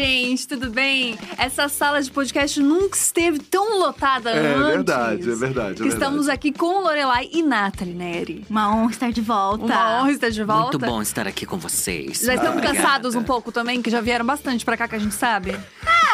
gente, tudo bem? Essa sala de podcast nunca esteve tão lotada É antes. verdade, é verdade. Que é estamos verdade. aqui com Lorelai e Nathalie Neri. Uma honra estar de volta. Uma honra estar de volta. Muito bom estar aqui com vocês. Já estão Obrigada. cansados um pouco também, que já vieram bastante pra cá, que a gente sabe.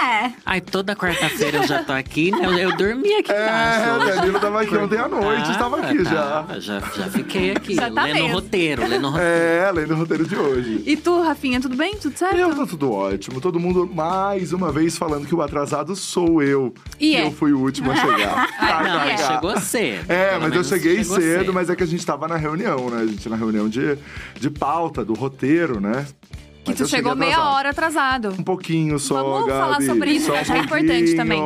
É. Ai, toda quarta-feira eu já tô aqui, né? Eu, eu dormi aqui É, o Danilo tava aqui ontem à noite, Ah, estava aqui já. tava, já. Já fiquei aqui, Já tá lendo mesmo. o roteiro, lendo o roteiro. É, além do roteiro de hoje. E tu, Rafinha, tudo bem? Tudo certo? Eu tá tudo ótimo. Todo mundo mais uma vez falando que o atrasado sou eu. E é. eu fui o último a chegar. Ah, Não, é. chegou cedo. É, mas eu cheguei chegou cedo, mas é que a gente tava na reunião, né? A gente na reunião de, de pauta, do roteiro, né? Que tu chegou meia hora atrasado. Um pouquinho só, Vamos Gabi. falar sobre isso, Só que acho um que é importante também.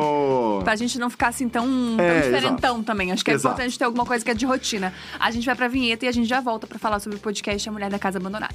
Pra gente não ficar assim tão, tão É, diferentão também. Acho que é Exato. importante ter alguma coisa que é de rotina. A gente vai pra vinheta e a gente já volta pra falar sobre o podcast A Mulher da Casa Abandonada.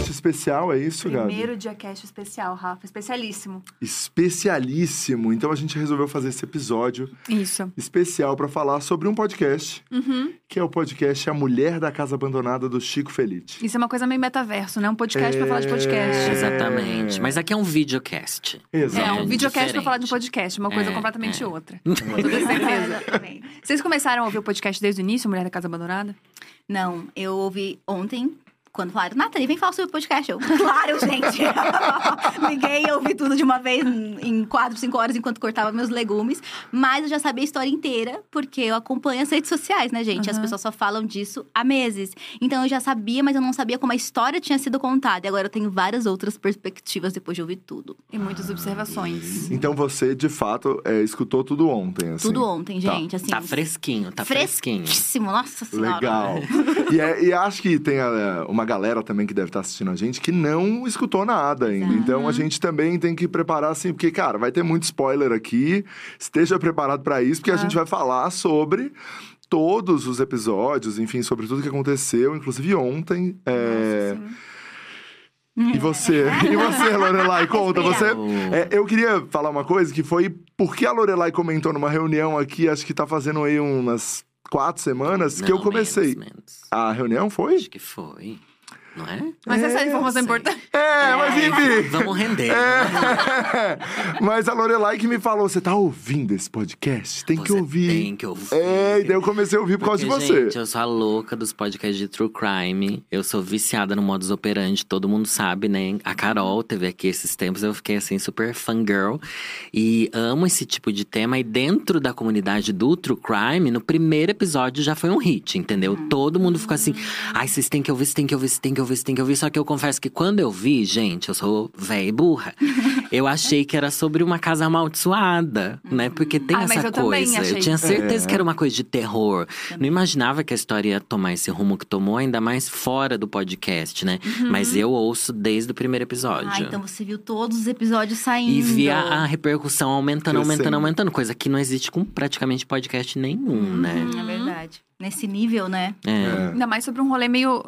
Diacast especial, é isso, Gabi? Primeiro dia cast especial, Rafa. Especialíssimo. Especialíssimo. Então a gente resolveu fazer esse episódio Isso. especial pra falar sobre um podcast, Uhum. que é o podcast A Mulher da Casa Abandonada do Chico Felite. Isso é uma coisa meio metaverso, né? Um podcast pra falar de podcast. É. Exatamente. Mas aqui é um videocast. Exato. É, um É, videocast pra diferente. falar de podcast, uma coisa É, completamente é. outra. Com toda certeza. Vocês começaram a ouvir o podcast desde o início, Mulher da Casa Abandonada? Não, eu ouvi ontem, quando falaram, Nathalie, vem falar sobre o podcast. Eu, claro, gente. Liguei e ouvi tudo de uma vez em quatro, cinco horas enquanto cortava meus legumes. Mas eu já sabia a história inteira, porque eu acompanho as redes sociais, né, gente? As Uhum. pessoas só falam disso há meses. Então eu já sabia, mas eu não sabia como a história tinha sido contada. E agora eu tenho várias outras perspectivas depois de ouvir tudo. E muitas observações. Então você, de fato, é, escutou tudo ontem, assim. Tudo ontem, Tá. gente. Assim, Tá fresquinho, tá fresquinho. fresquíssimo. Nossa senhora. Legal. e, é- e acho que tem é, uma galera também que deve estar assistindo a gente que não escutou nada ainda. Então a gente também tem que preparar assim, porque, cara, vai ter muito spoiler aqui. Esteja preparado pra isso, porque a gente vai falar sobre todos os episódios, enfim, sobre tudo que aconteceu, inclusive ontem. É, Nossa. E você? E você, Lorelai? Conta, você. É, eu queria falar uma coisa que foi porque a Lorelai comentou numa reunião aqui, acho que tá fazendo aí umas quatro semanas, que eu Não, comecei. menos, menos. A reunião foi? Acho que foi. Não é? Mas essa É, informação é importante. É, mas enfim. Vamos render. É. Mas a Lorelai que me falou: você tá ouvindo esse podcast? Tem que Você ouvir. Tem que ouvir. É, e daí eu comecei a ouvir por causa de Porque, você. Gente, eu sou a louca dos podcasts de true crime. Eu sou viciada no modus operandi, todo mundo sabe, né? A Carol teve aqui esses tempos, eu fiquei assim super fangirl. E amo esse tipo de tema. E dentro da comunidade do true crime, no primeiro episódio já foi um hit, entendeu? Todo mundo ficou assim: ai, vocês têm que ouvir, vocês têm que ouvir, vocês têm que ouvir, vocês têm que ouvir. Só que eu confesso que quando eu vi, gente, eu sou véia e burra. eu achei que era sobre uma casa amaldiçoada, né? Porque tem Ah, mas essa eu também coisa. achei. Eu tinha certeza É. que era uma coisa de terror. Não imaginava que a história ia tomar esse rumo que tomou, ainda mais fora do podcast, né? Mas eu ouço desde o primeiro episódio. Ah, então você viu todos os episódios saindo. E vi a, repercussão aumentando, Crescendo. aumentando, aumentando. Coisa que não existe com praticamente podcast nenhum, né? É verdade. Nesse nível, né? É. É. Ainda mais sobre um rolê meio.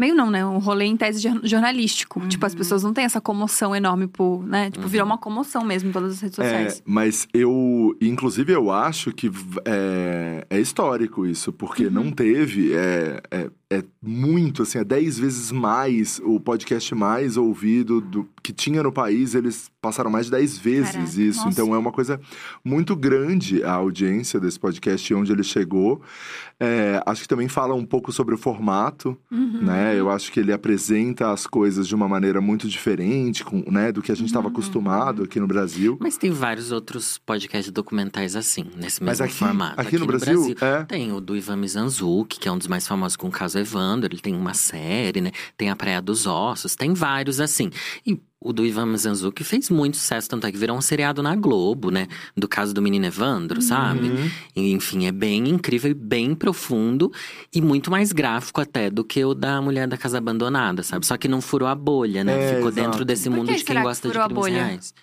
Meio não, né? Um rolê em tese jor- jornalístico. Tipo, as pessoas não têm essa comoção enorme por, né? Tipo, virou uma comoção mesmo em todas as redes É, sociais. mas eu, inclusive, eu acho que é, é histórico isso, porque Uhum. não teve. É, é, muito, assim, é 10 vezes mais o podcast mais ouvido do, que tinha no país. Eles passaram mais de 10 vezes Caraca, isso. nossa. Então é uma coisa muito grande a audiência desse podcast e onde ele chegou. É, acho que também fala um pouco sobre o formato, Uhum. né? Eu acho que ele apresenta as coisas de uma maneira muito diferente, com, né, do que a gente estava Uhum. acostumado aqui no Brasil. Mas tem vários outros podcasts documentais assim, nesse Mas mesmo aqui, formato. aqui, no, Brasil, é. Tem o do Ivan Mizanzuki, que é um dos mais famosos com o caso Evandro. Ele tem uma série, né? Tem a Praia dos Ossos, tem vários assim. E o do Ivan Mizanzuki fez muito sucesso, tanto é que virou um seriado na Globo, né? Do caso do menino Evandro, sabe? Uhum. E, enfim, é bem incrível e bem profundo. E muito mais gráfico até do que o da Mulher da Casa Abandonada, sabe? Só que não furou a bolha, né? É, Ficou exato. dentro desse mundo que de quem que gosta de furou a crimes reais.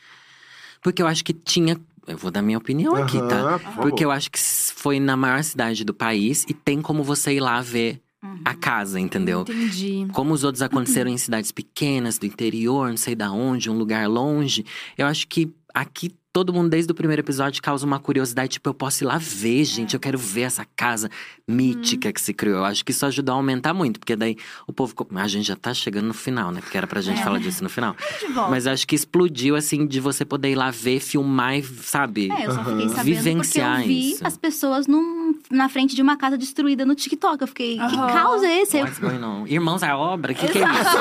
Porque eu acho que tinha. Eu vou dar minha opinião aqui, tá? Por. Porque eu acho que foi na maior cidade do país e tem como você ir lá ver a casa, entendeu? Entendi. Como os outros aconteceram em cidades pequenas, do interior, não sei da onde, um lugar longe. Eu acho que aqui todo mundo, desde o primeiro episódio, causa uma curiosidade. Tipo, eu posso ir lá ver, gente. Eu quero ver essa casa mítica que se criou. Eu acho que isso ajudou a aumentar muito. Porque daí o povo. ficou- A gente já tá chegando no final, né? Porque era pra gente É. falar disso no final. Mas eu acho que explodiu, assim, de você poder ir lá ver, filmar e, sabe? É, eu só fiquei sabendo Vivenciar porque eu vi isso. as pessoas num, na frente de uma casa destruída no TikTok. Eu fiquei, que Aham. caos é esse? What's going on? Irmãos à obra? O que, que é isso?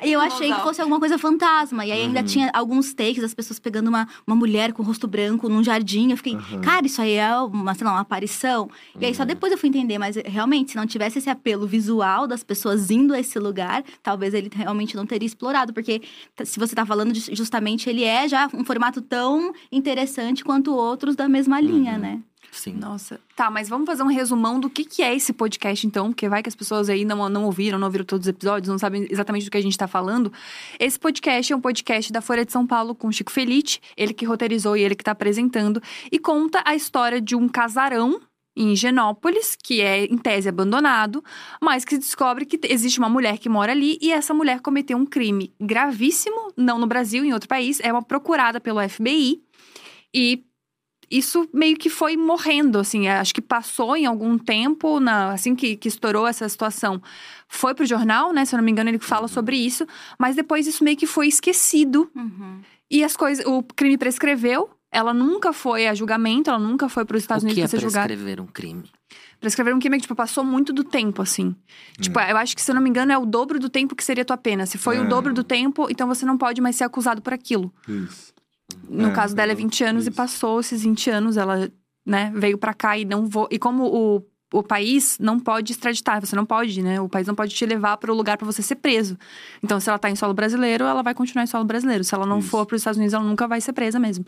E eu achei que fosse alguma coisa fantasma. E aí ainda Uhum. tinha alguns takes das pessoas pegando uma, uma mulher com o rosto branco num jardim. Eu fiquei, cara, isso aí é uma, sei lá, uma aparição. E aí só Uhum. depois eu fui entender, mas realmente, se não tivesse esse apelo visual das pessoas indo a esse lugar, talvez ele realmente não teria explorado. Porque se você tá falando de- justamente, ele é já um formato tão interessante quanto outros da mesma linha, Uhum. né? Sim. Nossa. Tá, mas vamos fazer um resumão do que, que é esse podcast, então, porque vai que as pessoas aí não, não ouviram, não ouviram todos os episódios, não sabem exatamente do que a gente tá falando. Esse podcast é um podcast da Folha de São Paulo com Chico Felite, ele que roteirizou e ele que tá apresentando, e conta a história de um casarão em Genópolis, que é em tese abandonado, mas que descobre que existe uma mulher que mora ali e essa mulher cometeu um crime gravíssimo, não no Brasil, em outro país, é uma procurada pelo FBI e isso meio que foi morrendo, assim. é, Acho que passou em algum tempo, na, assim que, que estourou essa situação. Foi pro jornal, né? Se eu não me engano, ele fala sobre isso. Mas depois isso meio que foi esquecido. Uhum. E as coisas. O crime prescreveu. Ela nunca foi a julgamento, ela nunca foi para os Estados o Unidos é pra ser julgada. prescrever um crime? Prescrever um crime que, tipo, passou muito do tempo, assim. Tipo, eu acho que, se eu não me engano, é o dobro do tempo que seria tua pena. Se foi É. o dobro do tempo, então você não pode mais ser acusado por aquilo. Isso. No É, caso dela é pelo- 20 anos e isso. passou esses 20 anos, ela, né, veio pra cá e não vou. E como o, o país não pode extraditar, você não pode, né? O país não pode te levar para o lugar pra você ser preso. Então, se ela tá em solo brasileiro, ela vai continuar em solo brasileiro. Se ela não Isso. for para os Estados Unidos, ela nunca vai ser presa mesmo.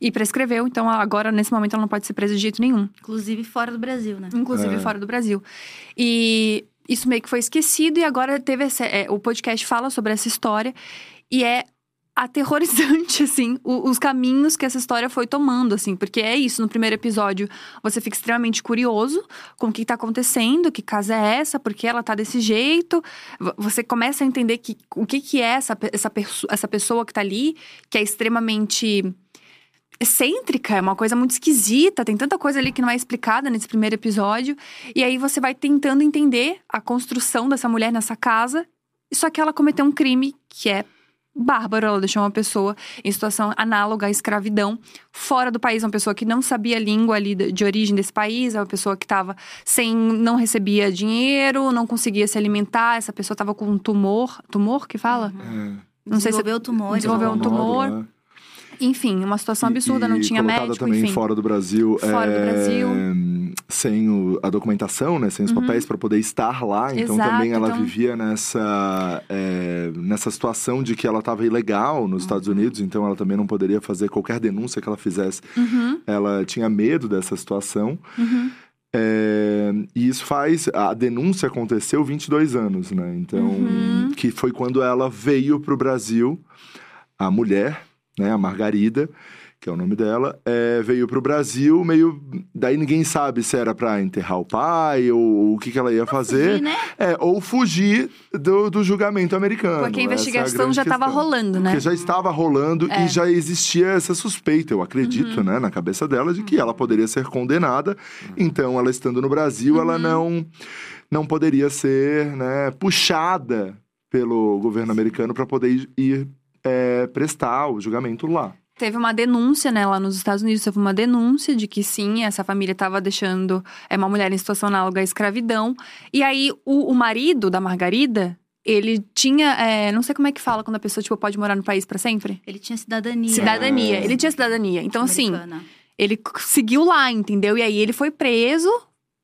E prescreveu, então agora, nesse momento, ela não pode ser presa de jeito nenhum Inclusive fora do Brasil, né? inclusive É. fora do Brasil. E isso meio que foi esquecido e agora teve esse, é, o podcast fala sobre essa história e é aterrorizante assim os caminhos que essa história foi tomando assim, porque é isso, no primeiro episódio você fica extremamente curioso com o que tá acontecendo, que casa é essa, por que ela tá desse jeito. Você começa a entender que o que que é essa essa, essa pessoa que tá ali, que é extremamente excêntrica, é uma coisa muito esquisita, tem tanta coisa ali que não é explicada nesse primeiro episódio. E aí você vai tentando entender a construção dessa mulher nessa casa, só que ela cometeu um crime que é bárbaro, ela deixou uma pessoa em situação análoga à escravidão, fora do país, uma pessoa que não sabia a língua ali de origem desse país, é uma pessoa que estava sem, não recebia dinheiro, não conseguia se alimentar, essa pessoa estava com um tumor, tumor que fala? É. Não sei se Desenvolveu o tumor. Desenvolveu um tumor. Enfim, uma situação absurda, E- não tinha médico, também enfim. fora do Brasil. Fora do é, Brasil. Sem o- a documentação, né? Sem os papéis para poder estar lá. Então Uhum. Exato, também ela então- vivia nessa, é, nessa situação de que ela estava ilegal nos Estados Uhum. Unidos. Então ela também não poderia fazer qualquer denúncia que ela fizesse. Uhum, Ela tinha medo dessa situação. uhum. É, e isso faz. A denúncia aconteceu 22 anos, né? Então, Uhum. que foi quando ela veio para o Brasil, a mulher, né? A Margarida, que é o nome dela, é, veio para o Brasil meio. Daí ninguém sabe se era para enterrar o pai ou o que, que ela ia fazer. Fugir, né? É, ou fugir do, do julgamento americano. Porque a Essa é investigação grande já estava rolando, né? Porque já estava rolando É. e já existia essa suspeita, eu acredito, Uhum. né, na cabeça dela, de que ela poderia ser condenada. Então, ela estando no Brasil, Uhum. ela não, não poderia ser né, puxada pelo governo americano para poder ir, ir, é, prestar o julgamento lá. Teve uma denúncia, né, lá nos Estados Unidos, teve uma denúncia de que sim, essa família estava deixando é, uma mulher em situação análoga à escravidão. E aí, o, o marido da Margarida, ele tinha, é, não sei como é que fala quando a pessoa, tipo, pode morar no país pra sempre? Ele tinha cidadania. Cidadania. É. Ele tinha cidadania. Então, assim, ele seguiu lá, entendeu? E aí ele foi preso.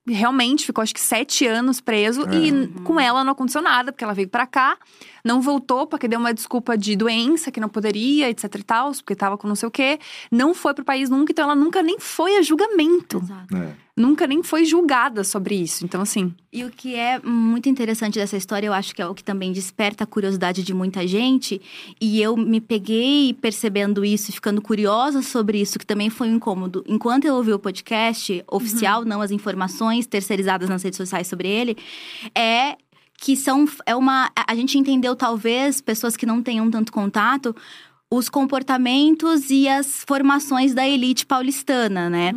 Realmente ficou acho que sete anos preso É. e Uhum. com ela não aconteceu nada, porque ela veio pra cá, não voltou porque deu uma desculpa de doença que não poderia, etc e tal, porque tava com não sei o quê. Não foi pro país nunca, então ela nunca nem foi a julgamento. Exato. né? Nunca nem foi julgada sobre isso. Então, assim. E o que é muito interessante dessa história, eu acho que é o que também desperta a curiosidade de muita gente. E eu me peguei percebendo isso e ficando curiosa sobre isso, que também foi um incômodo. Enquanto eu ouvi o podcast oficial, não as informações terceirizadas nas redes sociais sobre ele, é que são é uma a gente entendeu talvez pessoas que não tenham tanto contato os comportamentos e as formações da elite paulistana, né?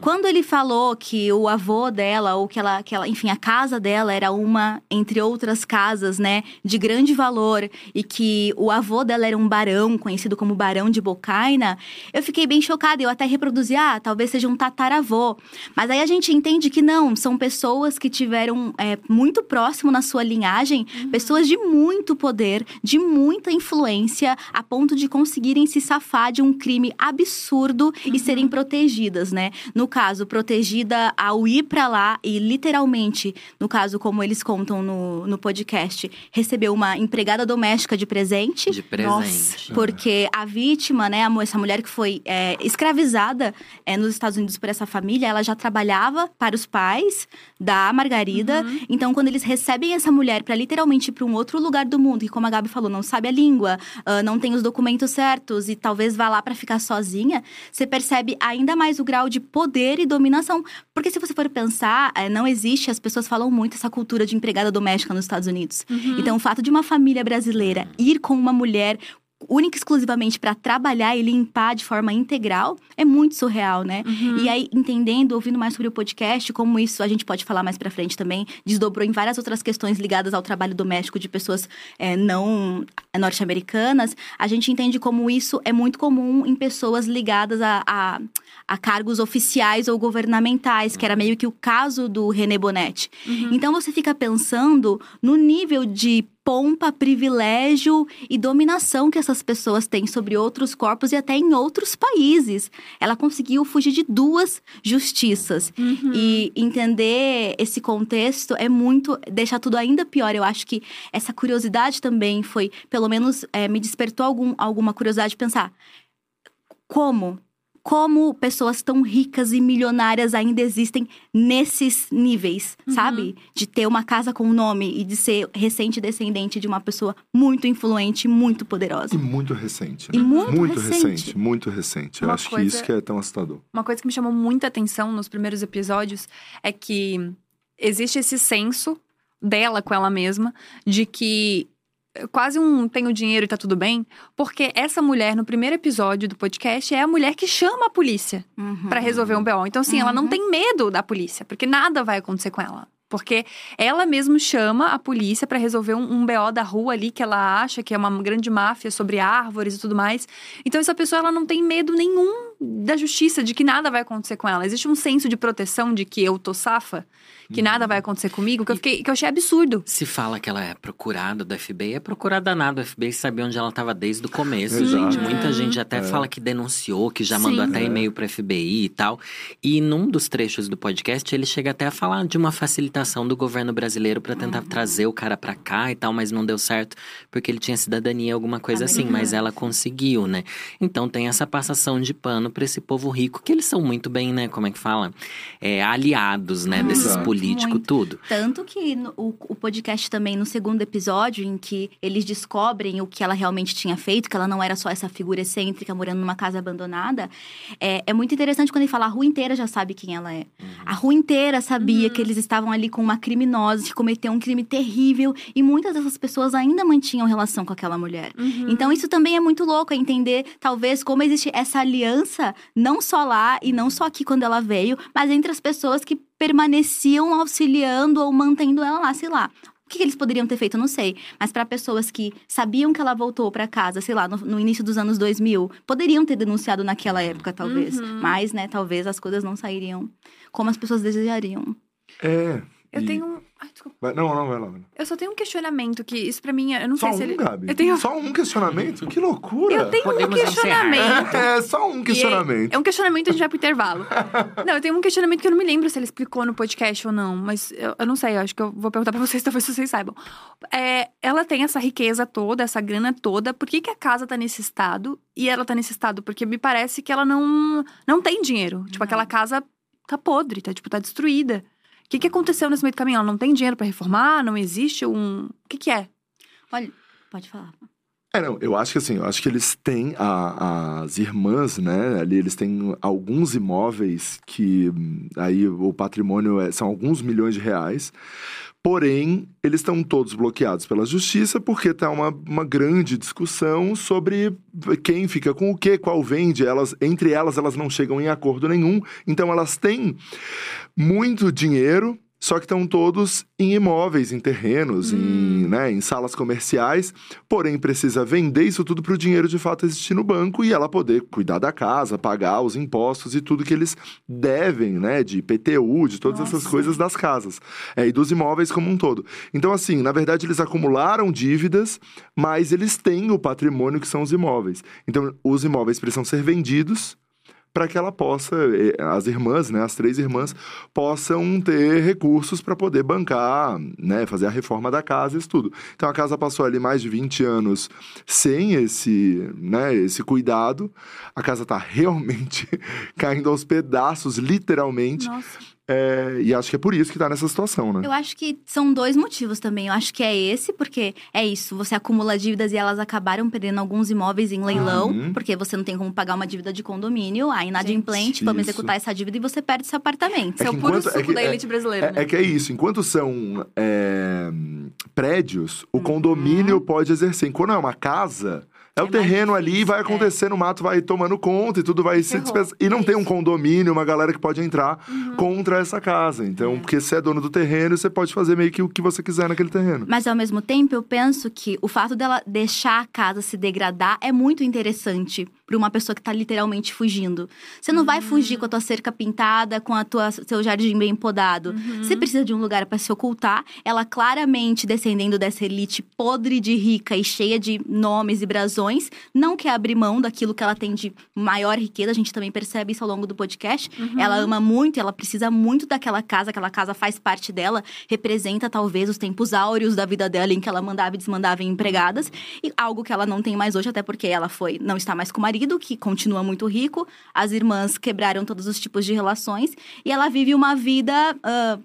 Quando ele falou que o avô dela, ou que ela, que ela, enfim, a casa dela era uma, entre outras casas, né, de grande valor, e que o avô dela era um barão, conhecido como Barão de Bocaina, eu fiquei bem chocada. Eu até reproduzi, ah, talvez seja um tataravô. Mas aí a gente entende que não, são pessoas que tiveram é, muito próximo na sua linhagem, pessoas de muito poder, de muita influência, a ponto de conseguirem se safar de um crime absurdo e serem protegidas, né? No caso, protegida ao ir pra lá e literalmente, no caso, como eles contam no, no podcast, recebeu uma empregada doméstica de presente. De presente. Porque a vítima, né, essa mulher que foi é, escravizada é, nos Estados Unidos por essa família, ela já trabalhava para os pais da Margarida. Então, quando eles recebem essa mulher para literalmente ir para um outro lugar do mundo, que como a Gabi falou, não sabe a língua, ah, não tem os documentos certos e talvez vá lá para ficar sozinha, você percebe ainda mais o grau de poder e dominação. Porque se você for pensar, é, não existe, as pessoas falam muito essa cultura de empregada doméstica nos Estados Unidos. Então, o fato de uma família brasileira ir com uma mulher única e exclusivamente para trabalhar e limpar de forma integral é muito surreal, né? E aí entendendo, ouvindo mais sobre o podcast, como isso a gente pode falar mais para frente também, desdobrou em várias outras questões ligadas ao trabalho doméstico de pessoas é, não norte-americanas, a gente entende como isso é muito comum em pessoas ligadas a, a, a cargos oficiais ou governamentais, que era meio que o caso do René Bonetti. Então você fica pensando no nível de pompa, privilégio e dominação que essas pessoas têm sobre outros corpos e até em outros países. Ela conseguiu fugir de duas justiças. E entender esse contexto é muito. deixa tudo ainda pior. Eu acho que essa curiosidade também foi, pelo menos, é, me despertou algum, alguma curiosidade de pensar. Como? Como pessoas tão ricas e milionárias ainda existem nesses níveis, sabe? De ter uma casa com nome e de ser recente descendente de uma pessoa muito influente, e muito poderosa. E muito recente. E né? muito recente. recente. muito recente. Eu Uma acho que coisa- isso que é tão assustador. Uma coisa que me chamou muita atenção nos primeiros episódios é que existe esse senso dela com ela mesma de que quase um tenho dinheiro e tá tudo bem, porque essa mulher no primeiro episódio do podcast é a mulher que chama a polícia Uhum. pra resolver um BO. Então assim, ela não Uhum. tem medo da polícia, porque nada vai acontecer com ela. Porque ela mesmo chama a polícia pra resolver um, um BO da rua ali que ela acha que é uma grande máfia sobre árvores e tudo mais. Então essa pessoa ela não tem medo nenhum da justiça, de que nada vai acontecer com ela. Existe um senso de proteção de que eu tô safa, que nada vai acontecer comigo, que eu, fiquei, que eu achei absurdo. Se fala que ela é procurada do FBI, é procurada nada. O FBI sabia onde ela estava desde o começo, Exato. gente. Muita gente até É. fala que denunciou, que já mandou Sim. até É. e-mail pro FBI e tal. E num dos trechos do podcast, ele chega até a falar de uma facilitação do governo brasileiro para tentar trazer o cara pra cá e tal, mas não deu certo porque ele tinha cidadania, alguma coisa assim. Mas ela conseguiu, né? Então tem essa passação de pano pra esse povo rico, que eles são muito bem, né? Como é que fala? É, aliados, né? Desses Exato. Políticos, Muito. tudo. Tanto que no- o, o podcast também, no segundo episódio, em que eles descobrem o que ela realmente tinha feito, que ela não era só essa figura excêntrica morando numa casa abandonada, é, é muito interessante quando ele fala a rua inteira já sabe quem ela é. A rua inteira sabia que eles estavam ali com uma criminosa que cometeu um crime terrível e muitas dessas pessoas ainda mantinham relação com aquela mulher. Então isso também é muito louco, é entender talvez como existe essa aliança, não só lá e não só aqui quando ela veio, mas entre as pessoas que permaneciam auxiliando ou mantendo ela lá, sei lá. O que eles poderiam ter feito, eu não sei. Mas para pessoas que sabiam que ela voltou para casa, sei lá, no, no início dos anos 2000, poderiam ter denunciado naquela época, talvez. Uhum. Mas, né, talvez as coisas não sairiam como as pessoas desejariam. É. Eu e- tenho. Ai, desculpa. Vai- Não, não, vai lá. vai lá. Eu só tenho um questionamento que isso pra mim, eu não Só sei se um, ele. Gabi? Eu tenho, Só um questionamento? Que loucura! eu tenho um Podemos questionamento. É, só um questionamento. É um questionamento, a gente vai pro intervalo. não, eu tenho um questionamento que eu não me lembro se ele explicou no podcast ou não, mas eu, eu não sei, eu acho que eu vou perguntar pra vocês, talvez vocês saibam. É, ela tem essa riqueza toda, essa grana toda, por que, que a casa tá nesse estado? E ela tá nesse estado porque me parece que ela não, não tem dinheiro. Tipo, aquela casa tá podre, tá, tipo, tá destruída. O que, que aconteceu nesse meio do caminho? Ela não tem dinheiro pra reformar? Não existe um. O que, que é? Olha, pode falar. É, não, eu acho que assim, eu acho que eles têm, a- as irmãs, né, ali eles têm alguns imóveis que hum, aí o patrimônio é- são alguns milhões de reais, porém, eles estão todos bloqueados pela justiça porque tá uma, uma grande discussão sobre quem fica com o quê, qual vende, elas, entre elas, elas não chegam em acordo nenhum, então elas têm muito dinheiro, só que estão todos em imóveis, em terrenos, em, né, em salas comerciais. Porém, precisa vender isso tudo para o dinheiro de fato existir no banco e ela poder cuidar da casa, pagar os impostos e tudo que eles devem, né? De IPTU, de todas essas Nossa. coisas das casas. É, e dos imóveis como um todo. Então, assim, na verdade, eles acumularam dívidas, mas eles têm o patrimônio que são os imóveis. Então, os imóveis precisam ser vendidos para que ela possa, eh, as irmãs, né, as três irmãs, possam ter recursos para poder bancar, né, fazer a reforma da casa isso tudo. Então a casa passou ali mais de 20 anos sem esse, né, esse cuidado. A casa está realmente caindo aos pedaços, literalmente. Nossa. É, e acho que é por isso que está nessa situação, né? Eu acho que são dois motivos também. Eu acho que é esse, porque é isso, você acumula dívidas e elas acabaram perdendo alguns imóveis em leilão, Uhum. porque você não tem como pagar uma dívida de condomínio, a inadimplente, Gente, vamos isso. executar essa dívida e você perde seu apartamento. É, que o puro enquanto- é suco que- da é- elite brasileira, né? É, é que é isso, enquanto são é, prédios, Uhum. o condomínio pode exercer. Quando é uma casa, é, o É terreno ali, difícil, vai é. acontecendo, o mato vai tomando conta e tudo vai se Ferrou, dispersar. E não é tem um condomínio, uma galera que pode entrar Uhum. contra essa casa. Então, É. porque você é dono do terreno, você pode fazer meio que o que você quiser naquele terreno. Mas ao mesmo tempo, eu penso que o fato dela deixar a casa se degradar é muito interessante para uma pessoa que tá literalmente fugindo. Você não vai fugir com a tua cerca pintada, com a tua seu jardim bem podado. Você precisa de um lugar para se ocultar. Ela claramente descendendo dessa elite podre de rica e cheia de nomes e brasões, não quer abrir mão daquilo que ela tem de maior riqueza. A gente também percebe isso ao longo do podcast. Ela ama muito, ela precisa muito daquela casa, aquela casa faz parte dela, representa talvez os tempos áureos da vida dela em que ela mandava e desmandava em empregadas, e algo que ela não tem mais hoje, até porque ela foi, não está mais com o marido, que continua muito rico. As irmãs quebraram todos os tipos de relações e ela vive uma vida ah,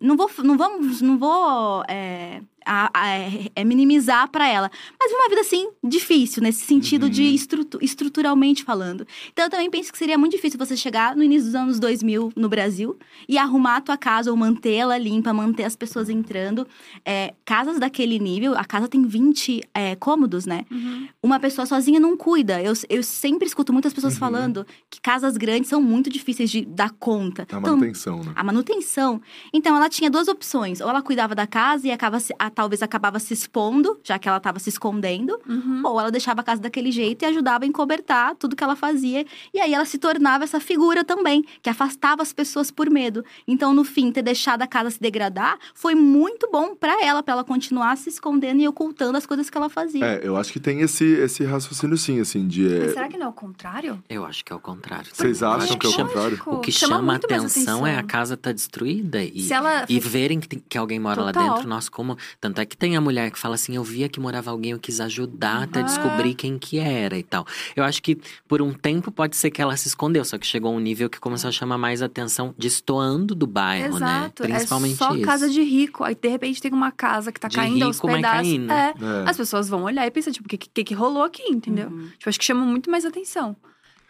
não vou, não vamos, não vou é, a- a- é- minimizar pra ela, mas uma vida assim difícil nesse sentido de Uhum. estrutu- estruturalmente falando. Então eu também penso que seria muito difícil você chegar no início dos anos 2000 no Brasil e arrumar a tua casa ou mantê-la limpa, manter as pessoas entrando. É, casas daquele nível, a casa tem 20 é, cômodos, né? Uhum. Uma pessoa sozinha não cuida. Eu, eu sempre escuto muitas pessoas Uhum. falando que casas grandes são muito difíceis de dar conta. A Então, manutenção, né? a manutenção. Então ela tinha duas opções. Ou ela cuidava da casa e acaba talvez acabava se expondo, já que ela estava se escondendo, Uhum. ou ela deixava a casa daquele jeito e ajudava a encobertar tudo que ela fazia. E aí ela se tornava essa figura também, que afastava as pessoas por medo. Então, no fim, ter deixado a casa se degradar foi muito bom pra ela, pra ela continuar se escondendo e ocultando as coisas que ela fazia. É, eu acho que tem esse, esse raciocínio sim, assim, de... é, Mas será que não é o contrário? Eu acho que é o contrário. Vocês acham acho que é o contrário? O que chama chama, mais atenção, é a atenção. casa tá destruída e, Se ela e verem que, tem- que alguém mora lá Total. dentro, nossa, como. Tanto é que tem a mulher que fala assim: eu via que morava alguém, eu quis ajudar até Ah. descobrir quem que era e tal. Eu acho que por um tempo pode ser que ela se escondeu, só que chegou a um nível que começou a chamar mais atenção, destoando do bairro, né? Exato, Principalmente é só isso. casa de rico. Aí, de repente, tem uma casa que tá De caindo aos rico, mas pedaços. caindo. É, É. as pessoas vão olhar e pensar, tipo, o que, que, que rolou aqui, entendeu? Uhum. Tipo, acho que chama muito mais atenção.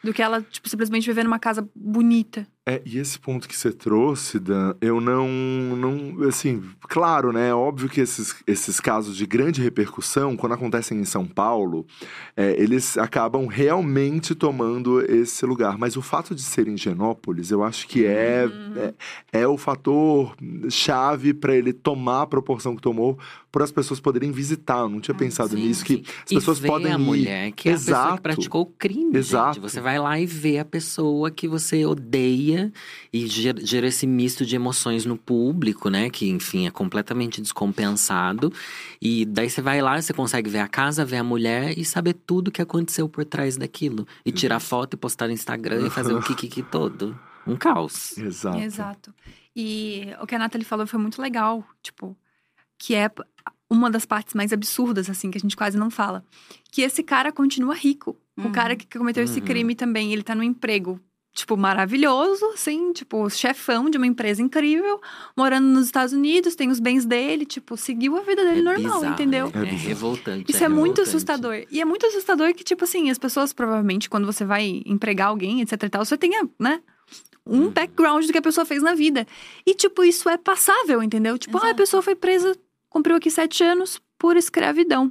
Do que ela, tipo, simplesmente viver numa casa bonita. É, e esse ponto que você trouxe, Dan, eu não, não, assim, claro, né, é óbvio que esses, esses casos de grande repercussão, quando acontecem em São Paulo, é, eles acabam realmente tomando esse lugar. Mas o fato de ser em Genópolis, eu acho que é, Uhum. é, é o fator chave para ele tomar a proporção que tomou, para as pessoas poderem visitar. Eu não tinha pensado Sim, nisso, que as E pessoas podem a ir. mulher que é a pessoa Exato. que praticou o crime, Exato. gente. Você vai lá e vê a pessoa que você odeia e gera, gera esse misto de emoções no público, né? Que, enfim, é completamente descompensado. E daí você vai lá, você consegue ver a casa, ver a mulher e saber tudo que aconteceu por trás daquilo. E tirar foto e postar no Instagram e fazer o kikiki todo. Um caos. Exato. Exato. E o que a Nathalie falou foi muito legal, tipo, que é uma das partes mais absurdas, assim, que a gente quase não fala. Que esse cara continua rico. O Uhum. cara que cometeu esse Uhum. crime também, ele tá no emprego tipo, maravilhoso, assim, tipo, chefão de uma empresa incrível, morando nos Estados Unidos, tem os bens dele, tipo, seguiu a vida dele É normal, bizarro, entendeu? né? É, É revoltante. Isso é, muito revoltante. assustador. E é muito assustador que, tipo assim, as pessoas provavelmente, quando você vai empregar alguém, etc e tal, você tenha, né? Um Uhum. background do que a pessoa fez na vida. E, tipo, isso é passável, entendeu? Tipo, ah, a pessoa foi presa, cumpriu aqui sete anos por escravidão.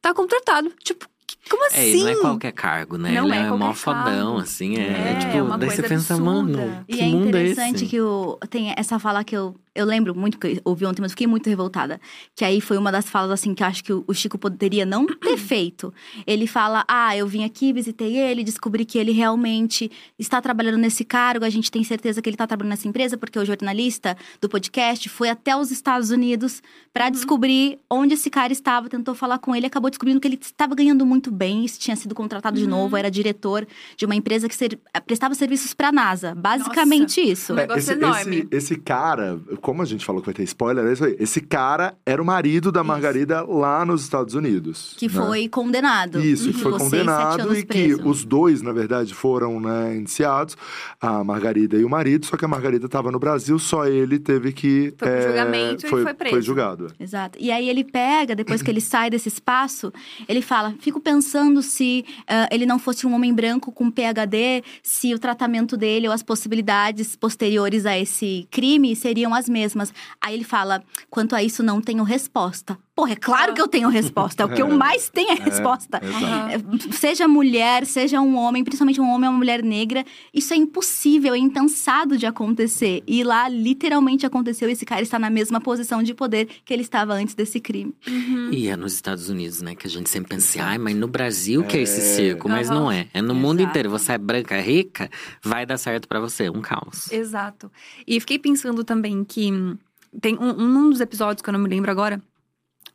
Tá contratado. Tipo, como É, assim? e não é qualquer cargo, né? Não Ele é é, mó fodão, assim. É, É, tipo, é uma daí você pensa, absurda. mano, E que é mundo é interessante esse? que o, tem essa fala que eu, eu lembro muito, que eu ouvi ontem, mas fiquei muito revoltada. Que aí foi uma das falas, assim, que eu acho que o, o Chico poderia não ter feito. Ele fala: Ah, eu vim aqui, visitei ele, descobri que ele realmente está trabalhando nesse cargo, a gente tem certeza que ele está trabalhando nessa empresa, porque o jornalista do podcast foi até os Estados Unidos para descobrir onde esse cara estava, tentou falar com ele, acabou descobrindo que ele estava ganhando muito bem, tinha sido contratado de novo, era diretor de uma empresa que ser- prestava serviços para a NASA. Basicamente isso. Um negócio esse, enorme. Esse, esse cara, como a gente falou que vai ter spoiler, é isso aí. Esse cara era o marido da Margarida lá nos Estados Unidos. Que né? foi condenado. Isso, que foi seis, sete condenado e que preso. os dois, na verdade, foram né, indiciados, a Margarida e o marido, só que a Margarida estava no Brasil, só ele teve que. Foi eh, julgamento e foi preso. Foi julgado. Exato. E aí ele pega, depois que ele sai desse espaço, ele fala: fico pensando se ah, ele não fosse um homem branco com PhD, se o tratamento dele ou as possibilidades posteriores a esse crime seriam as mesmas. Aí ele fala: quanto a isso, não tenho resposta. Porra, é claro que eu tenho resposta. É o que eu mais tenho é resposta. É, Seja mulher, seja um homem, principalmente um homem ou uma mulher negra, isso é impossível, é impensado de acontecer. E lá literalmente aconteceu. Esse cara está na mesma posição de poder que ele estava antes desse crime. E é nos Estados Unidos, né? Que a gente sempre pensa, ai, mas no Brasil que é esse É. circo. Mas Aham. não é. É no mundo Exato. inteiro. Você é branca, rica, vai dar certo pra você. Um caos. Exato. E fiquei pensando também que tem um, um dos episódios que eu não me lembro agora.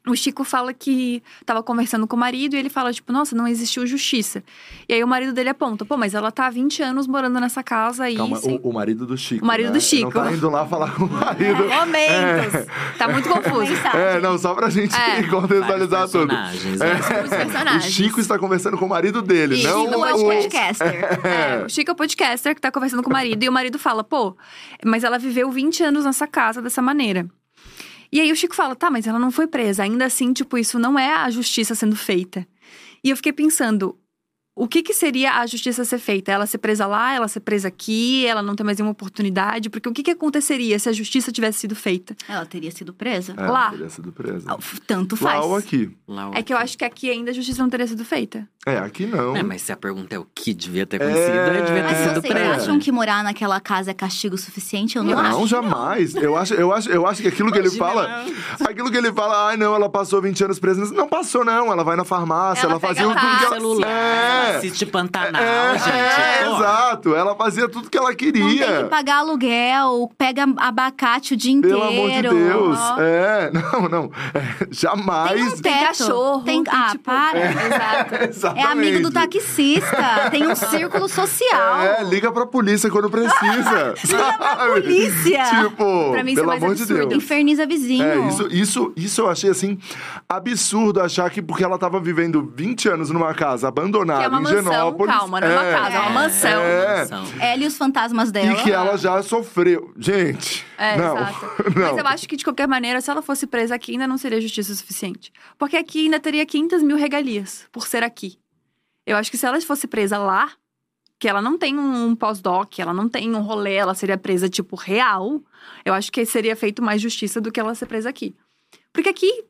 O Chico fala que tava conversando com o marido e ele fala, tipo, nossa, não existiu justiça. E aí o marido dele aponta, pô, mas ela tá há 20 anos morando nessa casa e. Calma, sem- o, o marido do Chico. O marido né? do Chico. Não tá indo lá falar com o marido. Momentos! Tá muito confuso. É, não, só pra gente É. contextualizar tudo. personagens, É. O. Chico está conversando com o marido dele, Isso, não O o... podcaster. É, o Chico é o podcaster que tá conversando com o marido e o marido fala, pô, mas ela viveu 20 anos nessa casa dessa maneira. E aí o Chico fala, tá, mas ela não foi presa. Ainda assim, tipo, isso não é a justiça sendo feita. E eu fiquei pensando, o que que seria a justiça ser feita? Ela ser presa lá, ela ser presa aqui, ela não ter mais nenhuma oportunidade? Porque o que que aconteceria se a justiça tivesse sido feita? Ela teria sido presa. É, Lá. teria sido presa. Ah, Tanto faz. Lá ou aqui. Lá É que eu acho que aqui ainda a justiça não teria sido feita. É, aqui não. É, mas se a pergunta é o que devia ter acontecido, É. devia ter Mas sido vocês presa. acham que morar naquela casa é castigo suficiente? Eu não, Não, acho. jamais. Eu acho, eu, acho, eu acho que aquilo que ele Imagina, fala. Aquilo que ele fala, ai não, ela passou 20 anos presa. Não passou, não. Ela vai na farmácia, Ela ela, fazia táxi, que ela. celular, É. assiste Pantanal, É, gente. é, Pô, exato. Ela fazia tudo que ela Não tem queria. que pagar aluguel, pega abacate o dia inteiro. Pelo amor de Deus. Ó. É, não, não. É, Tem jamais. um Tem teto. cachorro, Tem... tem, Ah, tipo- para. Exato. É amigo do taxista. Tem um círculo social. É, liga pra polícia quando precisa. Liga pra polícia. Tipo, Pra mim, é pelo mais amor de absurdo. Deus. Inferniza vizinho. É, isso, isso, isso eu achei assim absurdo achar que porque ela tava vivendo 20 anos numa casa abandonada Que é uma mansão, Genópolis. calma, não é uma casa, é uma mansão. É. mansão. Ela e os fantasmas dela. E que ela já sofreu. Gente, É, não. exato. não. Mas eu acho que, de qualquer maneira, se ela fosse presa aqui, ainda não seria justiça suficiente. Porque aqui ainda teria 500 mil regalias por ser aqui. Eu acho que se ela fosse presa lá, que ela não tem um pós-doc, ela não tem um rolê, ela seria presa, tipo, real, eu acho que seria feito mais justiça do que ela ser presa aqui. Porque aqui,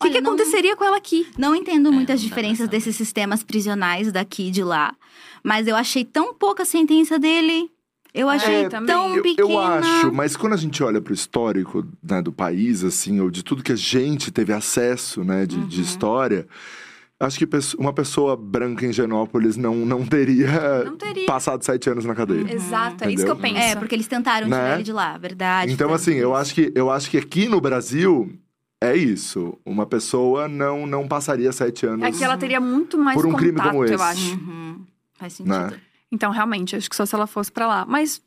o que, que não- aconteceria com ela aqui? Não entendo É, muitas não diferenças desses sistemas prisionais daqui e de lá. Mas eu achei tão pouca a sentença dele. Eu achei É, tão Eu, pequena. eu acho, mas quando a gente olha pro histórico né, do país, assim, ou de tudo que a gente teve acesso, né, de, de Uhum. história, acho que uma pessoa branca em Genópolis não, não teria Não teria. passado sete anos na cadeia. Exato, é isso que eu Entendeu? penso. É, porque eles tentaram Né? tirar ele de lá, verdade. Então, foi assim, eu acho que eu acho que aqui no Brasil é isso. Uma pessoa não, não passaria sete anos. Aqui ela teria muito mais Por um contato, crime como eu esse. acho. Uhum. Faz sentido. Né? Então, realmente, acho que só se ela fosse pra lá. Mas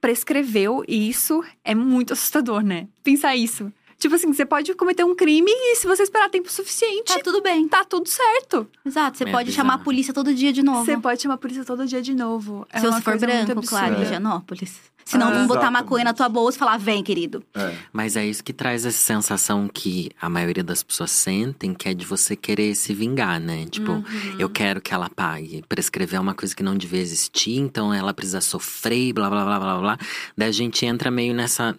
prescreveu e isso é muito assustador, né? Pensar isso. Tipo assim, você pode cometer um crime e se você esperar tempo suficiente, Tá tudo bem. tá tudo certo. Exato. Você É pode bizarro. chamar a polícia todo dia de novo. Você pode chamar a polícia todo dia de novo. É Se uma você for coisa muito branco, claro, absurda. em Higienópolis. Se não, Ah, vão botar exatamente. maconha na tua bolsa e falar, vem, querido. É. Mas é isso que traz essa sensação que a maioria das pessoas sentem, que é de você querer se vingar, né? Tipo, Uhum. eu quero que ela pague. Prescrever uma coisa que não devia existir, então ela precisa sofrer, e blá blá blá blá blá. Daí a gente entra meio nessa.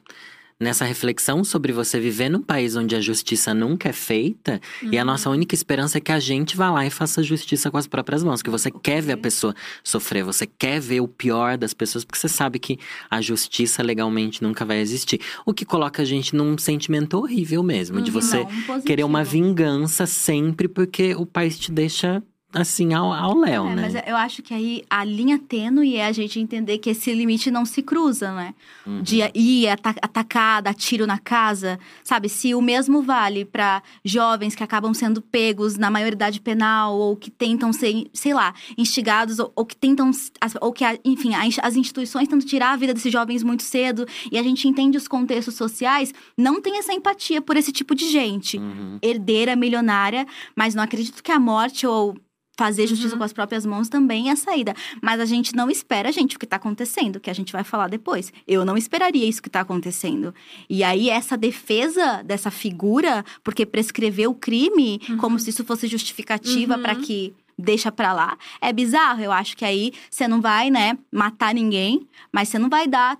Nessa reflexão sobre você viver num país onde a justiça nunca é feita e a nossa única esperança é que a gente vá lá e faça justiça com as próprias mãos. Que você quer ver a pessoa sofrer, você quer ver o pior das pessoas, porque você sabe que a justiça legalmente nunca vai existir. O que coloca a gente num sentimento horrível mesmo, de você Não, um querer uma vingança sempre porque o país te deixa assim ao ao léu, É, né? mas eu acho que aí a linha tênue é a gente entender que esse limite não se cruza, né? Uhum. De ir ata atacar, dar tiro na casa, sabe? Se o mesmo vale para jovens que acabam sendo pegos na maioridade penal ou que tentam ser, sei lá, instigados ou, ou que tentam, ou que, enfim, as instituições tentam tirar a vida desses jovens muito cedo e a gente entende os contextos sociais, não tem essa empatia por esse tipo de gente Uhum. herdeira milionária, mas não acredito que a morte ou fazer justiça com as próprias mãos também é a saída. Mas a gente não espera, gente, o que tá acontecendo, que a gente vai falar depois. Eu não esperaria isso que tá acontecendo. E aí, essa defesa dessa figura, porque prescreveu o crime, como se isso fosse justificativa Uhum. pra que deixa pra lá, é bizarro. Eu acho que aí você não vai, né, matar ninguém, mas você não vai dar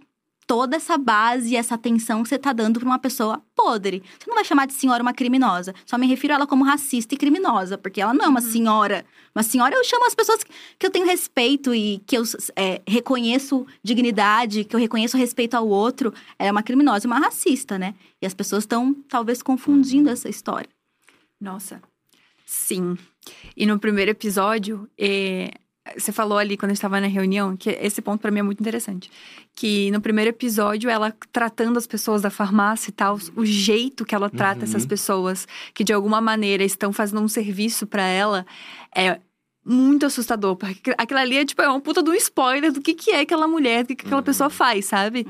toda essa base essa atenção que você tá dando pra uma pessoa podre. Você não vai chamar de senhora uma criminosa. Só me refiro a ela como racista e criminosa, porque ela não é uma senhora. Uma senhora, eu chamo as pessoas que eu tenho respeito e que eu é, reconheço dignidade, que eu reconheço respeito ao outro. Ela é uma criminosa uma racista, né? E as pessoas estão, talvez, confundindo essa história. Nossa, sim. E no primeiro episódio, eh, você falou ali quando a gente estava na reunião, que esse ponto pra mim é muito interessante. Que no primeiro episódio, ela tratando as pessoas da farmácia e tal, o jeito que ela trata Uhum. essas pessoas que de alguma maneira estão fazendo um serviço pra ela, é muito assustador. Porque aquilo ali é tipo, é uma puta de um spoiler do que, que é aquela mulher, do que, que aquela Uhum. pessoa faz, sabe?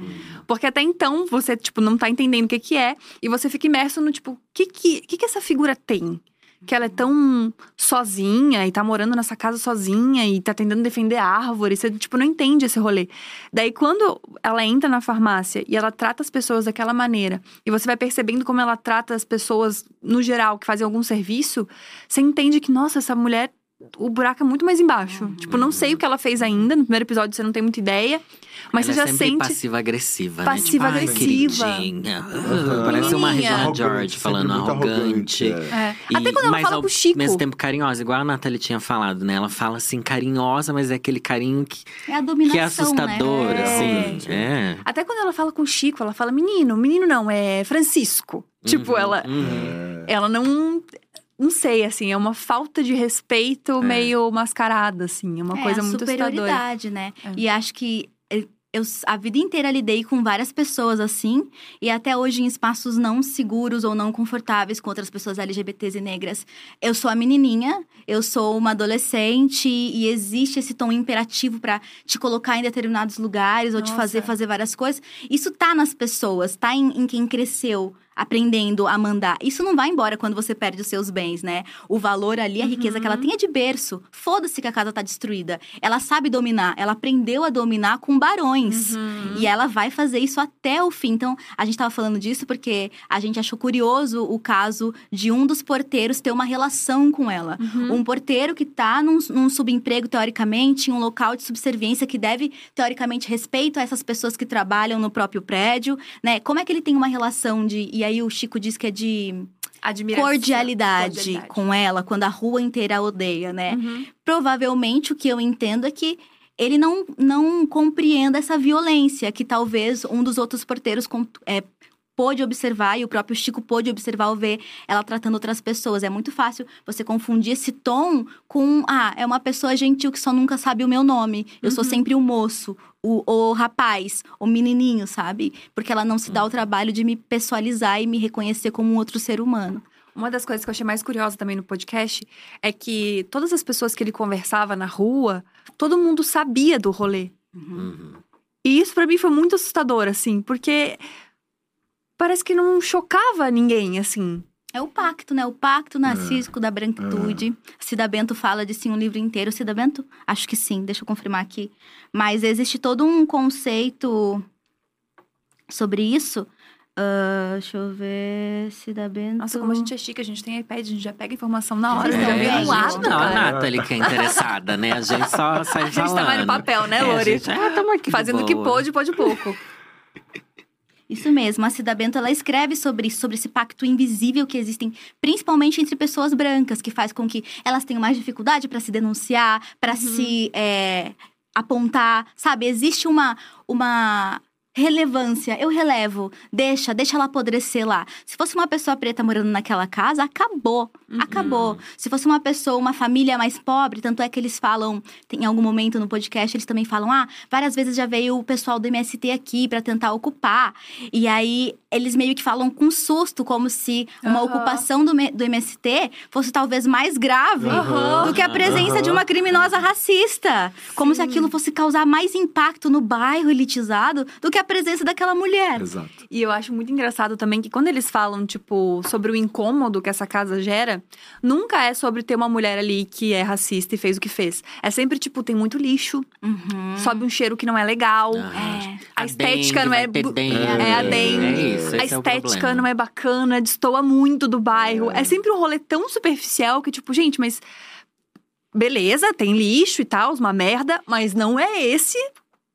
Porque até então você, tipo, não tá entendendo o que que é. E você fica imerso no, tipo, o que que, que que essa figura tem? Que ela é tão sozinha e tá morando nessa casa sozinha e tá tentando defender a árvore. Você, tipo, não entende esse rolê. Daí, quando ela entra na farmácia e ela trata as pessoas daquela maneira, e você vai percebendo como ela trata as pessoas, no geral, que fazem algum serviço, você entende que, nossa, essa mulher o buraco é muito mais embaixo. Tipo, não sei o que ela fez ainda. No primeiro episódio você não tem muita ideia. Mas Ela você é já sempre sente. passiva-agressiva, Passiva-agressiva. né? Tipo, queridinha. Parece uma. Regina Arrogante, George falando muito arrogante. é. É. E- Até quando ela mas fala ao com o Chico. mesmo tempo carinhosa, igual a Nathalie tinha falado, né? Ela fala assim, carinhosa, mas é aquele carinho que, É a dominação, que é assustador, né? assim. É. Até quando ela fala com o Chico, ela fala menino. Menino não, é Francisco. Tipo, Uhum, ela, uhum. ela não. Não sei, assim, é uma falta de respeito meio mascarada, assim. É uma é, coisa a muito assustadora. superioridade, né? É. E acho que eu, eu a vida inteira lidei com várias pessoas assim, e até hoje em espaços não seguros ou não confortáveis com outras pessoas LGBTs e negras. Eu sou a menininha, eu sou uma adolescente e existe esse tom imperativo pra te colocar em determinados lugares ou te Nossa. fazer fazer várias coisas. Isso tá nas pessoas, tá em, em quem cresceu aprendendo a mandar. Isso não vai embora quando você perde os seus bens, né? O valor ali, a riqueza que ela tem é de berço. Foda-se que a casa tá destruída. Ela sabe dominar, ela aprendeu a dominar com barões. Uhum. E ela vai fazer isso até o fim. Então, a gente tava falando disso porque a gente achou curioso o caso de um dos porteiros ter uma relação com ela. Uhum. Um porteiro que tá num, num subemprego, teoricamente, em um local de subserviência que deve, teoricamente, respeito a essas pessoas que trabalham no próprio prédio, né? Como é que ele tem uma relação de. E aí o Chico diz que é de Admiração. cordialidade, Cordialidade. com ela, quando a rua inteira a odeia, né? Uhum. Provavelmente o que eu entendo é que ele não, não compreenda essa violência que talvez um dos outros porteiros é, pôde observar e o próprio Chico pôde observar ou ver ela tratando outras pessoas. É muito fácil você confundir esse tom com, ah, é uma pessoa gentil que só nunca sabe o meu nome. Eu sou sempre o moço, o, o rapaz, o menininho, sabe? Porque ela não se dá o trabalho de me pessoalizar e me reconhecer como um outro ser humano. Uma das coisas que eu achei mais curiosa também no podcast é que todas as pessoas que ele conversava na rua, todo mundo sabia do rolê. Uhum. E isso pra mim foi muito assustador, assim, porque parece que não chocava ninguém, assim. É o pacto, né? O pacto narcísico da branquitude. Cida Bento fala de sim um livro inteiro. Cida Bento? Acho que sim, deixa eu confirmar aqui. Mas existe todo um conceito sobre isso. Ah, deixa eu ver. Cida Bento. Nossa, como a gente é chique, a gente tem iPad, a gente já pega informação na hora, É, a um gente lado. Não, a. Nathalie que é interessada, né? A gente só sai A gente tá mais no papel, né, É, a Lori? gente, ah, tamo aqui Fazendo o que pôde, pode pouco. Isso mesmo, a Cida Bento ela escreve sobre isso, sobre esse pacto invisível que existem, principalmente entre pessoas brancas, que faz com que elas tenham mais dificuldade para se denunciar, para se é, apontar, sabe? Existe uma uma relevância. Eu relevo, deixa, deixa ela apodrecer lá. Se fosse uma pessoa preta morando naquela casa, acabou, acabou. Se fosse uma pessoa, uma família mais pobre, tanto é que eles falam, tem, em algum momento no podcast, eles também falam: ah, várias vezes já veio o pessoal do MST aqui para tentar ocupar. E aí eles meio que falam com susto, como se uma Aham. ocupação do, do MST fosse talvez mais grave Aham. do que a presença de uma criminosa racista. Como se aquilo fosse causar mais impacto no bairro elitizado do que a presença daquela mulher. Exato. E eu acho muito engraçado também que quando eles falam, tipo, sobre o incômodo que essa casa gera, nunca é sobre ter uma mulher ali que é racista e fez o que fez. É sempre, tipo, tem muito lixo, Uhum. sobe um cheiro que não é legal. Ah, A a estética não é dengue. é a dengue. É a esse é o estética problema. não é bacana, destoa muito do bairro. É. É. sempre um rolê tão superficial que, tipo, gente, mas. Beleza, tem lixo e tal, uma merda, mas não é esse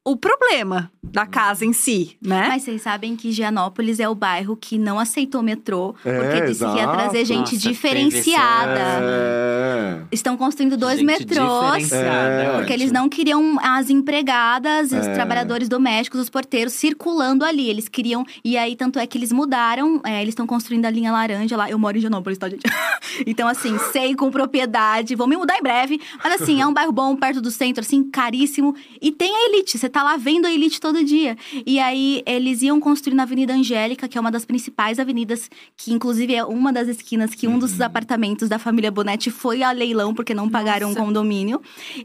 o problema da casa em si, né? Mas vocês sabem que Gianópolis é o bairro que não aceitou metrô, É, porque disse que ia exato. trazer gente Nossa, diferenciada. É. Estão construindo dois Gente metrôs. É. Porque eles não queriam as empregadas, os É. trabalhadores domésticos, os porteiros circulando ali. Eles queriam. E aí, tanto é que eles mudaram. é, eles estão construindo a linha laranja lá. Eu moro em Gianópolis, tá, gente? então, assim, sei com propriedade. Vou me mudar em breve. Mas, assim, é um bairro bom, perto do centro, assim, caríssimo. E tem a elite. Você tá lá vendo a elite todo dia. E aí, eles iam construir na Avenida Angélica, que é uma das principais avenidas, que inclusive é uma das esquinas que um dos apartamentos da família Bonetti foi a leilão, porque não pagaram um Nossa. condomínio.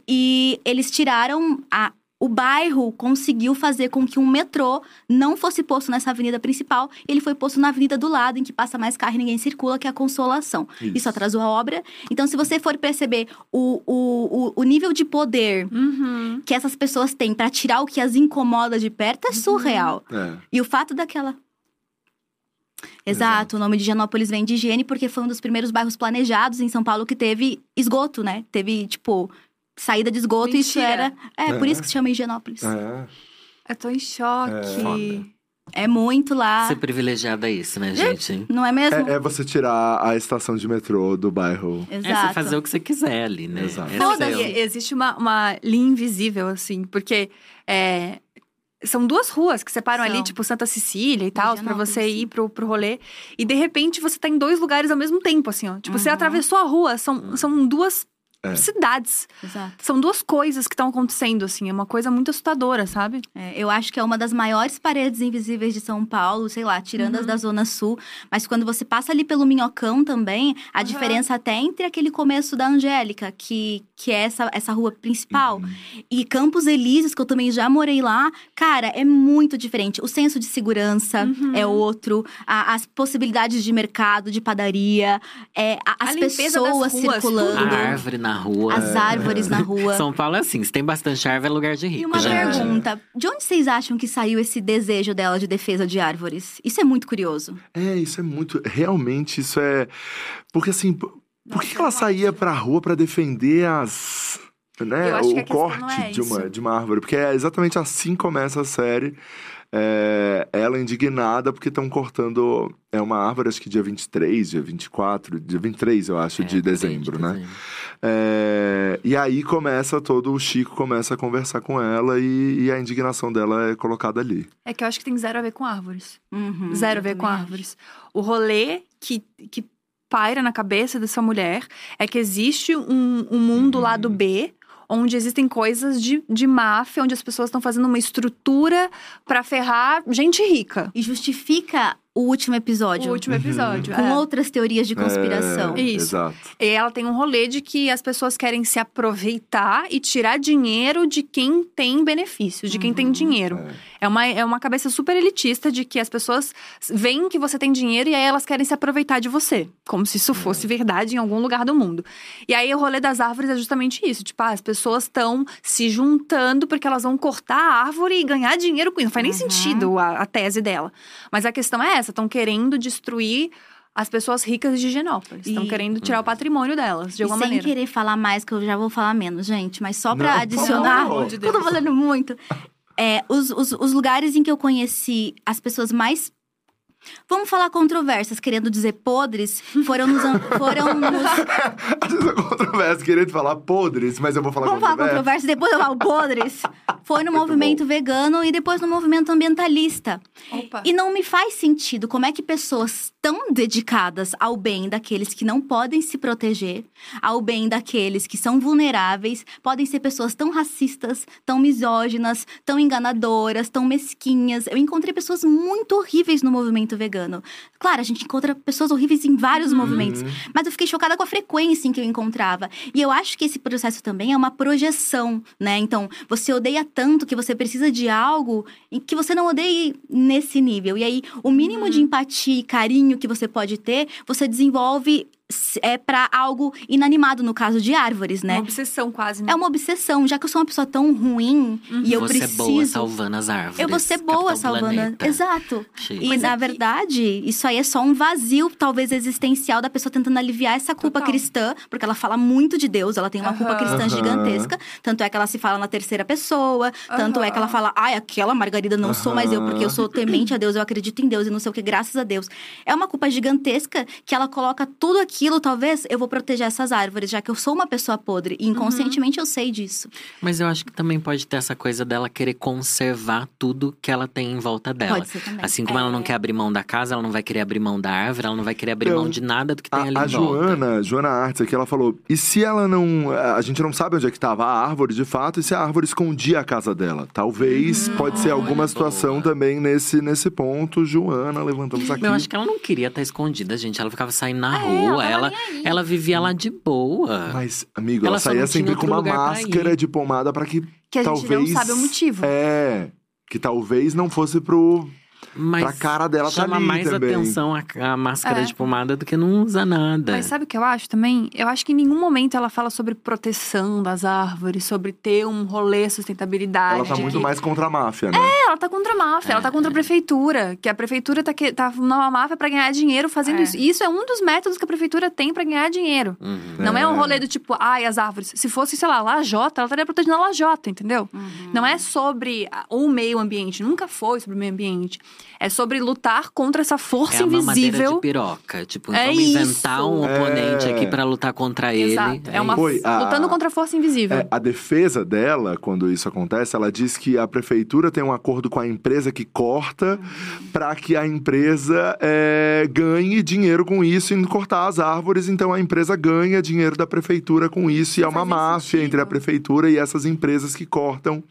E eles tiraram a. O bairro conseguiu fazer com que um metrô não fosse posto nessa avenida principal, ele foi posto na avenida do lado, em que passa mais carro e ninguém circula, que é a Consolação. Isso, Isso. atrasou a obra. Então, se você for perceber o, o, o, o nível de poder Uhum. que essas pessoas têm pra tirar o que as incomoda de perto, é surreal. É. E o fato daquela. Exato, o nome de Gianópolis vem de higiene porque foi um dos primeiros bairros planejados em São Paulo que teve esgoto, né? Teve, tipo, saída de esgoto e isso Mentira. era. É, por É. isso que se chama Higienópolis. É, É. Eu tô em choque. É muito lá. Ser privilegiada é isso, né, gente? Não é mesmo? É, é você tirar a estação de metrô do bairro. É Exato. você fazer o que você quiser ali, né? Exato. É. E existe uma, uma linha invisível, assim, porque é, são duas ruas que separam São. ali, tipo Santa Cecília e tal, pra Higienópolis, você sim. ir pro, pro rolê. E de repente você tá em dois lugares ao mesmo tempo, assim, ó. Tipo, você Uhum. atravessou a rua, são, são duas É. cidades. Exato. São duas coisas que estão acontecendo, assim. É uma coisa muito assustadora, sabe? É, eu acho que é uma das maiores paredes invisíveis de São Paulo, sei lá, tirando Uhum. as da Zona Sul. Mas quando você passa ali pelo Minhocão também, a Aham. diferença até entre aquele começo da Angélica, que, que é essa, essa rua principal, Uhum. e Campos Elíseos, que eu também já morei lá, cara, é muito diferente. O senso de segurança Uhum. é outro, a- as possibilidades de mercado, de padaria, é, a- as limpeza das pessoas ruas, circulando, A árvore na rua. as árvores na rua. São Paulo é assim, se tem bastante árvore, é lugar de rico. E uma gente. pergunta: de onde vocês acham que saiu esse desejo dela de defesa de árvores? Isso é muito curioso. É, isso é muito. Realmente, isso é. Porque assim, por que, ela saía pra rua pra defender as. Né, Eu acho que a o questão corte é de, uma, de uma árvore. Porque é exatamente assim que começa a série. É, ela indignada porque estão cortando. É uma árvore, acho que dia 23, dia 24, dia 23, eu acho, É, de dezembro, de né? dezembro. É, e aí começa todo. O Chico começa a conversar com ela e, e a indignação dela é colocada ali. É que eu acho que tem zero a ver com árvores. Uhum, Zero a ver com acho. árvores. O rolê que, que paira na cabeça dessa mulher é que existe um, um mundo Uhum. lado B. Onde existem coisas de, de máfia, onde as pessoas estão fazendo uma estrutura pra ferrar gente rica. E justifica o último episódio. O último episódio. Com é. outras teorias de conspiração. É, Isso. Exato. E ela tem um rolê de que as pessoas querem se aproveitar e tirar dinheiro de quem tem benefícios, de quem tem dinheiro. É. uma, é uma cabeça super elitista de que as pessoas veem que você tem dinheiro e aí elas querem se aproveitar de você. Como se isso fosse verdade em algum lugar do mundo. E aí o rolê das árvores é justamente isso. Tipo, ah, as pessoas estão se juntando porque elas vão cortar a árvore e ganhar dinheiro com isso. Não faz nem Uhum. sentido a, a tese dela. Mas a questão é essa: estão querendo destruir as pessoas ricas de Genópolis. Estão E- querendo tirar o patrimônio delas, de E alguma sem maneira. querer falar mais, que eu já vou falar menos, gente. Mas só pra Não, adicionar. amor de eu tô falando muito. É, os, os, os lugares em que eu conheci as pessoas mais. Vamos falar controversas, querendo dizer podres, foram nos. Foram nos Às vezes eu controverso querendo falar podres, mas eu vou falar vamos falar controverso. controversas, depois eu falo podres. Foi no Muito movimento vegano e depois no movimento ambientalista. Opa. E não me faz sentido como é que pessoas tão dedicadas ao bem daqueles que não podem se proteger, ao bem daqueles que são vulneráveis, podem ser pessoas tão racistas, tão misóginas, tão enganadoras, tão mesquinhas. Eu encontrei pessoas muito horríveis no movimento vegano. Claro, a gente encontra pessoas horríveis em vários movimentos, mas eu fiquei chocada com a frequência em que eu encontrava. E eu acho que esse processo também é uma projeção, né? Então, você odeia tanto que você precisa de algo em que você não odeie nesse nível. E aí, o mínimo de empatia e carinho que você pode ter, você desenvolve é para algo inanimado, no caso de árvores, né? Uma obsessão quase, né? É uma obsessão, já que eu sou uma pessoa tão ruim e eu Você preciso é boa salvando as árvores. eu vou ser boa salvando. Planeta. Exato. Chique. E Mas na é que- verdade, isso aí é só um vazio, talvez existencial, da pessoa tentando aliviar essa culpa Total. cristã, porque ela fala muito de Deus, ela tem uma culpa Aham. cristã Aham. gigantesca. Tanto é que ela se fala na terceira pessoa, tanto é que ela fala, ai, aquela Margarida não sou mais eu, porque eu sou temente a Deus, eu acredito em Deus e não sei o que, graças a Deus. É uma culpa gigantesca que ela coloca tudo aquilo, talvez eu vou proteger essas árvores, já que eu sou uma pessoa podre. E inconscientemente eu sei disso. Mas eu acho que também pode ter essa coisa dela querer conservar tudo que ela tem em volta dela. Pode ser também. Assim como ela não quer abrir mão da casa, ela não vai querer abrir mão da árvore, ela não vai querer abrir Então, mão de nada do que tem ali A, a em volta. Joana, Joana Artes aqui, ela falou: e se ela não. A gente não sabe onde é que estava a árvore de fato, e se a árvore escondia a casa dela? Talvez pode ser alguma situação boa. também nesse, nesse ponto. Joana, levantamos aqui. Eu acho que ela não queria estar escondida, gente. Ela ficava saindo na É, rua. ela Ela, ela vivia lá de boa. Mas, amigo, Ela ela, saía sempre com uma máscara de pomada pra que Que a gente talvez. não sabe o motivo. É. Que talvez não fosse pro. Mas pra cara dela tá chama ali mais também. atenção a, a máscara É. de pomada do que não usa nada. Mas sabe o que eu acho também? Eu acho que em nenhum momento ela fala sobre proteção das árvores, sobre ter um rolê sustentabilidade. Ela tá muito que- mais contra a máfia, né? É, ela tá contra a máfia, ela tá contra a prefeitura. Que a prefeitura tá, que, tá numa máfia pra ganhar dinheiro fazendo É. isso. E isso é um dos métodos que a prefeitura tem pra ganhar dinheiro. Uhum. Não é um É. rolê do tipo, ai, as árvores. Se fosse, sei lá, lajota, ela estaria protegendo a lajota, entendeu? Não é sobre o meio ambiente, nunca foi sobre o meio ambiente. É sobre lutar contra essa força É uma invisível. de piroca. Tipo, É vamos inventar isso. um oponente É. aqui pra lutar contra ele. Exato. É uma Foi, a- lutando contra a força invisível. É, a defesa dela, quando isso acontece, ela diz que a prefeitura tem um acordo com a empresa que corta para que a empresa é, ganhe dinheiro com isso em cortar as árvores. Então a empresa ganha dinheiro da prefeitura com isso. E é uma máfia sentido. entre a prefeitura e essas empresas que cortam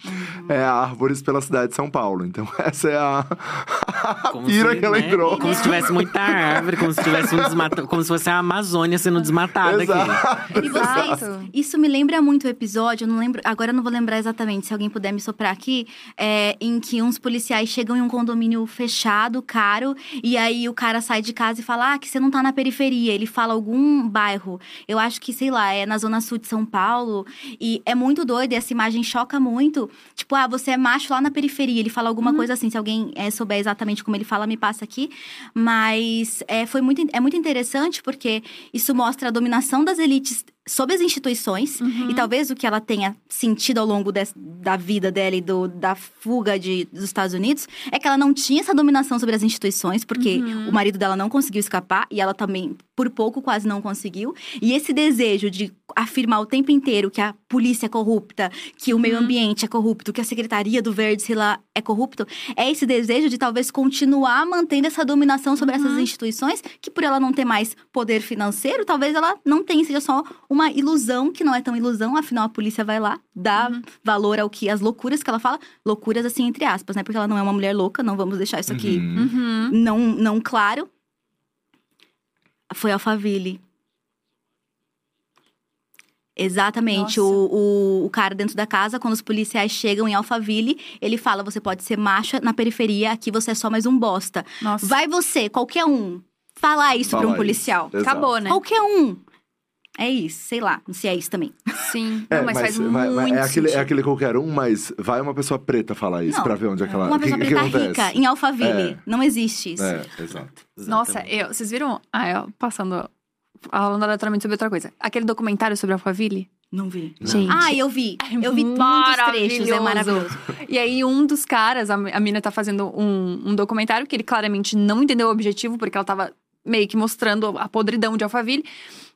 é, árvores pela cidade de São Paulo. Então essa é a Como pira se, que ela né, entrou. Como se tivesse muita árvore, como se tivesse um desmata... como se fosse a Amazônia sendo desmatada aqui. Exato. E vocês, Exato. isso me lembra muito o episódio, eu não lembro, agora eu não vou lembrar exatamente, se alguém puder me soprar aqui, é, em que uns policiais chegam em um condomínio fechado, caro, e aí o cara sai de casa e fala, ah, que você não tá na periferia. Ele fala algum bairro, eu acho que, sei lá, é na zona sul de São Paulo, e é muito doido, e essa imagem choca muito. Tipo, ah, você é macho lá na periferia. Ele fala alguma coisa assim, se alguém é, souber exatamente como ele fala, me passa aqui. Mas é, foi muito, é muito interessante porque isso mostra a dominação das elites sobre as instituições. E talvez o que ela tenha sentido ao longo des- da vida dela e do, da fuga de, dos Estados Unidos é que ela não tinha essa dominação sobre as instituições, porque o marido dela não conseguiu escapar e ela também, por pouco, quase não conseguiu. E esse desejo de afirmar o tempo inteiro que a polícia é corrupta, que o meio ambiente é corrupto, que a Secretaria do Verde, sei lá, é corrupto, é esse desejo de talvez continuar mantendo essa dominação sobre essas Uhum. instituições, que por ela não ter mais poder financeiro, talvez ela não tenha, seja só uma ilusão, que não é tão ilusão, afinal a polícia vai lá, dá Uhum. valor ao que, as loucuras que ela fala, loucuras assim, entre aspas, né? Porque ela não é uma mulher louca, não vamos deixar isso aqui Uhum. Uhum. não, não claro. Foi Alphaville. Exatamente. O, o, o cara dentro da casa, quando os policiais chegam em Alphaville, ele fala: você pode ser macha na periferia, aqui você é só mais um bosta. Nossa. Vai você, qualquer um, falar isso Fala pra um isso. policial. Exato. Acabou, né? Qualquer um. É isso, sei lá, não sei se é isso também. Sim. É, Não, mas, faz muito vai- vai- é, aquele, é aquele qualquer um, mas vai uma pessoa preta falar isso Não. pra ver onde é que ela... Uma que- pessoa que preta acontece? rica em Alphaville. É. Não existe isso. É, exato. Nossa, eu, vocês viram? Ah, eu passando. Falando aleatoriamente sobre outra coisa. Aquele documentário sobre Alphaville? Não vi. Gente. Ah, eu vi. Eu vi muitos trechos, é maravilhoso. E aí, um dos caras, a, a mina tá fazendo um, um documentário que ele claramente não entendeu o objetivo, porque ela tava meio que mostrando a podridão de Alphaville.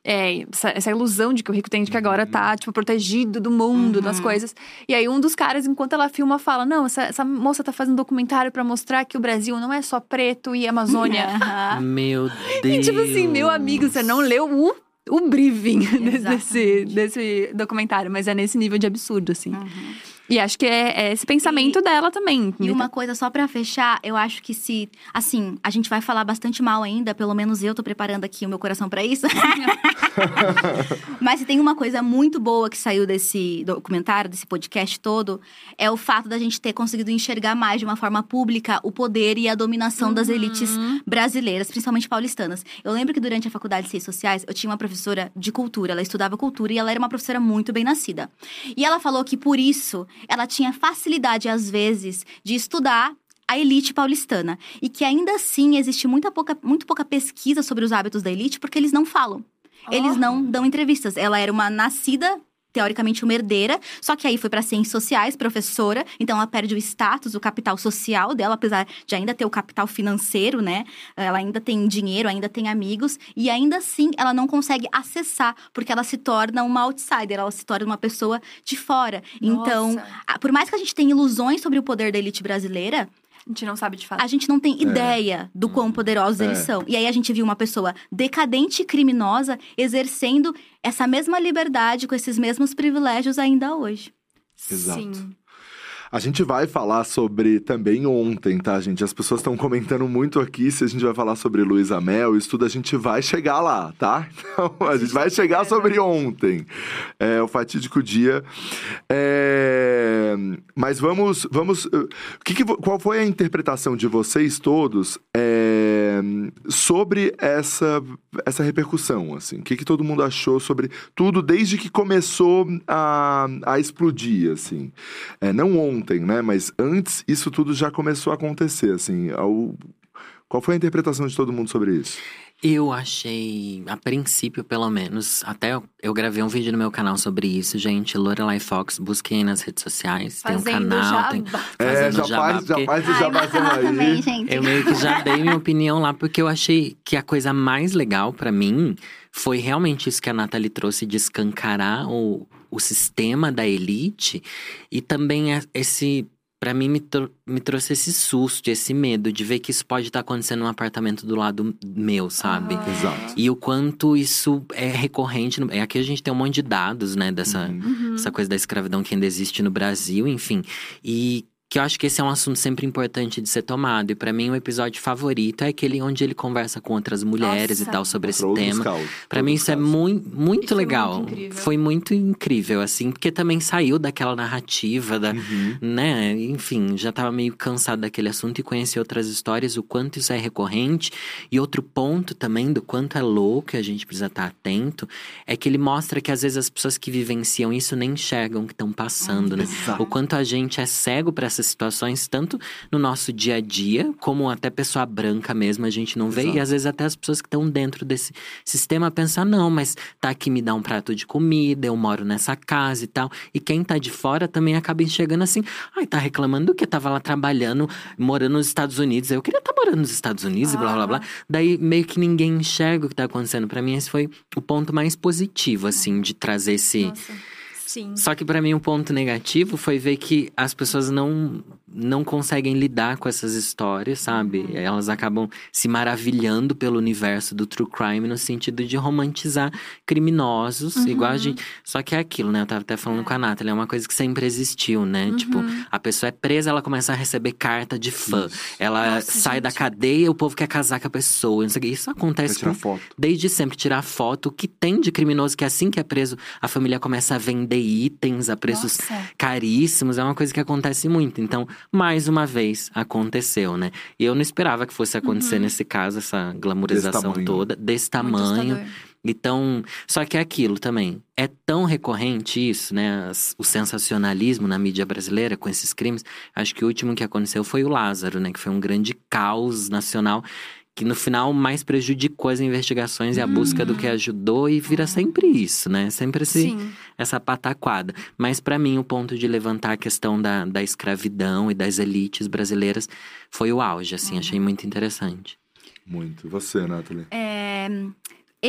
É, essa, essa ilusão de que o rico tem de que agora tá, tipo, protegido do mundo, Uhum. das coisas. E aí, um dos caras, enquanto ela filma, fala: Não, essa, essa moça tá fazendo documentário pra mostrar que o Brasil não é só preto e Amazônia. Meu E Deus. tipo assim, meu amigo, você não leu o, o briefing desse, desse documentário, mas é nesse nível de absurdo, assim. Uhum. E acho que é, é esse pensamento dela também. E uma coisa só pra fechar, eu acho que se, assim, a gente vai falar bastante mal ainda, pelo menos eu tô preparando aqui o meu coração pra isso. Mas se tem uma coisa muito boa que saiu desse documentário, desse podcast todo, é o fato da gente ter conseguido enxergar mais de uma forma pública o poder e a dominação das elites Uhum. brasileiras, principalmente paulistanas. Eu lembro que durante a faculdade de Ciências Sociais, eu tinha uma professora de cultura, ela estudava cultura e ela era uma professora muito bem nascida. E ela falou que por isso ela tinha facilidade, às vezes, de estudar a elite paulistana. E que ainda assim existe muita pouca, muito pouca pesquisa sobre os hábitos da elite, porque eles não falam. Eles Oh. não dão entrevistas. Ela era uma nascida teoricamente uma herdeira, só que aí foi para ciências sociais, professora, então ela perde o status, o capital social dela, apesar de ainda ter o capital financeiro, né? Ela ainda tem dinheiro, ainda tem amigos e ainda assim ela não consegue acessar, porque ela se torna uma outsider, ela se torna uma pessoa de fora. Então, Nossa. a- por mais que a gente tenha ilusões sobre o poder da elite brasileira, A gente não sabe de fato. a gente não tem ideia do quão poderosos É. eles são. E aí a gente viu uma pessoa decadente e criminosa exercendo essa mesma liberdade com esses mesmos privilégios ainda hoje. Exato. Sim. A gente vai falar sobre também ontem, tá, gente? As pessoas estão comentando muito aqui se a gente vai falar sobre Luísa Mel, isso tudo a gente vai chegar lá, tá? Então, a gente vai chegar sobre ontem. É o fatídico dia. É, Mas vamos. vamos... uh, que que Qual foi a interpretação de vocês todos é, sobre essa, essa repercussão? Assim? O que, que todo mundo achou sobre tudo desde que começou a, a explodir? Assim? É, não ontem, né? Mas antes isso tudo já começou a acontecer, assim. Ao... Qual foi a interpretação de todo mundo sobre isso? Eu achei, a princípio, pelo menos, até eu, eu gravei um vídeo no meu canal sobre isso, gente. Lorelai Fox, busquem aí nas redes sociais. Tem um Fazendo canal, tem. É, Fazendo já jabá, faz, já porque- faz o Ai, jabazão mas ela também, aí. gente. Eu meio que já dei minha opinião lá, porque eu achei que a coisa mais legal pra mim foi realmente isso que a Nathalie trouxe de escancarar o, o sistema da elite e também é- esse. Pra mim, me, tro- me trouxe esse susto, esse medo de ver que isso pode estar acontecendo no apartamento do lado meu, sabe? Aham. Exato. E o quanto isso é recorrente. no- é, Aqui a gente tem um monte de dados, né? Dessa, Uhum. Uhum. essa coisa da escravidão que ainda existe no Brasil, enfim. E que eu acho que esse é um assunto sempre importante de ser tomado. E pra mim, o episódio favorito é aquele onde ele conversa com outras mulheres Nossa. e tal sobre esse Contra outros tema. outros mim isso é casos. muito, muito foi legal. muito incrível. Foi muito incrível, assim, porque também saiu daquela narrativa da, Uhum. né? Enfim, já tava meio cansado daquele assunto e conheci outras histórias, o quanto isso é recorrente. E outro ponto também do quanto é louco e a gente precisa estar atento é que ele mostra que às vezes as pessoas que vivenciam isso nem enxergam o que estão passando, né? Exato. O quanto a gente é cego para essas situações, tanto no nosso dia a dia, como até pessoa branca mesmo, a gente não vê. Exato. E às vezes até as pessoas que estão dentro desse sistema pensam, não, mas tá aqui me dá um prato de comida, eu moro nessa casa e tal. E quem tá de fora também acaba enxergando assim, ai, tá reclamando do que? Tava lá trabalhando, morando nos Estados Unidos. Eu queria estar morando nos Estados Unidos e blá blá blá. Daí meio que ninguém enxerga o que tá acontecendo. Pra mim, esse foi o ponto mais positivo, assim, de trazer esse. Nossa. Sim. Só que pra mim um ponto negativo foi ver que as pessoas não não conseguem lidar com essas histórias, sabe? Uhum. Elas acabam se maravilhando pelo universo do true crime no sentido de romantizar criminosos, Uhum. igual a gente. Só que é aquilo, né? Eu tava até falando com a Nathalie, é uma coisa que sempre existiu, né? Uhum. Tipo, a pessoa é presa, ela começa a receber carta de fã. Ela Nossa, sai da gente. cadeia, o povo quer casar com a pessoa. não sei o quê. Isso acontece tirar com foto. Desde sempre, tirar foto. O que tem de criminoso que assim que é preso, a família começa a vender itens a preços Nossa. caríssimos. É uma coisa que acontece muito. Então, mais uma vez, aconteceu, né? E eu não esperava que fosse acontecer nesse caso, essa glamorização Desse toda, desse tamanho. Então, só que é aquilo também. É tão recorrente isso, né? O sensacionalismo na mídia brasileira com esses crimes. Acho que o último que aconteceu foi o Lázaro, né? Que foi um grande caos nacional. Que no final mais prejudicou as investigações e a busca do que ajudou. E vira sempre isso, né? Sempre esse, Sim. essa pataquada. Mas para mim, o ponto de levantar a questão da, da escravidão e das elites brasileiras foi o auge, assim. Achei muito interessante. Muito. Você, Nathalie. É,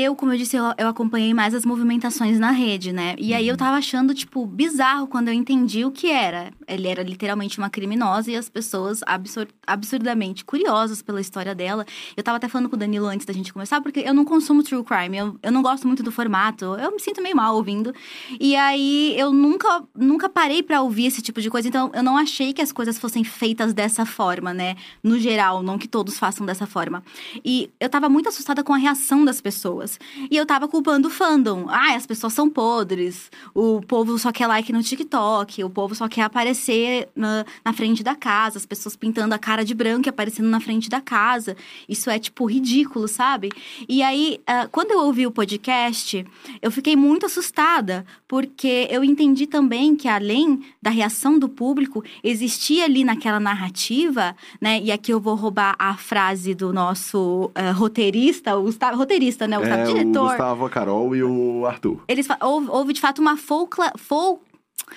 eu, como eu disse, eu, eu acompanhei mais as movimentações na rede, né? E aí eu tava achando, tipo, bizarro quando eu entendi o que era. Ele era literalmente uma criminosa e as pessoas absur- absurdamente curiosas pela história dela. Eu tava até falando com o Danilo antes da gente começar, porque eu não consumo true crime, eu, eu não gosto muito do formato, eu me sinto meio mal ouvindo. E aí eu nunca, nunca parei pra ouvir esse tipo de coisa, então eu não achei que as coisas fossem feitas dessa forma, né? No geral, não que todos façam dessa forma. E eu tava muito assustada com a reação das pessoas. E eu tava culpando o fandom. Ah, as pessoas são podres. O povo só quer like no TikTok. O povo só quer aparecer na, na frente da casa. As pessoas pintando a cara de branco e aparecendo na frente da casa. Isso é, tipo, ridículo, sabe? E aí, ah, quando eu ouvi o podcast, eu fiquei muito assustada. Porque eu entendi também que, além da reação do público, existia ali naquela narrativa, né? E aqui eu vou roubar a frase do nosso eh, roteirista, o Gustavo, roteirista, né? O É, o diretor. Gustavo, a Carol e o Arthur. Eles houve, houve, de fato uma folcla, fol,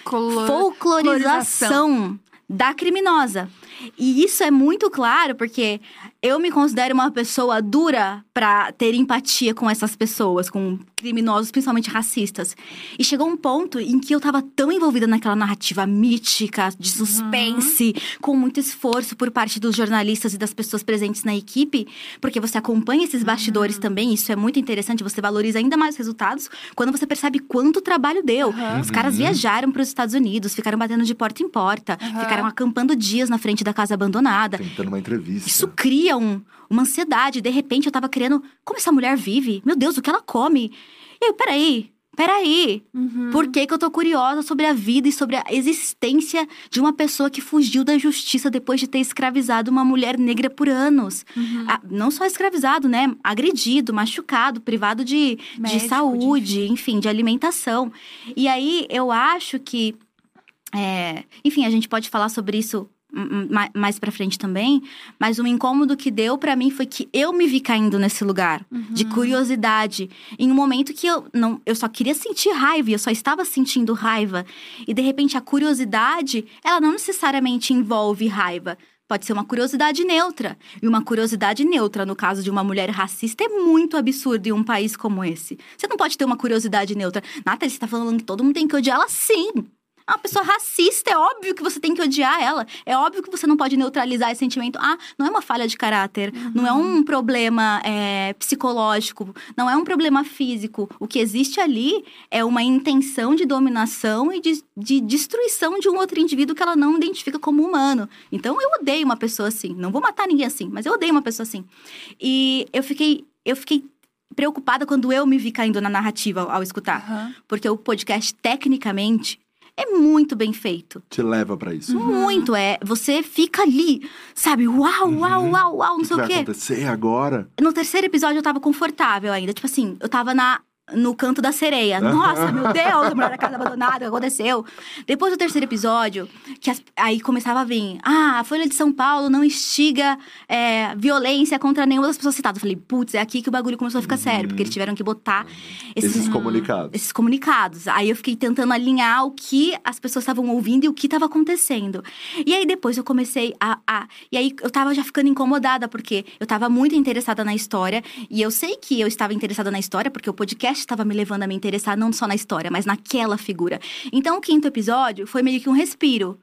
Color... folclorização da criminosa. E isso é muito claro porque eu me considero uma pessoa dura pra ter empatia com essas pessoas, com criminosos, principalmente racistas. E chegou um ponto em que eu tava tão envolvida naquela narrativa mítica, de suspense, com muito esforço por parte dos jornalistas e das pessoas presentes na equipe, porque você acompanha esses bastidores também, isso é muito interessante, você valoriza ainda mais os resultados quando você percebe quanto trabalho deu. Aham. Os caras viajaram para os Estados Unidos, ficaram batendo de porta em porta, ficaram acampando dias na frente da casa abandonada. Tentando uma entrevista. Isso cria um- uma ansiedade. De repente, eu tava querendo. Como essa mulher vive? Meu Deus, o que ela come? E eu, peraí, peraí. Uhum. Por que, que eu tô curiosa sobre a vida e sobre a existência de uma pessoa que fugiu da justiça depois de ter escravizado uma mulher negra por anos? Uhum. Ah, não só escravizado, né? Agredido, machucado, privado de, de Médico, de- saúde, enfim, de alimentação. E aí eu acho que. é, enfim, a gente pode falar sobre isso mais pra frente também, mas um incômodo que deu pra mim foi que eu me vi caindo nesse lugar de curiosidade, em um momento que eu não, eu só queria sentir raiva, e eu só estava sentindo raiva, e de repente a curiosidade, ela não necessariamente envolve raiva. Pode ser uma curiosidade neutra. E uma curiosidade neutra, no caso de uma mulher racista, é muito absurdo em um país como esse. Você não pode ter uma curiosidade neutra. Nathalie, você tá falando que todo mundo tem que odiar ela? Sim! É uma pessoa racista, é óbvio que você tem que odiar ela. É óbvio que você não pode neutralizar esse sentimento. Ah, não é uma falha de caráter, não é um problema é, psicológico, não é um problema físico. O que existe ali é uma intenção de dominação e de, de destruição de um outro indivíduo que ela não identifica como humano. Então eu odeio uma pessoa assim. Não vou matar ninguém assim, mas eu odeio uma pessoa assim. E eu fiquei, eu fiquei preocupada quando eu me vi caindo na narrativa ao, ao escutar. Aham. Porque o podcast, tecnicamente, é muito bem feito. Te leva pra isso. Muito, é. Você fica ali, sabe? Uau, uau, uau, uau, não que sei o vai quê. acontecer agora? No terceiro episódio eu tava confortável ainda. Tipo assim, eu tava na. No canto da sereia. Nossa, meu Deus, a mulher da casa abandonada, o que aconteceu? Depois do terceiro episódio, que as- aí começava a vir. Ah, a Folha de São Paulo não instiga é, violência contra nenhuma das pessoas citadas. Eu falei, putz, é aqui que o bagulho começou a ficar sério, porque eles tiveram que botar esses, Esses comunicados. esses comunicados. Aí eu fiquei tentando alinhar o que as pessoas estavam ouvindo e o que estava acontecendo. E aí depois eu comecei a, a. E aí eu tava já ficando incomodada, porque eu tava muito interessada na história. E eu sei que eu estava interessada na história, porque o podcast estava me levando a me interessar não só na história, mas naquela figura. Então o quinto episódio foi meio que um respiro.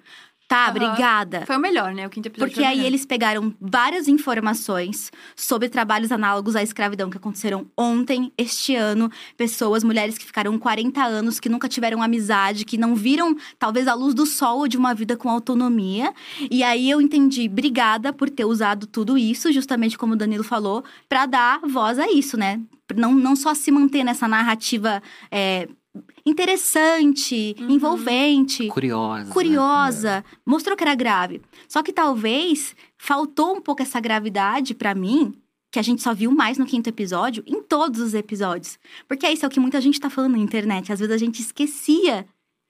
Tá, Aham. obrigada. Foi o melhor, né? O quinto episódio Porque aí eles pegaram várias informações sobre trabalhos análogos à escravidão que aconteceram ontem, este ano. Pessoas, mulheres que ficaram 40 anos, que nunca tiveram amizade, que não viram talvez a luz do sol de uma vida com autonomia. E aí eu entendi, obrigada por ter usado tudo isso, justamente como o Danilo falou, pra dar voz a isso, né? Não, não só se manter nessa narrativa é, interessante, Uhum. envolvente Curiosa. né? curiosa, mostrou que era grave. Só que talvez faltou um pouco essa gravidade pra mim, que a gente só viu mais no quinto episódio, em todos os episódios. Porque isso é o que muita gente tá falando na internet. Às vezes a gente esquecia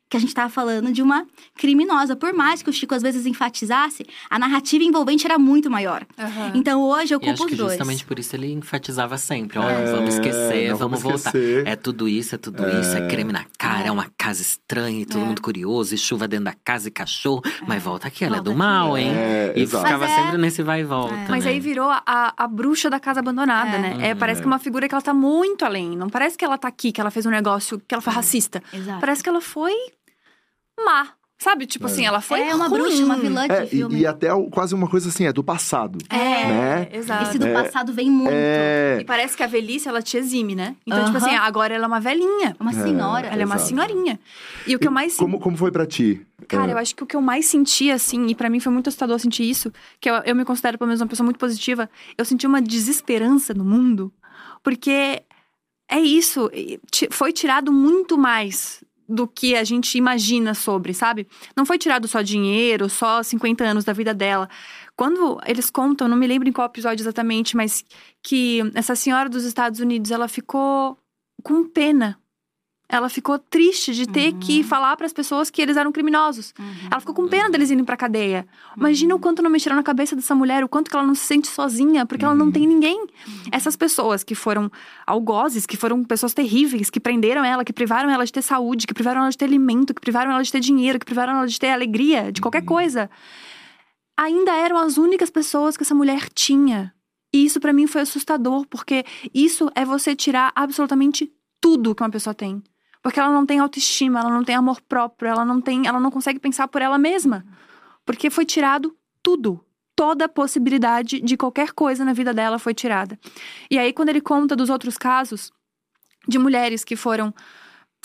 que a gente tava falando de uma criminosa. Por mais que o Chico às vezes enfatizasse, a narrativa envolvente era muito maior. Aham. Então hoje eu acho culpo que os dois. justamente por isso ele enfatizava sempre. Ó, É, vamos esquecer, vamos, vamos voltar. esquecer. É tudo isso, é tudo isso. É creme na cara, é, uma casa estranha, e todo É. mundo curioso, e chuva dentro da casa e cachorro. Mas volta aqui, ela é Volta do aqui. mal, hein? É, e exato. ficava é- sempre nesse vai e volta. É. Mas né? aí virou a, a bruxa da casa abandonada, É. né? É, Uhum. parece que é uma figura que ela tá muito além. Não parece que ela tá aqui, que ela fez um negócio, que ela foi racista. Exato. Parece que ela foi má. Sabe? Tipo assim, ela foi é uma ruim. bruxa, uma vilã de É, e, filme. e até o- quase uma coisa assim, é do passado. É, Né? exato. Esse do passado vem muito. É. E parece que a velhice, ela te exime, né? Então, tipo Aham. assim, agora ela é uma velhinha. Uma senhora. Ela é uma Exato. senhorinha. E o que eu mais Como, como foi pra ti? Cara, É, eu acho que o que eu mais senti, assim, e pra mim foi muito assustador sentir isso, que eu, eu me considero, pelo menos, uma pessoa muito positiva, eu senti uma desesperança no mundo, porque é isso, e foi tirado muito mais do que a gente imagina sobre, sabe? Não foi tirado só dinheiro, só 50 anos da vida dela. Quando eles contam, não me lembro em qual episódio exatamente, mas que essa senhora dos Estados Unidos, ela ficou com pena. Ela ficou triste de ter Uhum. que falar para as pessoas que eles eram criminosos. Uhum. Ela ficou com pena deles irem pra cadeia. Imagina o quanto não mexeram na cabeça dessa mulher, o quanto que ela não se sente sozinha, porque ela não tem ninguém. Essas pessoas que foram algozes, que foram pessoas terríveis, que prenderam ela, que privaram ela de ter saúde, que privaram ela de ter alimento, que privaram ela de ter dinheiro, que privaram ela de ter alegria, de qualquer coisa. Ainda eram as únicas pessoas que essa mulher tinha. E isso pra mim foi assustador, porque isso é você tirar absolutamente tudo que uma pessoa tem. Porque ela não tem autoestima, ela não tem amor próprio, ela não tem, ela não consegue pensar por ela mesma. Porque foi tirado tudo. Toda a possibilidade de qualquer coisa na vida dela foi tirada. E aí, quando ele conta dos outros casos de mulheres que foram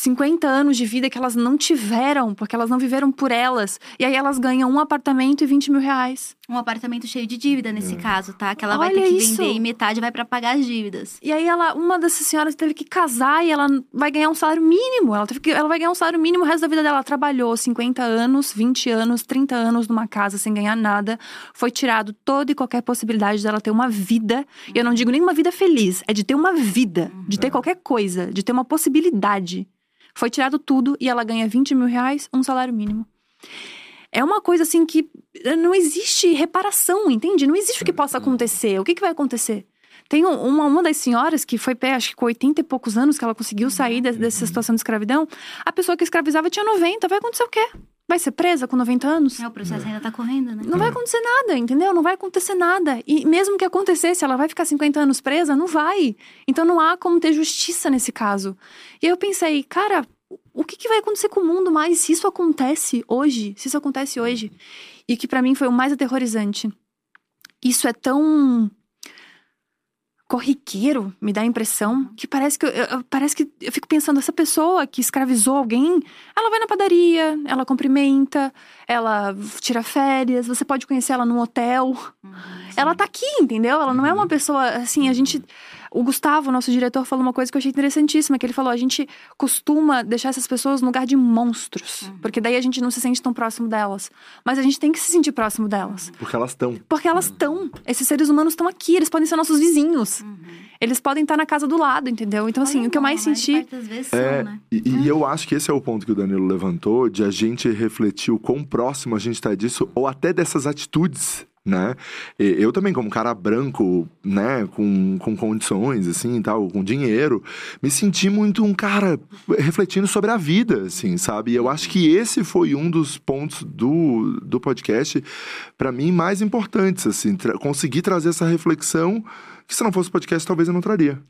50 anos de vida que elas não tiveram, porque elas não viveram por elas. E aí elas ganham um apartamento e 20 mil reais. Um apartamento cheio de dívida nesse caso, tá? Que ela vai Olha ter que isso. vender e metade vai pra pagar as dívidas. E aí ela, uma dessas senhoras teve que casar e ela vai ganhar um salário mínimo. Ela, teve que, ela vai ganhar um salário mínimo o resto da vida dela. Ela trabalhou 50 anos, 20 anos, 30 anos numa casa sem ganhar nada. Foi tirado toda e qualquer possibilidade dela ter uma vida. E eu não digo nem uma vida feliz, é de ter uma vida, de ter qualquer coisa, de ter uma possibilidade. Foi tirado tudo e ela ganha 20 mil reais, um salário mínimo. É uma coisa assim que não existe reparação, entende? Não existe o que possa acontecer. O que, que vai acontecer? Tem um- uma, uma das senhoras que foi, pé, acho que com 80 e poucos anos que ela conseguiu sair de- dessa situação de escravidão. A pessoa que escravizava tinha 90. Vai acontecer o quê? Vai ser presa com 90 anos? É, o processo ainda tá correndo, né? Não vai acontecer nada, entendeu? Não vai acontecer nada. E mesmo que acontecesse, ela vai ficar 50 anos presa? Não vai. Então não há como ter justiça nesse caso. E aí eu pensei, cara, o que, que vai acontecer com o mundo mais se isso acontece hoje? Se isso acontece hoje? E que pra mim foi o mais aterrorizante. Isso é tão corriqueiro, me dá a impressão, que parece que eu, eu- parece que eu fico pensando, essa pessoa que escravizou alguém, ela vai na padaria, ela cumprimenta, ela tira férias, você pode conhecer ela num hotel. Ela tá aqui, entendeu? Ela não é uma pessoa assim, a gente. O Gustavo, nosso diretor, falou uma coisa que eu achei interessantíssima, que ele falou: a gente costuma deixar essas pessoas no lugar de monstros. Porque daí a gente não se sente tão próximo delas. Mas a gente tem que se sentir próximo delas. Porque elas estão. Porque elas estão. Esses seres humanos estão aqui, eles podem ser nossos vizinhos. Eles podem estar na casa do lado, entendeu? Então, assim, Olha, o que eu mais não, senti. das vezes É, são, né? e, e eu acho que esse é o ponto que o Danilo levantou, de a gente refletir o quão próximo a gente está disso, ou até dessas atitudes, né? Eu também, como cara branco, né, com, com condições, assim, tal, com dinheiro, me senti muito um cara refletindo sobre a vida, assim, sabe? E eu acho que esse foi um dos pontos do, do podcast, para mim, mais importantes, assim, tra- conseguir trazer essa reflexão que se não fosse podcast, talvez eu não traria,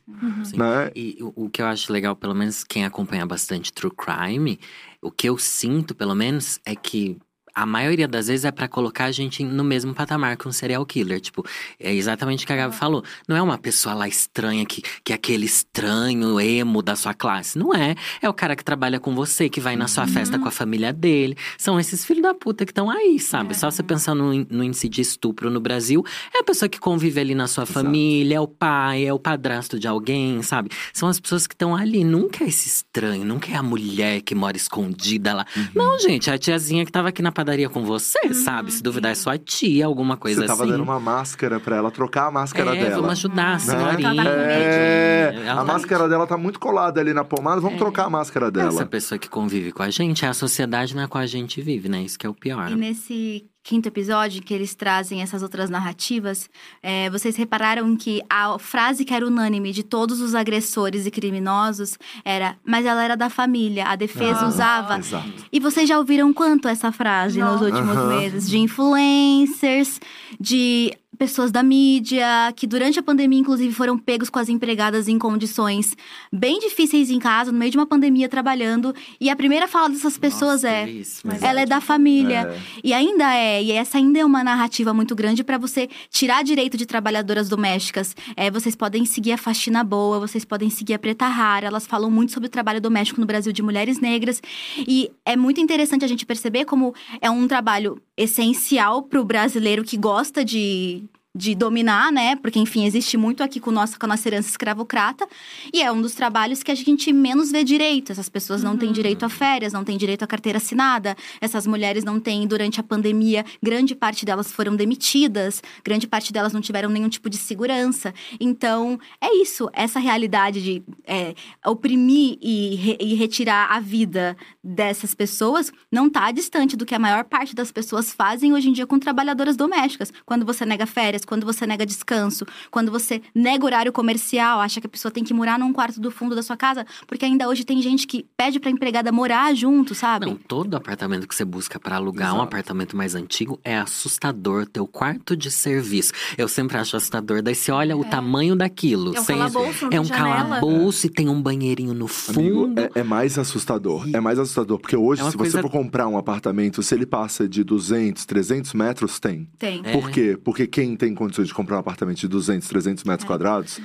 Sim. né? E o, o que eu acho legal, pelo menos quem acompanha bastante True Crime, o que eu sinto, pelo menos, é que a maioria das vezes é pra colocar a gente no mesmo patamar que um serial killer. Tipo, é exatamente o que a Gabi falou. Não é uma pessoa lá estranha que, que é aquele estranho emo da sua classe. Não é. É o cara que trabalha com você, que vai na sua festa com a família dele. São esses filhos da puta que estão aí, sabe? Só você pensar no, no índice de estupro no Brasil, é a pessoa que convive ali na sua família, é o pai, é o padrasto de alguém, sabe? São as pessoas que estão ali. Nunca é esse estranho, nunca é a mulher que mora escondida lá. Uhum. Não, gente, é a tiazinha que tava aqui na padaria com você, sabe? Se duvidar, é sua tia, alguma coisa Você tava assim. dando uma máscara pra ela trocar a máscara é, dela. vamos ajudar a senhorinha. Ela tá com É, Ela a tá- máscara dela tá muito colada ali na pomada, vamos trocar a máscara dela. Essa pessoa que convive com a gente é a sociedade na qual a gente vive, né? Isso que é o pior. E nesse quinto episódio, que eles trazem essas outras narrativas, é, vocês repararam que a frase que era unânime de todos os agressores e criminosos era: mas ela era da família, a defesa Ah, usava. Exato. E vocês já ouviram quanto essa frase nos Nossa. últimos Aham. meses? De influencers, de pessoas da mídia, que durante a pandemia, inclusive, foram pegos com as empregadas em condições bem difíceis em casa, no meio de uma pandemia, trabalhando. E a primeira fala dessas pessoas Nossa, é: isso, ela é da família. É. E ainda é, e essa ainda é uma narrativa muito grande para você tirar direito de trabalhadoras domésticas. É, vocês podem seguir a Faxina Boa, vocês podem seguir a Preta Rara, elas falam muito sobre o trabalho doméstico no Brasil de mulheres negras. E é muito interessante a gente perceber como é um trabalho essencial para o brasileiro que gosta de. De dominar, né? Porque, enfim, existe muito aqui com, nossa, com a nossa herança escravocrata. E é um dos trabalhos que a gente menos vê direito. Essas pessoas não têm direito a férias, não têm direito a carteira assinada. Essas mulheres não têm, durante a pandemia, grande parte delas foram demitidas, grande parte delas não tiveram nenhum tipo de segurança. Então, é isso. Essa realidade de é, oprimir e, re- e retirar a vida dessas pessoas não está distante do que a maior parte das pessoas fazem hoje em dia com trabalhadoras domésticas. Quando você nega férias, quando você nega descanso, quando você nega horário comercial, acha que a pessoa tem que morar num quarto do fundo da sua casa, porque ainda hoje tem gente que pede pra empregada morar junto, sabe? Não, todo apartamento que você busca pra alugar um Exato. apartamento mais antigo é assustador. Teu quarto de serviço. Eu sempre acho assustador. Daí você olha o tamanho daquilo. É um sem- calabouço, não É tem um janela. calabouço e tem um banheirinho no Amigo, fundo. é, é mais assustador. É mais assustador. Porque hoje, É se você coisa- for comprar um apartamento, se ele passa de 200, 300 metros, tem. Tem. É. Por quê? Porque quem tem condições de comprar um apartamento de 200, 300 metros quadrados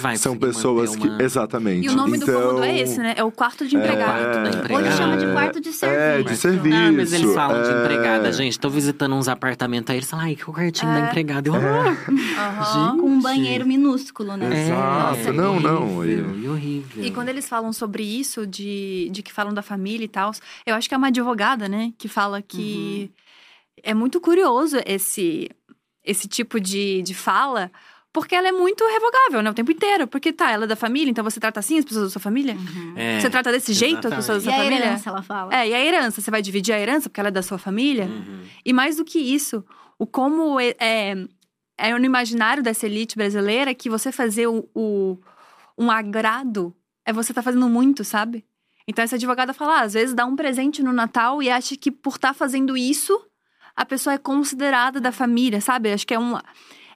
Vai são pessoas que. uma- Exatamente. E o nome do então, cômodo é esse, né? É o quarto de É, empregado. quarto da empregada. Hoje chama de É, quarto de É, serviço. de serviço. Ah, mas eles falam de é. empregada, gente. Tô visitando uns apartamentos aí, eles falam, ai, que o quartinho da empregada. Eu, ah, Aham. Com um banheiro minúsculo, né? É. Exato. É, não, e não, horrível, e- horrível. E quando eles falam sobre isso, de, de que falam da família e tal, eu acho que é uma advogada, né? Que fala que é muito curioso esse, esse tipo de, de fala, porque ela é muito revogável, né? O tempo inteiro. Porque tá, ela é da família, então você trata assim as pessoas da sua família? É, Você trata desse jeito as pessoas da a sua família? herança, ela fala. É, e a herança? Você vai dividir a herança porque ela é da sua família? uhum. E mais do que isso, o como é, é, é no imaginário dessa elite brasileira que você fazer o, o- um agrado é você tá fazendo muito, sabe? Então essa advogada fala, ah, às vezes dá um presente no Natal e acha que por estar fazendo isso, a pessoa é considerada da família, sabe? Acho que é uma.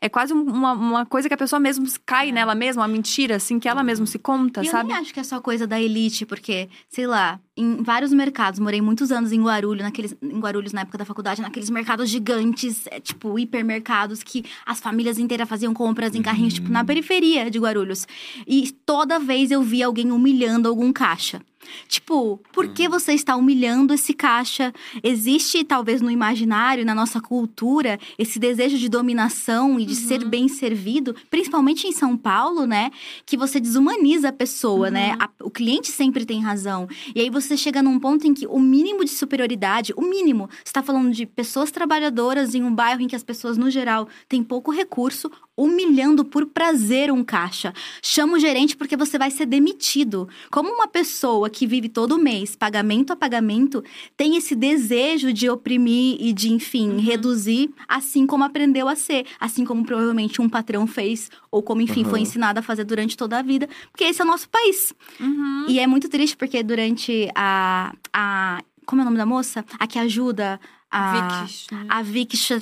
É quase um- uma, uma coisa que a pessoa mesmo cai nela mesma, uma mentira, assim, que ela mesma se conta, E eu sabe? nem acho que é só coisa da elite, porque, sei lá, em vários mercados, morei muitos anos em Guarulhos, naqueles, em Guarulhos na época da faculdade, naqueles mercados gigantes, é, tipo hipermercados, que as famílias inteiras faziam compras em carrinhos, tipo, na periferia de Guarulhos. E toda vez eu via alguém humilhando algum caixa. Tipo, por que você está humilhando esse caixa? Existe, talvez, no imaginário, na nossa cultura, esse desejo de dominação e de ser bem servido, principalmente em São Paulo, né? Que você desumaniza a pessoa, né? A- o cliente sempre tem razão. E aí você chega num ponto em que o mínimo de superioridade, o mínimo, você está falando de pessoas trabalhadoras em um bairro em que as pessoas, no geral, têm pouco recurso, humilhando por prazer um caixa. Chama o gerente porque você vai ser demitido. Como uma pessoa que vive todo mês, pagamento a pagamento, tem esse desejo de oprimir e de, enfim, reduzir, assim como aprendeu a ser. Assim como provavelmente um patrão fez, ou como, enfim, foi Aham. ensinado a fazer durante toda a vida. Porque esse é o nosso país. Uhum. E é muito triste porque durante a. a como é o nome da moça? A que ajuda a. A Vicky Sch-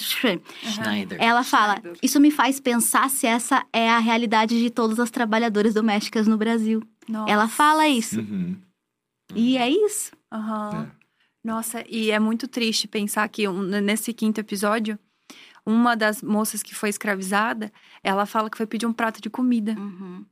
Schneider. ela fala: Schneider. Isso me faz pensar se essa é a realidade de todas as trabalhadoras domésticas no Brasil. Nossa. Ela fala isso. Uhum. E é isso. Aham. Nossa, e é muito triste pensar que um- nesse quinto episódio, uma das moças que foi escravizada, ela fala que foi pedir um prato de comida. Uhum.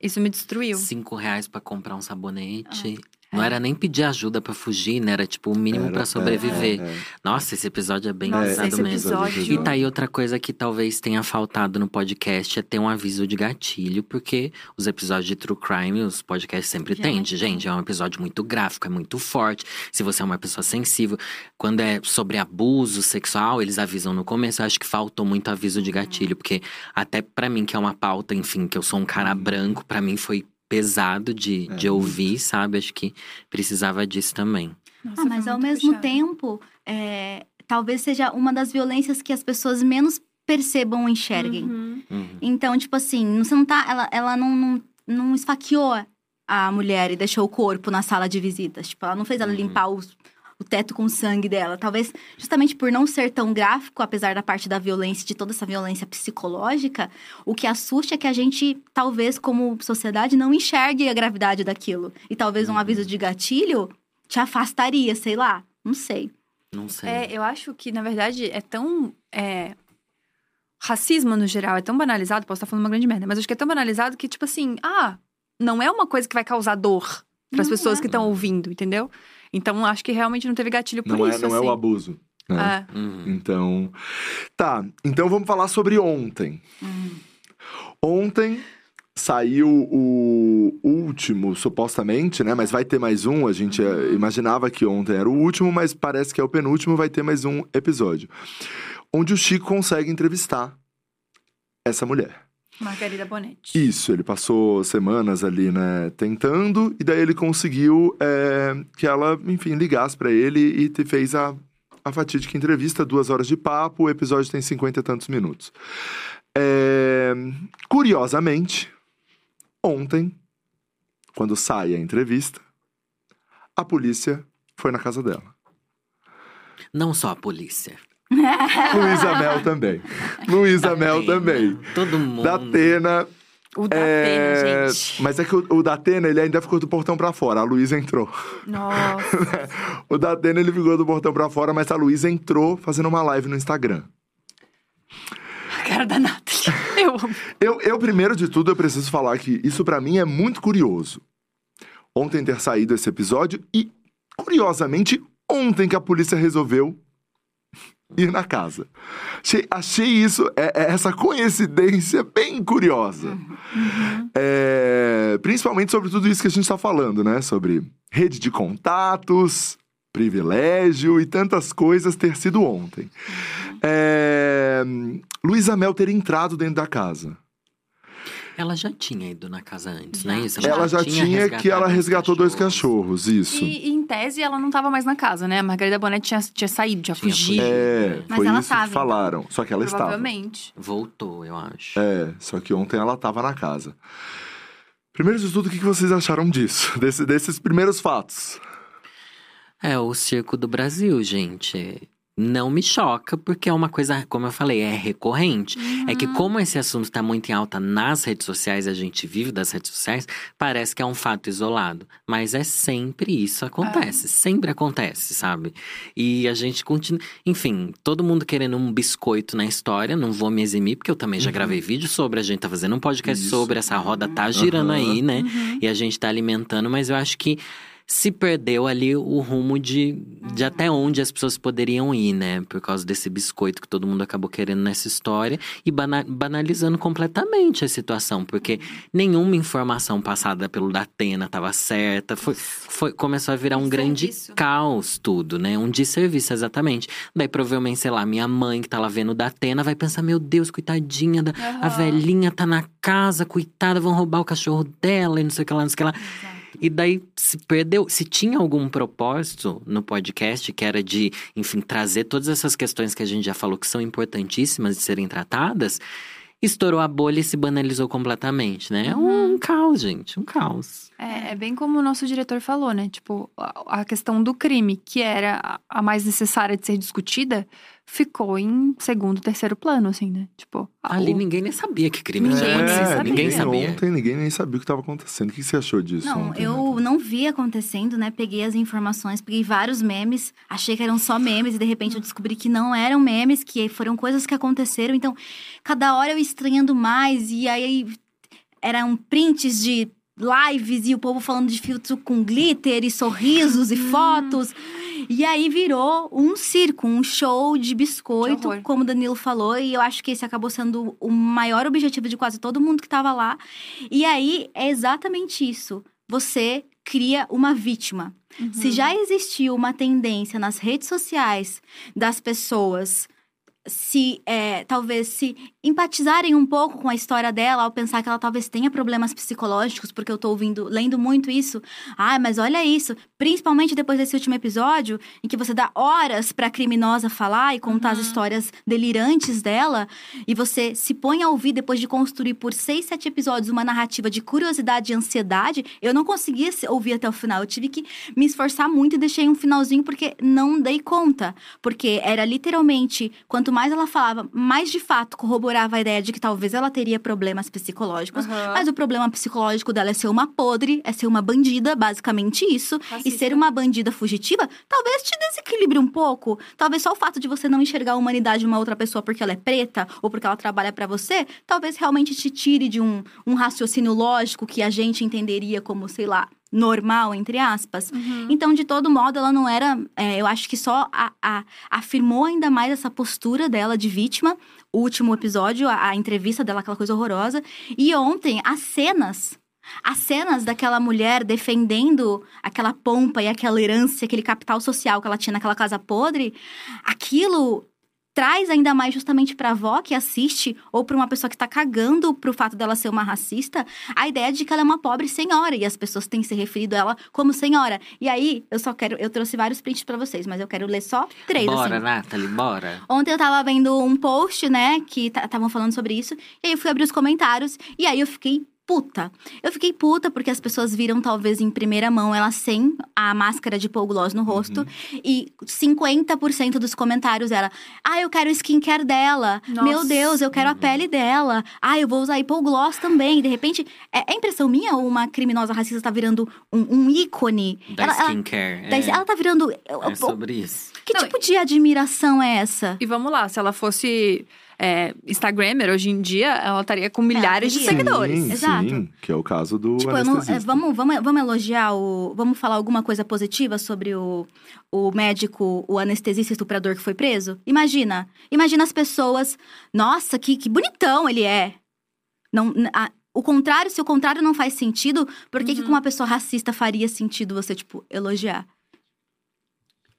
Isso me destruiu. Cinco reais pra comprar um sabonete. Não é. era nem pedir ajuda pra fugir, né? Era tipo o mínimo pra sobreviver. é, é. Nossa, esse episódio é bem Nossa, pesado esse mesmo. episódio- E tá aí outra coisa que talvez tenha faltado no podcast é ter um aviso de gatilho, porque os episódios de True Crime, os podcasts sempre Já têm. tem. Gente, é um episódio muito gráfico, é muito forte. Se você é uma pessoa sensível, quando é sobre abuso sexual, eles avisam no começo. Eu acho que faltou muito aviso de gatilho, porque até pra mim, que é uma pauta, enfim, que eu sou um cara branco, pra mim foi pesado de, É, de ouvir, sabe? Acho que precisava disso também. Nossa, Ah, mas ao muito mesmo puxado. tempo, é, talvez seja uma das violências que as pessoas menos percebam ou enxerguem. Uhum. Uhum. Então, tipo assim, você não tá. Ela, ela não, não, não esfaqueou a mulher e deixou o corpo na sala de visitas. Tipo, ela não fez ela Uhum. limpar os- o teto com o sangue dela. Talvez, justamente por não ser tão gráfico, apesar da parte da violência, de toda essa violência psicológica, o que assusta é que a gente, talvez, como sociedade, não enxergue a gravidade daquilo. E talvez um aviso de gatilho te afastaria, sei lá. Não sei. Não sei. É, eu acho que, na verdade, é tão. é, Racismo, no geral, é tão banalizado, posso estar falando uma grande merda, mas acho que é tão banalizado que, tipo assim, ah, não é uma coisa que vai causar dor para as pessoas é. que estão ouvindo, entendeu? Então, acho que realmente não teve gatilho por Não, isso. é, não é assim. o abuso. né? É. Uhum. Então. Tá, então vamos falar sobre ontem. Ontem saiu o último, supostamente, né? Mas vai ter mais um. A gente eh, imaginava que ontem era o último, mas parece que é o penúltimo. Vai ter mais um episódio. Onde o Chico consegue entrevistar essa mulher. Margarida Bonetti. Isso, ele passou semanas ali, né, tentando, e daí ele conseguiu é, que ela, enfim, ligasse pra ele e te fez a, a fatídica entrevista, duas horas de papo, o episódio tem cinquenta e tantos minutos. É, curiosamente, ontem, quando sai a entrevista, a polícia foi na casa dela. Não só a polícia. Luísa Mel também. Luísa Mel Datena. também. Todo mundo. Da Atena, O da É, Atena, gente. Mas é que o, o da Atena, ele ainda ficou do portão pra fora. A Luísa entrou. Nossa. O da Atena, ele ficou do portão pra fora, mas a Luísa entrou fazendo uma live no Instagram. A cara da Nathalie. Eu amo. Eu, eu, primeiro de tudo, eu preciso falar que isso pra mim é muito curioso. Ontem ter saído esse episódio e, curiosamente, ontem que a polícia resolveu ir na casa. Achei, achei isso, é, é essa coincidência bem curiosa. É, principalmente sobre tudo isso que a gente está falando, né? Sobre rede de contatos, privilégio e tantas coisas ter sido ontem. É, Luísa Mel ter entrado dentro da casa. Ela já tinha ido na casa antes, Já. não é isso? Ela já tinha que ela resgatado uns resgatou dois cachorros, isso. E, e, em tese, ela não tava mais na casa, né? A Margarida Bonetti tinha, tinha saído, tinha, Tinha fugido. É, Mas foi ela isso tava, que então. falaram. Só que ela estava. Provavelmente. Voltou, eu acho. É, só que ontem ela estava na casa. Primeiro de tudo, o que que vocês acharam disso? Desse- desses primeiros fatos? É o circo do Brasil, gente. Não me choca, porque é uma coisa, como eu falei, é recorrente. É que como esse assunto tá muito em alta nas redes sociais, a gente vive das redes sociais, parece que é um fato isolado. Mas é sempre isso acontece, sempre acontece, sabe? E a gente continua. Enfim, todo mundo querendo um biscoito na história, não vou me eximir, porque eu também já gravei vídeo sobre, a gente tá fazendo um podcast Isso. sobre, essa roda tá girando Aham. aí, né? Uhum. E a gente tá alimentando, mas eu acho que se perdeu ali o rumo de, de até onde as pessoas poderiam ir, né? Por causa desse biscoito que todo mundo acabou querendo nessa história e bana- banalizando completamente a situação, porque nenhuma informação passada pelo Datena estava certa. Foi, foi, começou a virar um grande caos tudo, né? Um desserviço, exatamente. Daí provavelmente, sei lá, minha mãe que tá lá vendo o Datena vai pensar: meu Deus, coitadinha da. A Aham. velhinha tá na casa, coitada, vão roubar o cachorro dela e não sei o que lá, não sei o que lá. E daí se perdeu. Se tinha algum propósito no podcast, que era de, enfim, trazer todas essas questões que a gente já falou que são importantíssimas de serem tratadas, estourou a bolha e se banalizou completamente, né? É um, um caos, gente, um caos. É, é bem como o nosso diretor falou, né? Tipo, a, a questão do crime, que era a mais necessária de ser discutida, ficou em segundo, terceiro plano, assim, né? Tipo, Ali o- ninguém nem sabia que crime Ninguém acontecido. sabia. Ninguém É, sabia. Ontem ninguém nem sabia o que estava acontecendo. O que você achou disso? Não, ontem, eu Nathalie? não vi acontecendo, né? Peguei as informações, peguei vários memes, achei que eram só memes e de repente eu descobri que não eram memes, que foram coisas que aconteceram. Então, cada hora eu estranhando mais e aí eram prints de lives e o povo falando de filtro com glitter e sorrisos e fotos. E aí virou um circo, um show de biscoito, como o Danilo falou, e eu acho que esse acabou sendo o maior objetivo de quase todo mundo que tava lá. E aí é exatamente isso. Você cria uma vítima. Uhum. Se já existiu uma tendência nas redes sociais das pessoas se é, talvez se empatizarem um pouco com a história dela ao pensar que ela talvez tenha problemas psicológicos, porque eu tô ouvindo, lendo muito isso. Ah, mas olha isso, principalmente depois desse último episódio, em que você dá horas pra criminosa falar e contar as Uhum. histórias delirantes dela, e você se põe a ouvir depois de construir por seis, sete episódios uma narrativa de curiosidade e ansiedade, eu não conseguia se- ouvir até o final. Eu tive que me esforçar muito e deixei um finalzinho porque não dei conta. Porque era literalmente, quanto mais ela falava, mais de fato corroborava a ideia de que talvez ela teria problemas psicológicos. Aham. Mas o problema psicológico dela é ser uma podre, é ser uma bandida, basicamente isso. E Racista. ser uma bandida fugitiva, talvez te desequilibre um pouco. Talvez só o fato de você não enxergar a humanidade de uma outra pessoa porque ela é preta ou porque ela trabalha pra você, talvez realmente te tire de um, um raciocínio lógico que a gente entenderia como, sei lá, normal, entre aspas. Uhum. Então, de todo modo, ela não era. é, eu acho que só a- a- afirmou ainda mais essa postura dela de vítima. O último episódio, a, a entrevista dela, aquela coisa horrorosa. E ontem, as cenas. As cenas daquela mulher defendendo aquela pompa e aquela herança, aquele capital social que ela tinha naquela casa podre, aquilo traz ainda mais justamente pra avó que assiste, ou pra uma pessoa que tá cagando pro fato dela ser uma racista, a ideia de que ela é uma pobre senhora e as pessoas têm se referido a ela como senhora. E aí, eu só quero. Eu trouxe vários prints pra vocês, mas eu quero ler só três. Bora, assim. Nathalie, bora. Ontem eu tava vendo um post, né, que estavam falando sobre isso, e aí eu fui abrir os comentários, e aí eu fiquei puta. Eu fiquei puta porque as pessoas viram, talvez em primeira mão, ela sem a máscara de Paul Gloss no rosto, e 50% dos comentários era: ah, eu quero o skincare dela, Nossa. meu Deus, eu quero a Uhum. pele dela, ah, eu vou usar Paul Gloss também. De repente, é, é impressão minha ou uma criminosa racista tá virando um, um ícone? Da ela, ela, skincare. da- é, ela tá virando. é sobre isso. Que Não, tipo de admiração é essa? E vamos lá, se ela fosse é, Instagrammer hoje em dia, ela estaria com milhares de teria. seguidores. Sim, Exato. sim, que é o caso do Tipo, não- é, vamos, vamos, vamos elogiar o. Vamos falar alguma coisa positiva sobre o, o médico, o anestesista estuprador que foi preso? Imagina. Imagina as pessoas. Nossa, que, que bonitão ele é. Não, a- o contrário, se o contrário não faz sentido, por que, que Uhum. com uma pessoa racista faria sentido você, tipo, elogiar?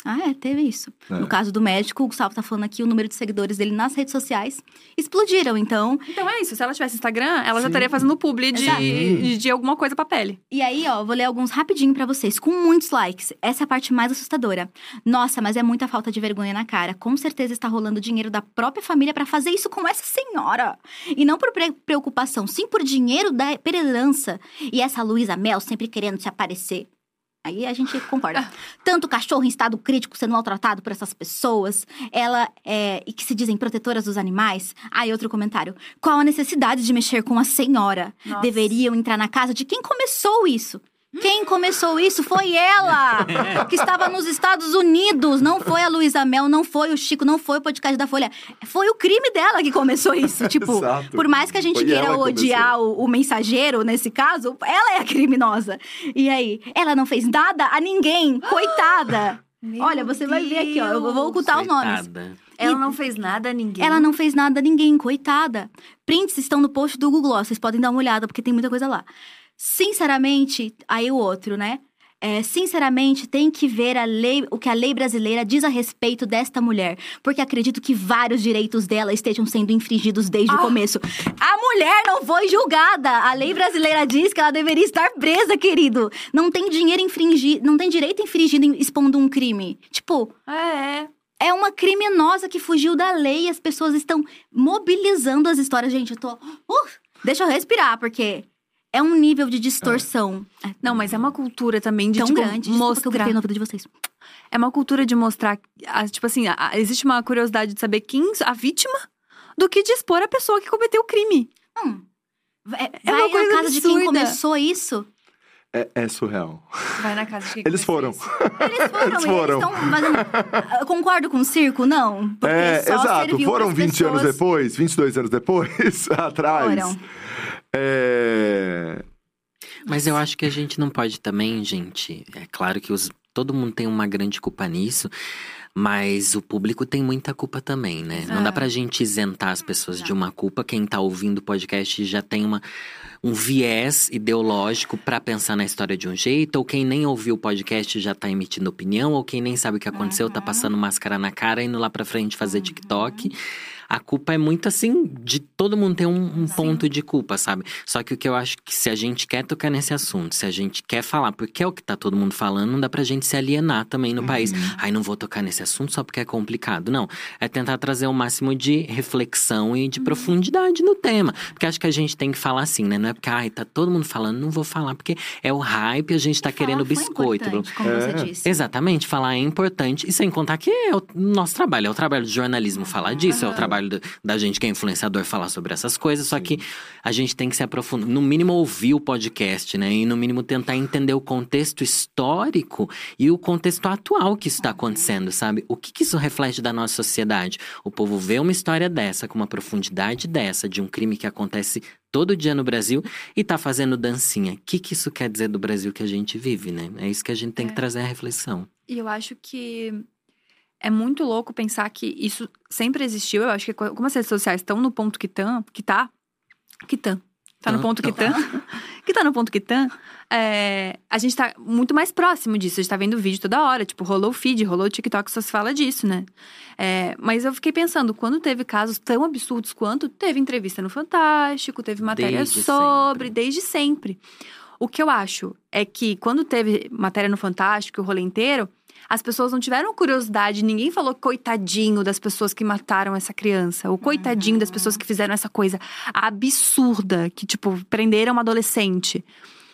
Ah, é, teve isso. É. No caso do médico, o Gustavo tá falando aqui, o número de seguidores dele nas redes sociais explodiram. Então, Então é isso, se ela tivesse Instagram, ela já Sim. estaria fazendo publi de, de, de alguma coisa pra pele. E aí, ó, vou ler alguns rapidinho pra vocês, com muitos likes. Essa é a parte mais assustadora. Nossa, mas é muita falta de vergonha na cara. Com certeza está rolando dinheiro da própria família pra fazer isso com essa senhora. E não por pre- preocupação, sim por dinheiro da herança. E essa Luísa Mel sempre querendo se aparecer. Aí a gente concorda. Tanto cachorro em estado crítico sendo maltratado por essas pessoas, ela é. e que se dizem protetoras dos animais. Aí outro comentário. Qual a necessidade de mexer com a senhora? Nossa. Deveriam entrar na casa de quem começou isso. Quem começou isso foi ela, que estava nos Estados Unidos. Não foi a Luísa Mel, não foi o Chico, não foi o podcast da Folha. Foi o crime dela que começou isso. Tipo, Exato. por mais que a gente Foi queira odiar o, o mensageiro, nesse caso, ela é a criminosa. E aí, ela não fez nada a ninguém, coitada. Olha, você vai ver aqui, ó. Eu vou ocultar os nomes. Coitada. Ela não fez nada a ninguém. Ela não fez nada a ninguém, coitada. Prints estão no post do Google Gloss, vocês podem dar uma olhada, porque tem muita coisa lá. Sinceramente, aí o outro, né? É, sinceramente, tem que ver a lei, o que a lei brasileira diz a respeito desta mulher. Porque acredito que vários direitos dela estejam sendo infringidos desde o Ah. começo. A mulher não foi julgada. A lei brasileira diz que ela deveria estar presa, querido. Não tem dinheiro infringido, não tem direito infringido expondo um crime. Tipo, É, é. é uma criminosa que fugiu da lei e as pessoas estão mobilizando as histórias. Gente, eu tô. Uh, deixa eu respirar, porque é um nível de distorção é Não, mas é uma cultura também de tão tipo, grande. Desculpa que eu mostrar. no ouvido de vocês. É uma cultura de mostrar. ah, Tipo assim, ah, existe uma curiosidade de saber quem a vítima do que de expor a pessoa que cometeu o crime. Hum. É, É uma vai coisa na casa de quem absurda. começou isso. É, é surreal. Vai na casa de quem Eles foram. isso. Eles foram, Eles foram. eles estão fazendo. Eu concordo com o circo, não. Porque É, só exato. Foram pras 20 anos pessoas- depois, 22 anos depois, atrás. Foram. É... Mas eu acho que a gente não pode também, gente. É claro que os, todo mundo tem uma grande culpa nisso. Mas o público tem muita culpa também, né? Não É. dá pra gente isentar as pessoas de uma culpa. Quem tá ouvindo o podcast já tem uma, um viés ideológico pra pensar na história de um jeito. Ou quem nem ouviu o podcast já tá emitindo opinião. Ou quem nem sabe o que aconteceu, tá passando máscara na cara, indo lá pra frente fazer TikTok. A culpa é muito assim, de todo mundo ter um, um ponto de culpa, sabe? Só que o que eu acho que se a gente quer tocar nesse assunto, se a gente quer falar, porque é o que tá todo mundo falando, não dá pra gente se alienar também no país. Ai, não vou tocar nesse assunto só porque é complicado. Não. É tentar trazer o máximo de reflexão e de profundidade no tema. Porque acho que a gente tem que falar assim, né? Não é porque, ai, tá todo mundo falando, não vou falar, porque é o hype, a gente tá E querendo biscoito. Como É. você disse. Exatamente, falar é importante. E sem contar que é o nosso trabalho, é o trabalho do jornalismo falar disso, é o trabalho do- da gente que é influenciador falar sobre essas coisas. Só que a gente tem que se aprofundar, no mínimo ouvir o podcast, né? E no mínimo tentar entender o contexto histórico e o contexto atual que isso está acontecendo, sabe? O que, que isso reflete da nossa sociedade? O povo vê uma história dessa, com uma profundidade dessa, de um crime que acontece todo dia no Brasil e tá fazendo dancinha. O que, que isso quer dizer do Brasil que a gente vive, né? É isso que a gente tem que É. trazer a reflexão. E eu acho que é muito louco pensar que isso sempre existiu. Eu acho que co- como as redes sociais estão no ponto que tão, que tá, que tão, tá no ponto que tão, que tá no ponto que tão, é, a gente tá muito mais próximo disso. A gente tá vendo vídeo toda hora, tipo, rolou o feed, rolou o TikTok, só se fala disso, né? É, mas eu fiquei pensando, quando teve casos tão absurdos quanto, teve entrevista no Fantástico, teve matéria Desde sobre, sempre. desde sempre. O que eu acho é que quando teve matéria no Fantástico, o rolê inteiro, as pessoas não tiveram curiosidade, ninguém falou coitadinho das pessoas que mataram essa criança, ou coitadinho das pessoas que fizeram essa coisa absurda, que, tipo, prenderam uma adolescente.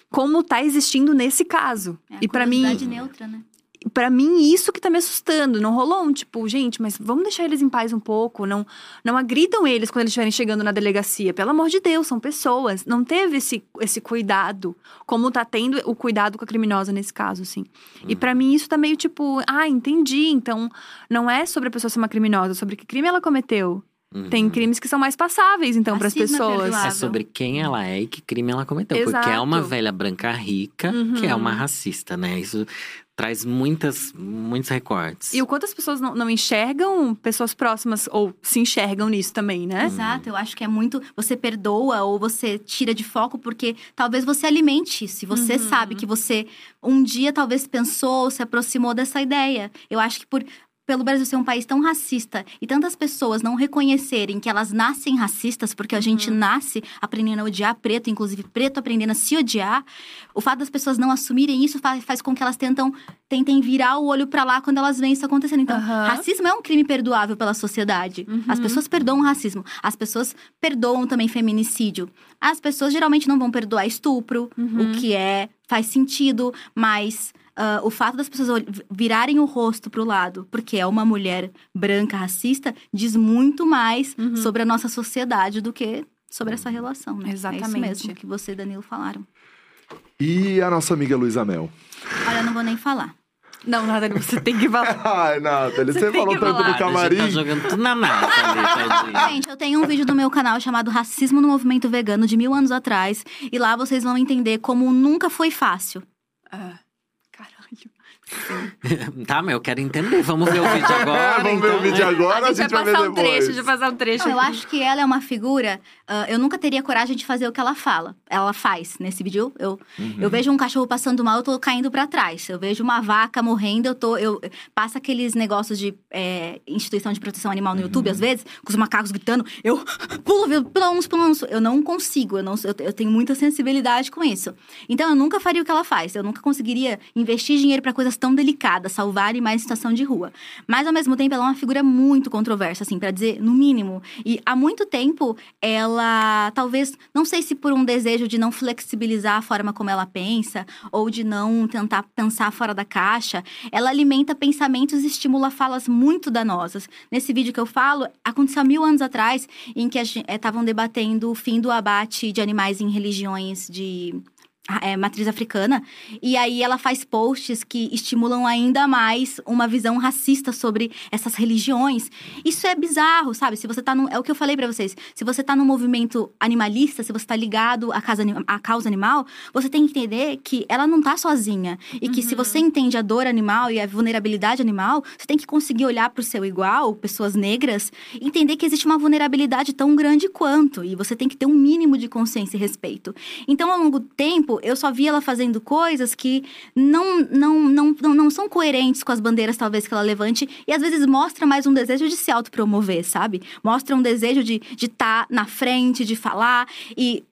Como tá existindo nesse caso. É e pra mim, neutra, né? Para mim, isso que tá me assustando. Não rolou um tipo, gente, mas vamos deixar eles em paz um pouco. Não, não agridam eles quando eles estiverem chegando na delegacia. Pelo amor de Deus, são pessoas. Não teve esse, esse cuidado, como tá tendo o cuidado com a criminosa nesse caso, assim. E pra mim, isso tá meio tipo, ah, entendi. Então, não é sobre a pessoa ser uma criminosa, é sobre que crime ela cometeu. Tem Uhum. crimes que são mais passáveis, então, para as é pessoas. perdoável. É sobre quem ela é e que crime ela cometeu. Porque é uma Exato. velha branca rica Uhum. que é uma racista, né? Isso traz muitas, muitos recortes. E o quanto as pessoas não, não enxergam pessoas próximas, ou se enxergam nisso também, né? Exato, eu acho que é muito. Você perdoa ou você tira de foco porque talvez você alimente isso. E você Uhum. sabe que você um dia talvez pensou, se aproximou dessa ideia. Eu acho que por. Pelo Brasil ser um país tão racista e tantas pessoas não reconhecerem que elas nascem racistas, porque a gente nasce aprendendo a odiar preto, inclusive preto aprendendo a se odiar, o fato das pessoas não assumirem isso faz, faz com que elas tentam, tentem virar o olho pra lá quando elas veem isso acontecendo. Então, Aham. racismo é um crime perdoável pela sociedade. As pessoas perdoam o racismo. As pessoas perdoam também feminicídio. As pessoas geralmente não vão perdoar estupro, o que é faz sentido, mas ah, o fato das pessoas virarem o rosto pro lado, porque é uma mulher branca racista, diz muito mais sobre a nossa sociedade do que sobre essa relação, né? É isso Exatamente. mesmo que você e Danilo falaram. E a nossa amiga Luísa Mel. Olha, eu não vou nem falar. Não, nada, você tem que falar. Ai, Nathalie, Você você falou tanto falar. gente camarim. tá jogando tudo na tadinha. Gente, eu tenho um vídeo no meu canal chamado Racismo no Movimento Vegano, de mil anos atrás. E lá vocês vão entender como nunca foi fácil. Ah. Tá, mas eu quero entender. Vamos ver o vídeo agora. Vamos ver então, o vídeo né? agora, a gente, vai, ver passar um depois. trecho, deixa eu passar um trecho. Não, eu acho que ela é uma figura. Ah, eu nunca teria coragem de fazer o que ela fala. Ela faz nesse vídeo. Eu, eu vejo um cachorro passando mal, eu tô caindo pra trás. Eu vejo uma vaca morrendo, eu tô. Eu, passa aqueles negócios de é, instituição de proteção animal no YouTube, às vezes, com os macacos gritando. Eu pulo, pula uns. Eu não consigo, eu, não, eu, eu tenho muita sensibilidade com isso. Então eu nunca faria o que ela faz. Eu nunca conseguiria investir dinheiro pra coisas tão delicada, salvar animais em situação de rua. Mas, ao mesmo tempo, ela é uma figura muito controversa, assim, para dizer, no mínimo. E há muito tempo, ela talvez, não sei se por um desejo de não flexibilizar a forma como ela pensa, ou de não tentar pensar fora da caixa, ela alimenta pensamentos e estimula falas muito danosas. Nesse vídeo que eu falo, aconteceu há mil anos atrás, em que estavam eh, debatendo o fim do abate de animais em religiões de é, matriz africana. E aí ela faz posts que estimulam ainda mais uma visão racista sobre essas religiões. Isso é bizarro, sabe? Se você tá no. É o que eu falei para vocês. Se você tá no movimento animalista, se você tá ligado à, casa, à causa animal, você tem que entender que ela não tá sozinha. E que uhum. se você entende a dor animal e a vulnerabilidade animal, você tem que conseguir olhar pro seu igual, pessoas negras, e entender que existe uma vulnerabilidade tão grande quanto. E você tem que ter um mínimo de consciência e respeito. Então, ao longo do tempo, tempo, eu só vi ela fazendo coisas que não, não, não, não, não são coerentes com as bandeiras, talvez, que ela levante. E às vezes mostra mais um desejo de se autopromover, sabe? Mostra um desejo de estar de tá na frente, de falar. E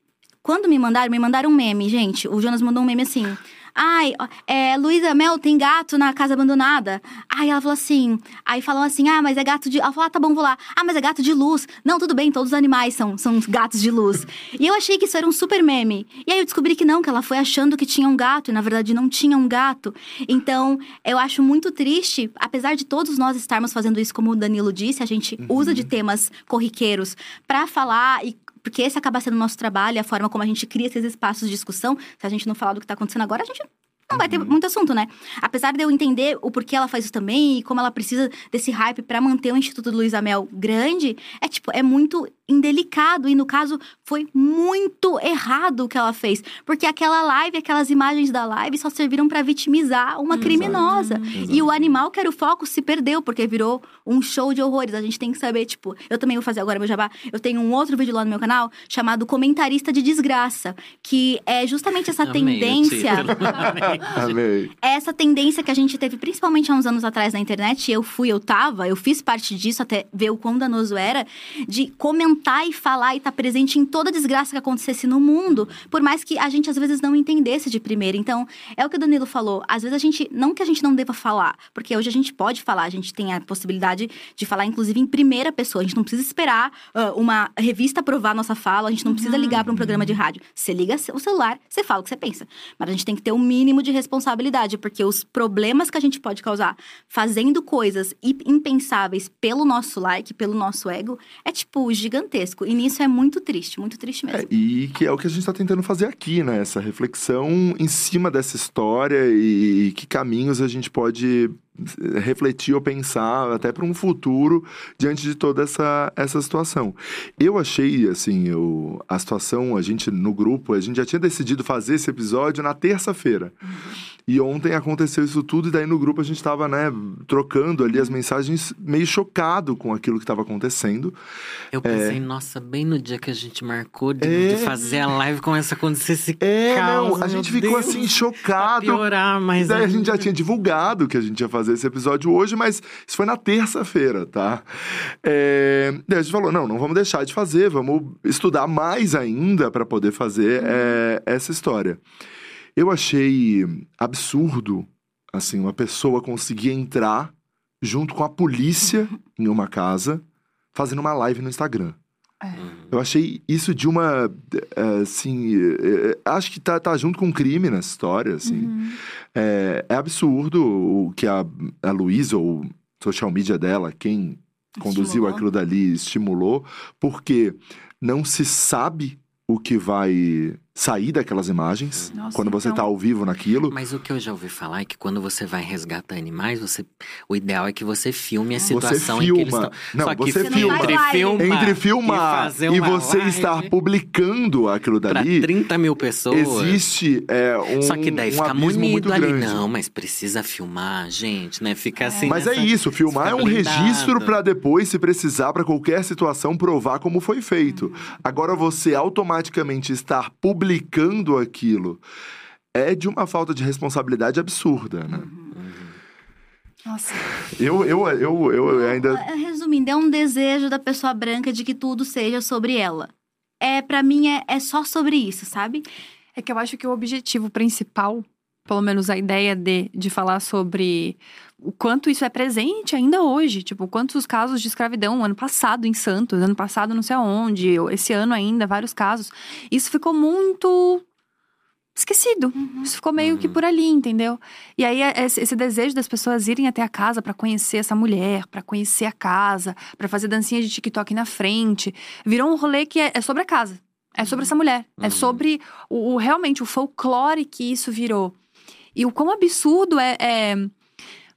quando me mandaram, me mandaram um meme, gente. O Jonas mandou um meme assim. Ai, é, Luísa Mel tem gato na casa abandonada. Aí ela falou assim. Aí falam assim: ah, mas é gato de. Ela falou: ah, tá bom, vou lá. Ah, mas é gato de luz. Não, tudo bem, todos os animais são, são gatos de luz. e eu achei que isso era um super meme. E aí eu descobri que não, que ela foi achando que tinha um gato e na verdade não tinha um gato. Então, eu acho muito triste, apesar de todos nós estarmos fazendo isso, como o Danilo disse, a gente uhum. usa de temas corriqueiros para falar e porque esse acaba sendo o nosso trabalho, a forma como a gente cria esses espaços de discussão. Se a gente não falar do que está acontecendo agora, a gente não vai ter uhum. muito assunto, né? Apesar de eu entender o porquê ela faz isso também e como ela precisa desse hype para manter o Instituto Luiz Mel grande, é tipo, é muito indelicado e no caso foi muito errado o que ela fez, porque aquela live, aquelas imagens da live só serviram para vitimizar uma Exato. criminosa. Exato. E o animal que era o foco se perdeu porque virou um show de horrores. A gente tem que saber, tipo, eu também vou fazer agora meu jabá. Eu tenho um outro vídeo lá no meu canal chamado Comentarista de Desgraça, que é justamente essa Amei tendência. Amei. essa tendência que a gente teve principalmente há uns anos atrás na internet, eu fui, eu tava, eu fiz parte disso até ver o quão danoso era, de comentar e falar e estar tá presente em toda desgraça que acontecesse no mundo, por mais que a gente às vezes não entendesse de primeira. Então, é o que o Danilo falou, às vezes a gente, não que a gente não deva falar, porque hoje a gente pode falar, a gente tem a possibilidade de falar inclusive em primeira pessoa, a gente não precisa esperar uh, uma revista aprovar nossa fala, a gente não precisa ligar para um programa de rádio. Você liga o celular, você fala o que você pensa. Mas a gente tem que ter um mínimo de responsabilidade, porque os problemas que a gente pode causar fazendo coisas impensáveis pelo nosso like, pelo nosso ego, é tipo gigantesco. E nisso é muito triste, muito triste mesmo. É, e que é o que a gente está tentando fazer aqui, né? Essa reflexão em cima dessa história e que caminhos a gente pode refletir ou pensar até para um futuro diante de toda essa, essa situação. Eu achei, assim, eu, a situação, a gente no grupo, a gente já tinha decidido fazer esse episódio na terça-feira. E ontem aconteceu isso tudo, e daí no grupo a gente estava, né, trocando ali as mensagens, meio chocado com aquilo que estava acontecendo. Eu pensei, é... nossa, bem no dia que a gente marcou de, é... de fazer a live, começa a acontecer esse é, caos. Não, a gente ficou Deus, assim, chocado. Pra piorar, mas. Daí a gente já tinha divulgado que a gente ia fazer esse episódio hoje, mas isso foi na terça-feira, tá? É... A gente falou: não, não vamos deixar de fazer, vamos estudar mais ainda para poder fazer é, essa história. Eu achei absurdo, assim, uma pessoa conseguir entrar junto com a polícia em uma casa, fazendo uma live no Instagram. É. Eu achei isso de uma. Eh, assim. Eh, acho que tá, tá junto com crime nessa história, assim. Uhum. É, é, absurdo o que a, a Luísa, ou social media dela, quem conduziu estimulou. aquilo dali, estimulou, porque não se sabe o que vai sair daquelas imagens Nossa, quando você está então... ao vivo naquilo. Mas o que eu já ouvi falar é que quando você vai resgatar animais, você o ideal é que você filme a situação você filma. em que eles estão. Não, Só você filma. Entre filmar, entre filmar e, e você live, estar publicando aquilo dali. Pra 30 mil pessoas. Existe é, um Só que daí um fica munido ali. Grande. Não, mas precisa filmar, gente, né? Fica é. assim. Mas é isso, filmar é um blindado. registro para depois, se precisar, para qualquer situação, provar como foi feito. Hum. Agora você automaticamente estar publicando aquilo é de uma falta de responsabilidade absurda, né? Uhum. Nossa. Eu, eu, eu, eu ainda. Resumindo, é um desejo da pessoa branca de que tudo seja sobre ela. É, para mim, é, é só sobre isso, sabe? É que eu acho que o objetivo principal pelo menos a ideia de, de falar sobre o quanto isso é presente ainda hoje. Tipo, quantos casos de escravidão ano passado em Santos, ano passado não sei aonde, esse ano ainda, vários casos. Isso ficou muito esquecido. Isso ficou meio que Uhum. por ali, entendeu? E aí é- esse, desejo das pessoas irem até a casa pra conhecer essa mulher, pra conhecer a casa, pra fazer dancinha de TikTok na frente, virou um rolê que é, é sobre a casa. É sobre essa mulher. É Uhum. sobre o, o- realmente o folclore que isso virou. E o quão absurdo é, é-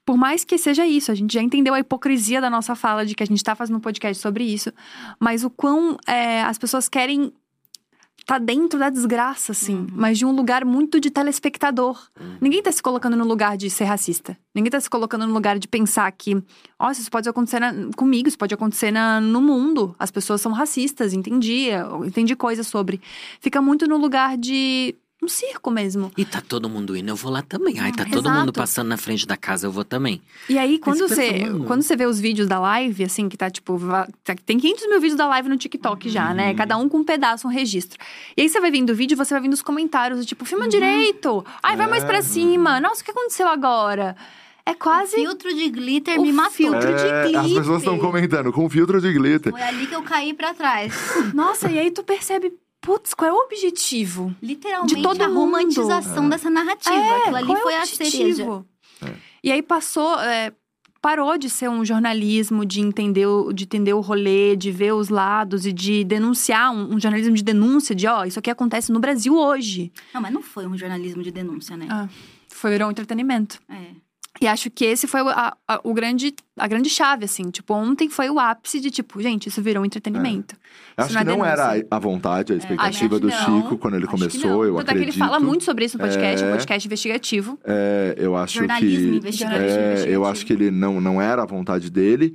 Por mais que seja isso, a gente já entendeu a hipocrisia da nossa fala de que a gente tá fazendo um podcast sobre isso, mas o quão é, as pessoas querem tá dentro da desgraça, assim, Uhum. mas de um lugar muito de telespectador. Uhum. Ninguém tá se colocando no lugar de ser racista. Ninguém tá se colocando no lugar de pensar que, ó, isso pode acontecer na- comigo, isso pode acontecer na- no mundo. As pessoas são racistas, entendi, entendi coisas sobre. Fica muito no lugar de um circo mesmo. E tá todo mundo indo, eu vou lá também. Ai, tá todo Exato. mundo passando na frente da casa, eu vou também. E aí, quando Mas você, quando você vê os vídeos da live, assim, que tá tipo. tá- Tem 500 mil vídeos da live no TikTok já, né? Uhum. Cada um com um pedaço, um registro. E aí você vai vendo o vídeo, você vai vendo os comentários, tipo, filma direito. Ai, vai mais pra É. cima. Nossa, o que aconteceu agora? É quase. O filtro de glitter o me matou. filtro de É, as glitter. pessoas estão comentando, com filtro de glitter. Foi ali que eu caí pra trás. Nossa, e aí tu percebe, putz, qual é o objetivo? Literalmente De todo a mundo. romantização dessa narrativa. Aquilo ali qual é foi o a cereja. objetivo? E aí passou, é, parou de ser um jornalismo de entender, o- de entender o rolê, de ver os lados e de denunciar, um, um jornalismo de denúncia, de ó, isso aqui acontece no Brasil hoje. Não, mas não foi um jornalismo de denúncia, né? Ah. Foi um entretenimento. É. E acho que esse foi o, a, a- o grande, a grande chave, assim. Tipo, ontem foi o ápice de, tipo, gente, isso virou um entretenimento. Acho Isso que não é não era a vontade, a expectativa acho do que não. Chico quando ele Acho que começou, eu Tanto é que acredito. ele fala muito sobre isso no podcast, é um É. podcast investigativo. É, eu acho Jornalismo que. investigativo. É, eu acho que ele não, não era a vontade dele,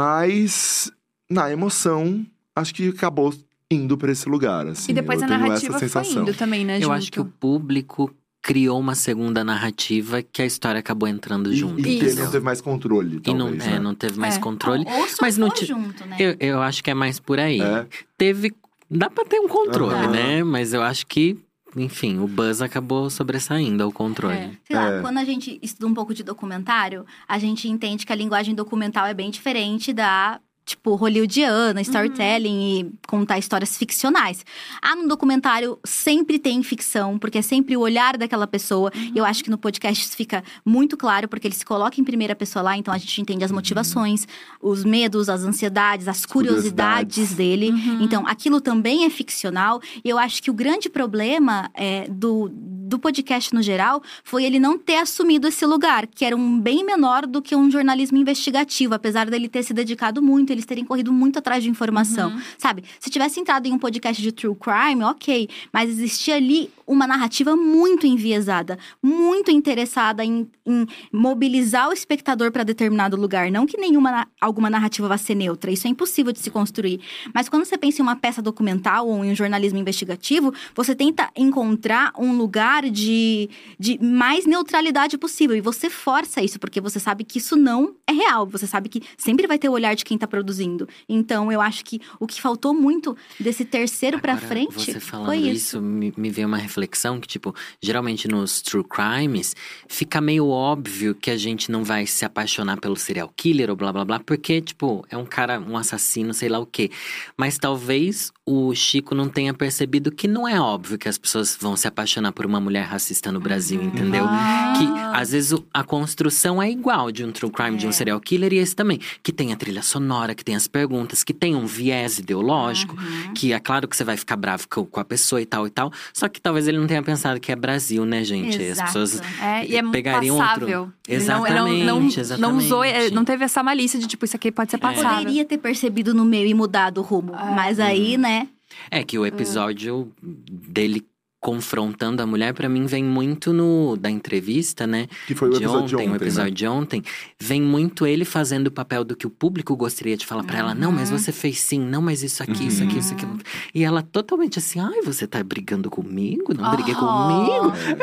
mas na emoção, acho que acabou indo pra esse lugar. Assim, e depois eu a narrativa essa foi sensação. indo também, né, Eu junto. acho que o público criou uma segunda narrativa que a história acabou entrando E, junto. e que ele Isso. não teve mais controle, E não, talvez, é, né? não teve mais É. controle. Não, ou mas não junto, né? Eu, eu acho que é mais por aí. É. Teve. Dá pra ter um controle, Aham. né? Mas eu acho que, enfim, o buzz acabou sobressaindo ao controle. É. Sei lá, É. quando a gente estuda um pouco de documentário, a gente entende que a linguagem documental é bem diferente da, tipo, hollywoodiana, storytelling e contar histórias ficcionais. Ah, no documentário sempre tem ficção, porque é sempre o olhar daquela pessoa. Eu acho que no podcast isso fica muito claro, porque ele se coloca em primeira pessoa lá, então a gente entende as motivações, os medos, as ansiedades, as curiosidades, Curiosidades. dele. Uhum. Então, aquilo também é ficcional. E eu acho que o grande problema é, do, do podcast no geral foi ele não ter assumido esse lugar, que era um bem menor do que um jornalismo investigativo, apesar dele ter se dedicado muito, eles terem corrido muito atrás de informação. Sabe? Se tivesse entrado em um podcast de true crime, ok. Mas existia ali uma narrativa muito enviesada, muito interessada em, em mobilizar o espectador para determinado lugar. Não que nenhuma alguma narrativa vá ser neutra, isso é impossível de se construir. Mas quando você pensa em uma peça documental ou em um jornalismo investigativo, você tenta encontrar um lugar de, de mais neutralidade possível. E você força isso, porque você sabe que isso não é real. Você sabe que sempre vai ter o olhar de quem está produzindo. Então, eu acho que o que faltou muito desse terceiro para frente Você falando foi isso, isso. me, me veio uma reflexão que, tipo, geralmente nos true crimes, fica meio óbvio que a gente não vai se apaixonar pelo serial killer ou blá blá blá, porque, tipo, é um cara, um assassino, sei lá o quê. Mas talvez o Chico não tenha percebido que não é óbvio que as pessoas vão se apaixonar por uma mulher racista no Brasil, Uhum. entendeu? Ah. Que às vezes a construção é igual de um true crime, de um É. serial killer, e esse também. Que tem a trilha sonora, que tem as perguntas, que tem um viés ideológico, Uhum. que é claro que você vai ficar bravo co- com a pessoa e tal e tal. Só que talvez ele não tenha pensado que é Brasil, né, gente? As Exato. pessoas. É, e é muito Pegariam passável. outro. Não- Exatamente, não, não, não exatamente. usou, é, não teve essa malícia de tipo, isso aqui pode ser passável. Poderia ter percebido no meio e mudado o rumo. Ah. Mas aí, né? É que o episódio dele confrontando a mulher, pra mim, vem muito no da entrevista, né? Que foi o de episódio ontem, de ontem, o episódio né? de ontem, vem muito ele fazendo o papel do que o público gostaria de falar pra ela. Não, mas Uhum. você fez sim, não, mas isso aqui, isso aqui, isso aqui. E ela totalmente assim, ai, você tá brigando comigo? Não briguei Oh. comigo? Eu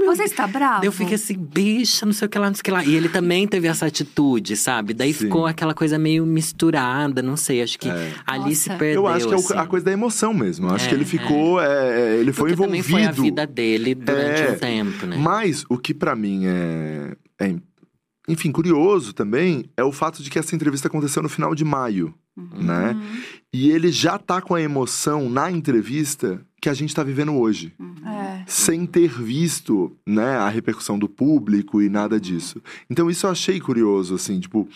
meu Você está bravo? Eu fiquei assim, bicha, não sei o que lá, não sei o que lá. E ele também teve essa atitude, sabe? Daí Sim. ficou aquela coisa meio misturada, não sei. Acho que É. ali se perdeu. Eu acho que é assim. a coisa da emoção mesmo. Eu acho É, que ele ficou. é, é, ele foi envolvido. Foi a vida dele durante É. um tempo, né? Mas o que pra mim é, é, enfim, curioso também é o fato de que essa entrevista aconteceu no final de maio, Uhum. né? E ele já tá com a emoção na entrevista que a gente tá vivendo hoje, É. sem ter visto, né, a repercussão do público e nada disso. Então isso eu achei curioso, assim, tipo,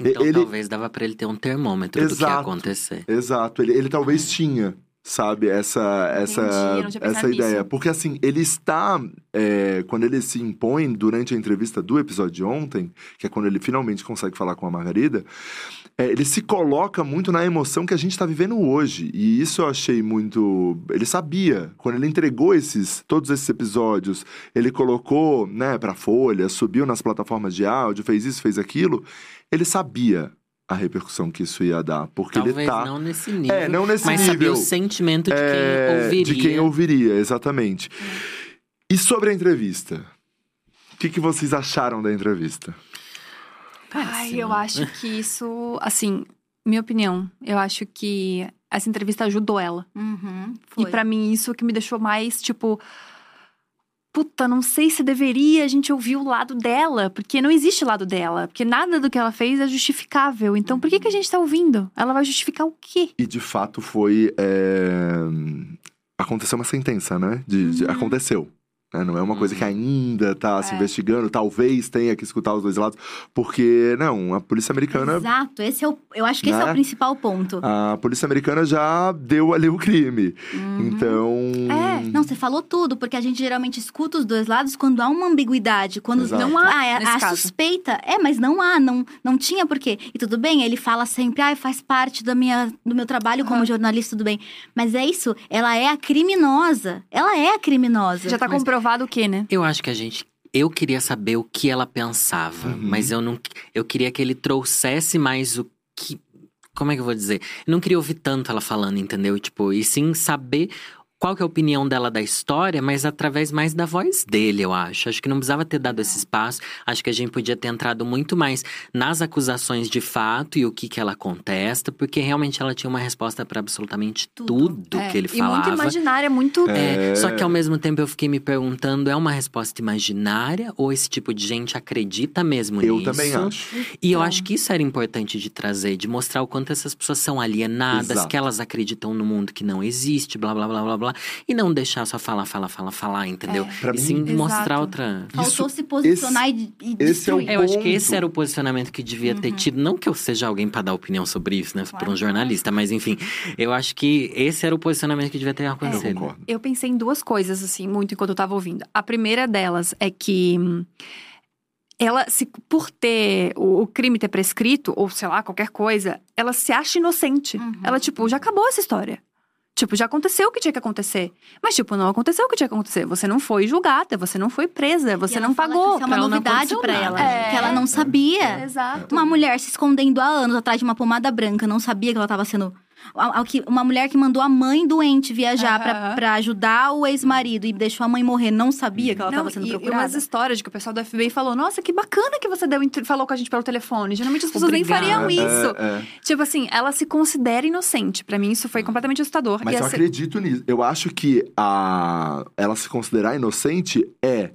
Então ele talvez dava pra ele ter um termômetro do que ia Exato. acontecer. Exato, ele, ele talvez tinha, sabe, essa, essa, pensado essa ideia. nisso. Porque assim, ele está, é, quando ele se impõe durante a entrevista do episódio de ontem, que é quando ele finalmente consegue falar com a Margarida, é, ele se coloca muito na emoção que a gente está vivendo hoje. E isso eu achei muito. Ele sabia. Quando ele entregou esses, todos esses episódios, ele colocou, né, pra Folha, subiu nas plataformas de áudio, fez isso, fez aquilo. Ele sabia a repercussão que isso ia dar. Porque Talvez ele tá. não nesse nível. É, não nesse mas sabia nível. o sentimento de quem É, ouviria. De quem ouviria, exatamente. E sobre a entrevista? O que, que vocês acharam da entrevista? Ai, eu acho que isso, assim, minha opinião, eu acho que essa entrevista ajudou ela. Uhum, E pra mim, isso que me deixou mais, tipo. Puta, não sei se deveria a gente ouvir o lado dela, porque não existe o lado dela, porque nada do que ela fez é justificável. Então, por que, que a gente tá ouvindo? Ela vai justificar o quê? E de fato foi. é, Aconteceu uma sentença, né? De, de- Aconteceu. Né? Não é uma coisa que ainda tá se É. investigando, talvez tenha que escutar os dois lados, porque, não, a polícia americana. Exato, esse é o, eu acho que esse é Né? o principal ponto. A polícia americana já deu ali o crime. Então. É, Não, você falou tudo, porque a gente geralmente escuta os dois lados quando há uma ambiguidade, quando Exato. não há ah, é, a caso. suspeita. É, mas não há, não, não tinha porquê. E tudo bem, ele fala sempre, ah, faz parte da minha, do meu trabalho como jornalista, tudo bem. Mas é isso, ela é a criminosa. Ela é a criminosa. Já tá Mas- comprovado o quê, né? Eu acho que a gente. Eu queria saber o que ela pensava, Uhum. mas eu não. Eu queria que ele trouxesse mais o que. Como é que eu vou dizer? Eu não queria ouvir tanto ela falando, entendeu? Tipo, e sim saber qual que é a opinião dela da história, mas através mais da voz dele, eu acho. Acho que não precisava ter dado esse espaço. Acho que a gente podia ter entrado muito mais nas acusações de fato e o que que ela contesta, porque realmente ela tinha uma resposta para absolutamente Tudo. tudo, É, que ele e falava. muito imaginária, muito. É, É. Só que ao mesmo tempo eu fiquei me perguntando, é uma resposta imaginária ou esse tipo de gente acredita mesmo Eu nisso? também acho. E eu Então. acho que isso era importante de trazer, de mostrar o quanto essas pessoas são alienadas, Exato. que elas acreditam no mundo que não existe, blá blá blá blá blá. E não deixar só falar, falar, falar, falar, entendeu? É. Pra e mim- sim mostrar Exato. outra. Faltou Isso- se posicionar e, e esse é o destruir. Eu acho que ponto. esse era o posicionamento que devia ter Uhum. tido. Não que eu seja alguém pra dar opinião sobre isso, né? Pra Claro. um jornalista, mas enfim. Eu acho que esse era o posicionamento que devia ter Eu acontecido. concordo. Eu pensei em duas coisas, assim, muito enquanto eu tava ouvindo. A primeira delas é que hum, ela, se, por ter o, o crime ter prescrito, ou sei lá, qualquer coisa, ela se acha inocente. Uhum. Ela, tipo, já acabou essa história. Tipo, já aconteceu o que tinha que acontecer. Mas, tipo, não aconteceu o que tinha que acontecer. Você não foi julgada, você não foi presa, você E ela não fala que pagou. Isso é uma novidade pra ela. É. Que ela não sabia. Exato. Uma mulher se escondendo há anos atrás de uma pomada branca, não sabia que ela estava sendo. Que- Uma mulher que mandou a mãe doente viajar pra, Aham. pra ajudar o ex-marido e deixou a mãe morrer, não sabia que ela Não, estava sendo e, e procurada. umas histórias de que o pessoal do FBI falou: Nossa, que bacana que você deu, falou com a gente pelo telefone. Geralmente as pessoas Obrigada. nem fariam isso. É, é. Tipo assim, ela se considera inocente. Pra mim, isso foi completamente assustador. Mas e eu assim, acredito nisso. Eu acho que a... ela se considerar inocente é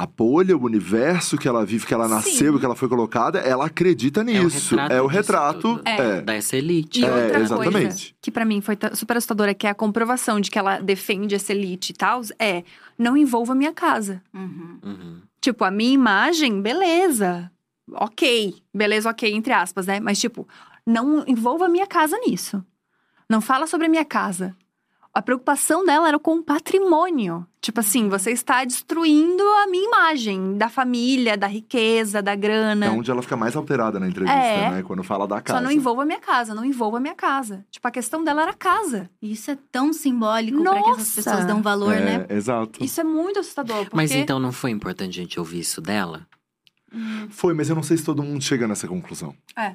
a bolha, o universo que ela vive, que ela Sim. nasceu e que ela foi colocada, ela acredita nisso. É o disso retrato. tudo. É. Dessa elite. E É, outra exatamente. coisa que pra mim foi super assustadora, que é a comprovação de que ela defende essa elite e tal, é não envolva a minha casa. Uhum. Uhum. Tipo, a minha imagem, beleza. Ok. Beleza, ok, entre aspas, né? Mas, tipo, não envolva a minha casa nisso. Não fala sobre a minha casa. A preocupação dela era com o patrimônio. Tipo assim, você está destruindo a minha imagem da família, da riqueza, da grana. É onde ela fica mais alterada na entrevista, É. né? Quando fala da casa. Só não envolva a minha casa, não envolva a minha casa. Tipo, a questão dela era a casa. Isso é tão simbólico pra que essas pessoas dão valor, é, né? Exato. Hum. Isso é muito assustador. Porque... Mas então não foi importante a gente ouvir isso dela? Foi, mas eu não sei se todo mundo chega nessa conclusão. É.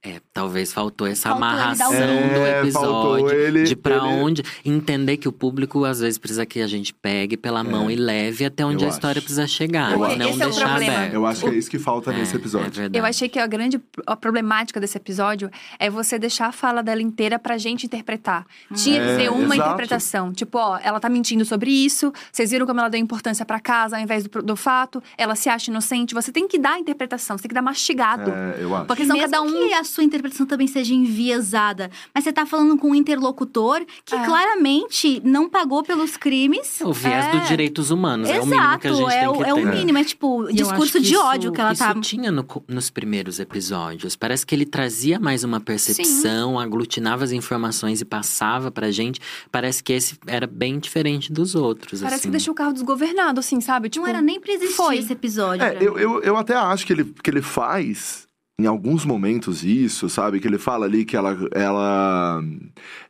É, talvez faltou essa Faltou amarração um- do É, episódio. ele- de pra ele- onde. Entender que o público, às vezes, precisa que a gente pegue pela mão e leve até onde É. Eu a história acho. precisa chegar. Eu acho. não Esse é o deixar problema. aberto. Eu acho que é isso que falta nesse É, episódio. é verdade. Eu achei que a grande a problemática desse episódio é você deixar a fala dela inteira pra gente interpretar. Tinha que É, ter uma exato. interpretação. Tipo, ó, ela tá mentindo sobre isso. Vocês viram como ela deu importância pra casa ao invés do, do fato. Ela se acha inocente. Você tem que dar a interpretação, você tem que dar mastigado. É, eu acho. Porque senão Mesmo cada um. Sua interpretação também seja enviesada. Mas você tá falando com um interlocutor que É. claramente não pagou pelos crimes. O viés É. dos direitos humanos. é o mínimo Exato, que a gente é, tem o, que é o mínimo. É tipo, E discurso de isso- ódio que ela isso tá. tinha no nos primeiros episódios. Parece que ele trazia mais uma percepção, aglutinava as informações e passava pra gente. Parece que esse era bem diferente dos outros. Parece assim. que deixou o carro desgovernado, assim, sabe? Tipo, Não era nem pra existir foi. esse episódio. É, eu, eu, eu até acho que ele, que ele faz em alguns momentos isso, sabe? Que ele fala ali que ela, ela,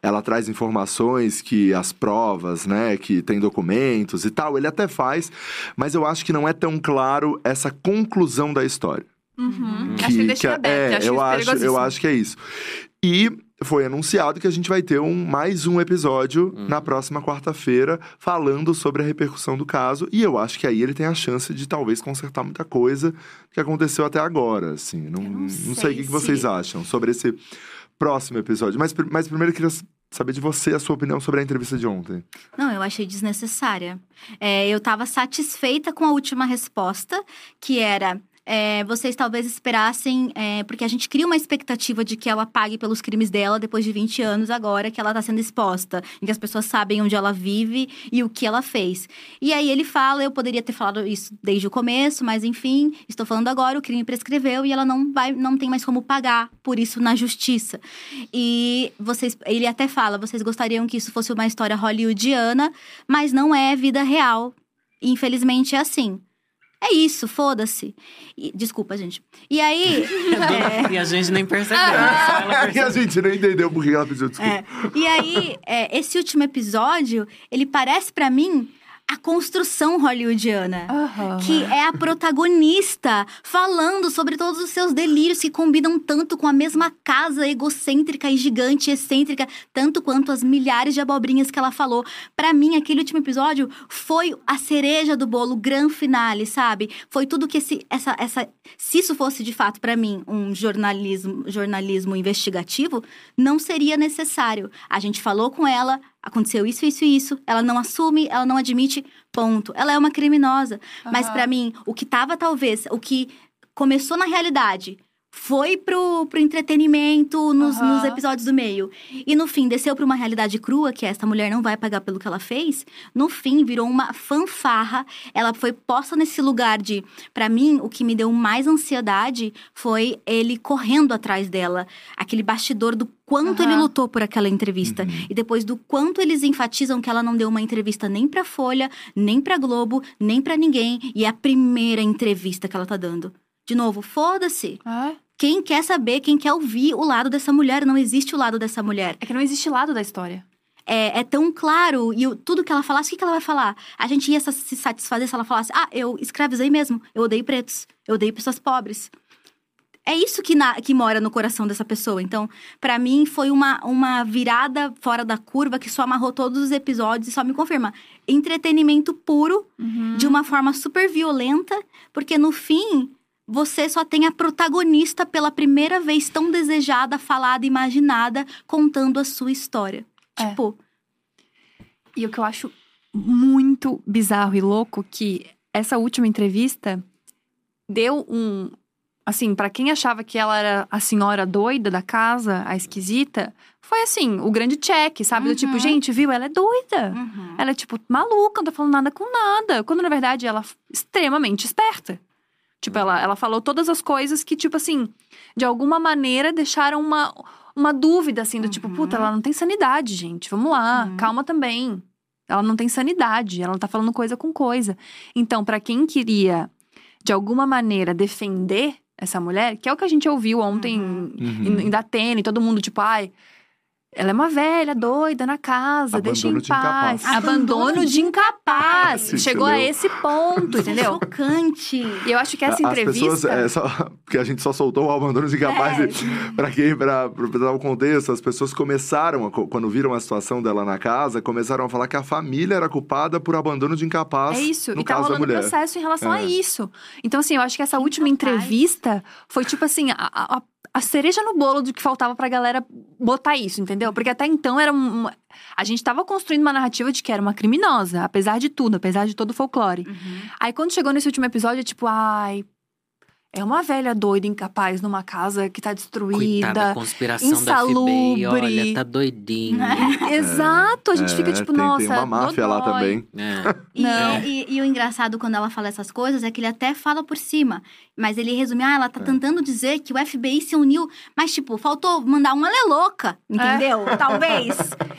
ela traz informações que as provas, né? Que tem documentos e tal. Ele até faz, mas eu acho que não é tão claro essa conclusão da história. Uhum. acho que ele deixa que- aberto. é, acho eu acho, eu acho que é isso. E foi anunciado que a gente vai ter um, mais um episódio Uhum. na próxima quarta-feira falando sobre a repercussão do caso. E eu acho que aí ele tem a chance de talvez consertar muita coisa que aconteceu até agora. Assim, não, não não sei, sei o que, se- vocês acham sobre esse próximo episódio. Mas, mas primeiro eu queria saber de você a sua opinião sobre a entrevista de ontem. Não, eu achei desnecessária. É, eu tava satisfeita com a última resposta, que era. É, vocês talvez esperassem, é, porque a gente cria uma expectativa de que ela pague pelos crimes dela depois de 20 anos agora que ela tá sendo exposta, em que as pessoas sabem onde ela vive e o que ela fez. E aí ele fala, eu poderia ter falado isso desde o começo, mas enfim, estou falando agora, o crime prescreveu e ela não vai, não tem mais como pagar por isso na justiça. E vocês, ele até fala, vocês gostariam que isso fosse uma história hollywoodiana, mas não é vida real. Infelizmente é assim. É isso, foda-se. E- Desculpa, gente. E aí. é, E a gente nem percebeu. só ela que a gente não entendeu por que ela pediu desculpa. é. E aí, é, esse último episódio, ele parece pra mim a construção hollywoodiana. Aham. Que é a protagonista falando sobre todos os seus delírios que combinam tanto com a mesma casa egocêntrica e gigante, excêntrica, tanto quanto as milhares de abobrinhas que ela falou. Pra mim, aquele último episódio foi a cereja do bolo, o gran finale, sabe? Foi tudo que esse, essa, essa, se isso fosse de fato pra mim um jornalismo, jornalismo investigativo, não seria necessário. A gente falou com ela, aconteceu isso, isso e isso. Ela não assume, ela não admite, ponto. Ela é uma criminosa. Mas Aham. pra mim, o que tava talvez, o que começou na realidade, foi pro, pro entretenimento nos, Aham. nos episódios do meio. E no fim, desceu pra uma realidade crua, que essa mulher não vai pagar pelo que ela fez. No fim, virou uma fanfarra. Ela foi posta nesse lugar de. Pra mim, o que me deu mais ansiedade foi ele correndo atrás dela. Aquele bastidor do quanto Aham. ele lutou por aquela entrevista. E depois do quanto eles enfatizam que ela não deu uma entrevista nem pra Folha, nem pra Globo, nem pra ninguém. E é a primeira entrevista que ela tá dando. De novo, foda-se. É. Quem quer saber, quem quer ouvir o lado dessa mulher, não existe o lado dessa mulher. É que não existe lado da história. É, é tão claro, e o- tudo que ela falasse, o que, que ela vai falar? A gente ia se satisfazer se ela falasse, ah, eu escravizei mesmo, eu odeio pretos, eu odeio pessoas pobres. É isso que, na- que mora no coração dessa pessoa. Então, pra mim, foi uma, uma virada fora da curva que só amarrou todos os episódios e só me confirma. Entretenimento puro, de uma forma super violenta, porque no fim, você só tem a protagonista pela primeira vez tão desejada, falada, imaginada, contando a sua história. É. Tipo, E o que eu acho muito bizarro e louco que essa última entrevista deu um assim, pra quem achava que ela era a senhora doida da casa, a esquisita, foi assim, o grande check, sabe? Do tipo, Uhum. gente, viu? Ela é doida. uhum. Ela é, tipo, maluca, não tá falando nada com nada. Quando, na verdade, ela é extremamente esperta. Tipo, ela, ela falou todas as coisas que, tipo assim, de alguma maneira deixaram uma, uma dúvida, assim, do tipo, Uhum. puta, ela não tem sanidade, gente. Vamos lá, Uhum. calma também. Ela não tem sanidade, ela não tá falando coisa com coisa. Então, pra quem queria, de alguma maneira, defender essa mulher, que é o que a gente ouviu ontem Uhum. em, em Datena, e todo mundo, tipo, ai. Ela é uma velha, doida na casa, deixa em Abandono de paz. incapaz. Abandono de incapaz. Sim, Chegou a esse ponto, é entendeu? chocante. E eu acho que essa As entrevista. pessoas, é, só, porque a gente só soltou o abandono de incapaz É. para quem, pra, pra dar o contexto, as pessoas começaram, a co- quando viram a situação dela na casa, começaram a falar que a família era culpada por abandono de incapaz É isso, no e tá caso rolando mulher. processo em relação a É. isso. Então, assim, eu acho que essa última Incapaz. entrevista foi tipo assim, a, a, a cereja no bolo do que faltava pra galera botar isso, entendeu? Porque até então era um. A gente tava construindo uma narrativa de que era uma criminosa, apesar de tudo, apesar de todo o folclore. Uhum. Aí quando chegou nesse último episódio, é tipo, ai. É uma velha doida, incapaz, numa casa que tá destruída. Coitada, a conspiração da insalubre. FBI, olha, tá doidinha. Exato, a gente É, fica tipo, tem, nossa. Tem uma máfia lá também. É. E, Não. e- e o engraçado quando ela fala essas coisas é que ele até fala por cima. Mas ele resume, ah, ela tá tentando dizer que o FBI se uniu. Mas, tipo, faltou mandar um ela é louca, entendeu? Talvez.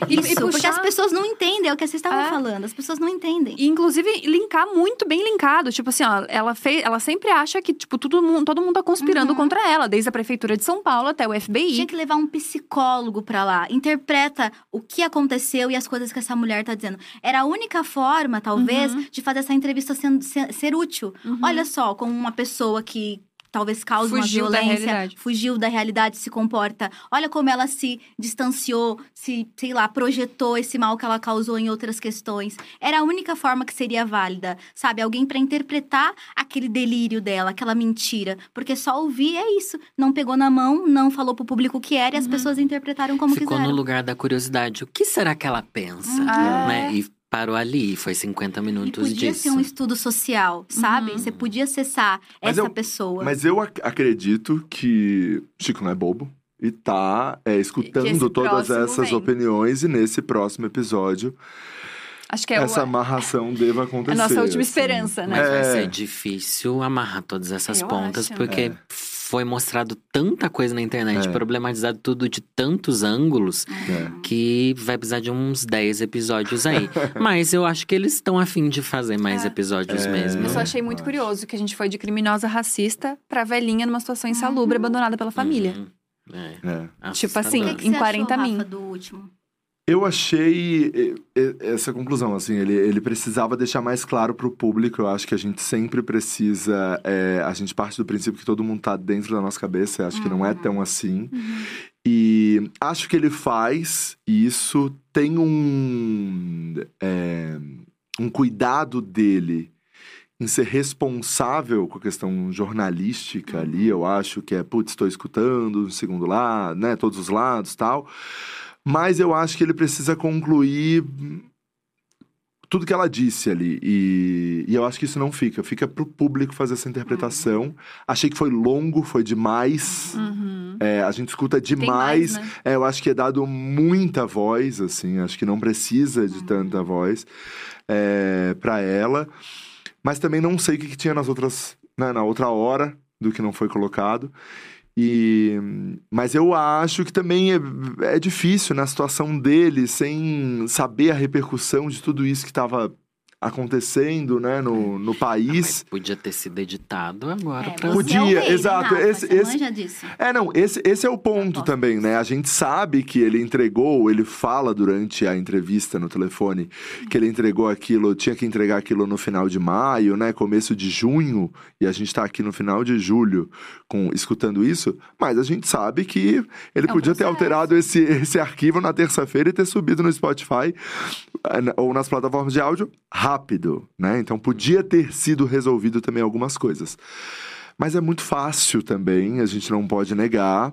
E- e Isso, porque puxar- as pessoas não entendem, é o que vocês estavam É. falando. As pessoas não entendem. E, inclusive, linkar muito bem linkado. Tipo assim, ó, ela, fez, ela sempre acha que, tipo, todo mundo, todo mundo tá conspirando contra ela, desde a Prefeitura de São Paulo até o FBI. Tinha que levar um psicólogo pra lá. Interpreta o que aconteceu e as coisas que essa mulher tá dizendo. Era a única forma, talvez, Uhum. de fazer essa entrevista sendo- ser, ser útil. Olha só, como uma pessoa que talvez cause Fugiu uma da violência, realidade. fugiu da realidade, se comporta. Olha como ela se distanciou, se, sei lá, projetou esse mal que ela causou em outras questões. Era a única forma que seria válida, sabe? Alguém pra interpretar aquele delírio dela, aquela mentira. Porque só ouvir é isso. Não pegou na mão, não falou pro público o que era e as pessoas interpretaram como Ficou quiseram. no lugar da curiosidade. O que será que ela pensa? Ah. Né? E parou ali, foi 50 E minutos podia disso. ser um estudo social, sabe? Uhum. Você podia acessar Mas essa eu- pessoa. Mas eu ac- acredito que Chico não é bobo. E tá é, escutando todas essas vem. opiniões e nesse próximo episódio Acho que é essa o, amarração deva a acontecer. nossa última assim. esperança, né? Mas vai É. ser difícil amarrar todas essas Eu pontas, acho. porque É. foi mostrado tanta coisa na internet, É. problematizado tudo de tantos ângulos, É. que vai precisar de uns 10 episódios aí. Mas eu acho que eles estão afim de fazer mais É. episódios É. mesmo. Eu só achei muito curioso que a gente foi de criminosa racista pra velhinha numa situação insalubre, abandonada pela família. Uhum. É. É. Tipo assim, que, que em você 40 achou, mil. Rafa, do último? Eu achei eh, eh, essa conclusão, assim, ele, ele precisava deixar mais claro pro público. Eu acho que a gente sempre precisa. eh, a gente parte do princípio que todo mundo tá dentro da nossa cabeça. Eu acho que não é tão assim. E acho que ele faz isso. Tem um. eh, um cuidado dele em ser responsável com a questão jornalística ali, eu acho que é, putz, estou escutando segundo lado, né, todos os lados tal. Mas eu acho que ele precisa concluir tudo que ela disse ali. E, e eu acho que isso não fica. Fica pro público fazer essa interpretação. Achei que foi longo, foi demais. Uhum. É, a gente escuta demais. mais, né? É, eu acho que é dado muita voz, assim. Acho que não precisa Uhum. de tanta voz é, para ela. Mas também não sei o que, que tinha nas outras, né, na outra hora do que não foi colocado. E, mas eu acho que também é, é difícil na situação dele, sem saber a repercussão de tudo isso que estava acontecendo, né, no, no Mas país. podia ter sido editado agora É, pra Podia, é né, exato, Rafa? esse- esse- manja disso. É, não, esse, esse é o ponto Aposto também, né? A gente sabe que ele entregou, ele fala durante a entrevista no telefone que ele entregou aquilo, tinha que entregar aquilo no final de maio, né? Começo de junho, e a gente tá aqui no final de julho com, escutando isso, mas a gente sabe que ele É podia ter alterado esse, esse arquivo na terça-feira e ter subido no Spotify eh, ou nas plataformas de áudio rápido, né? Então podia ter sido resolvido também algumas coisas. Mas é muito fácil também, a gente não pode negar.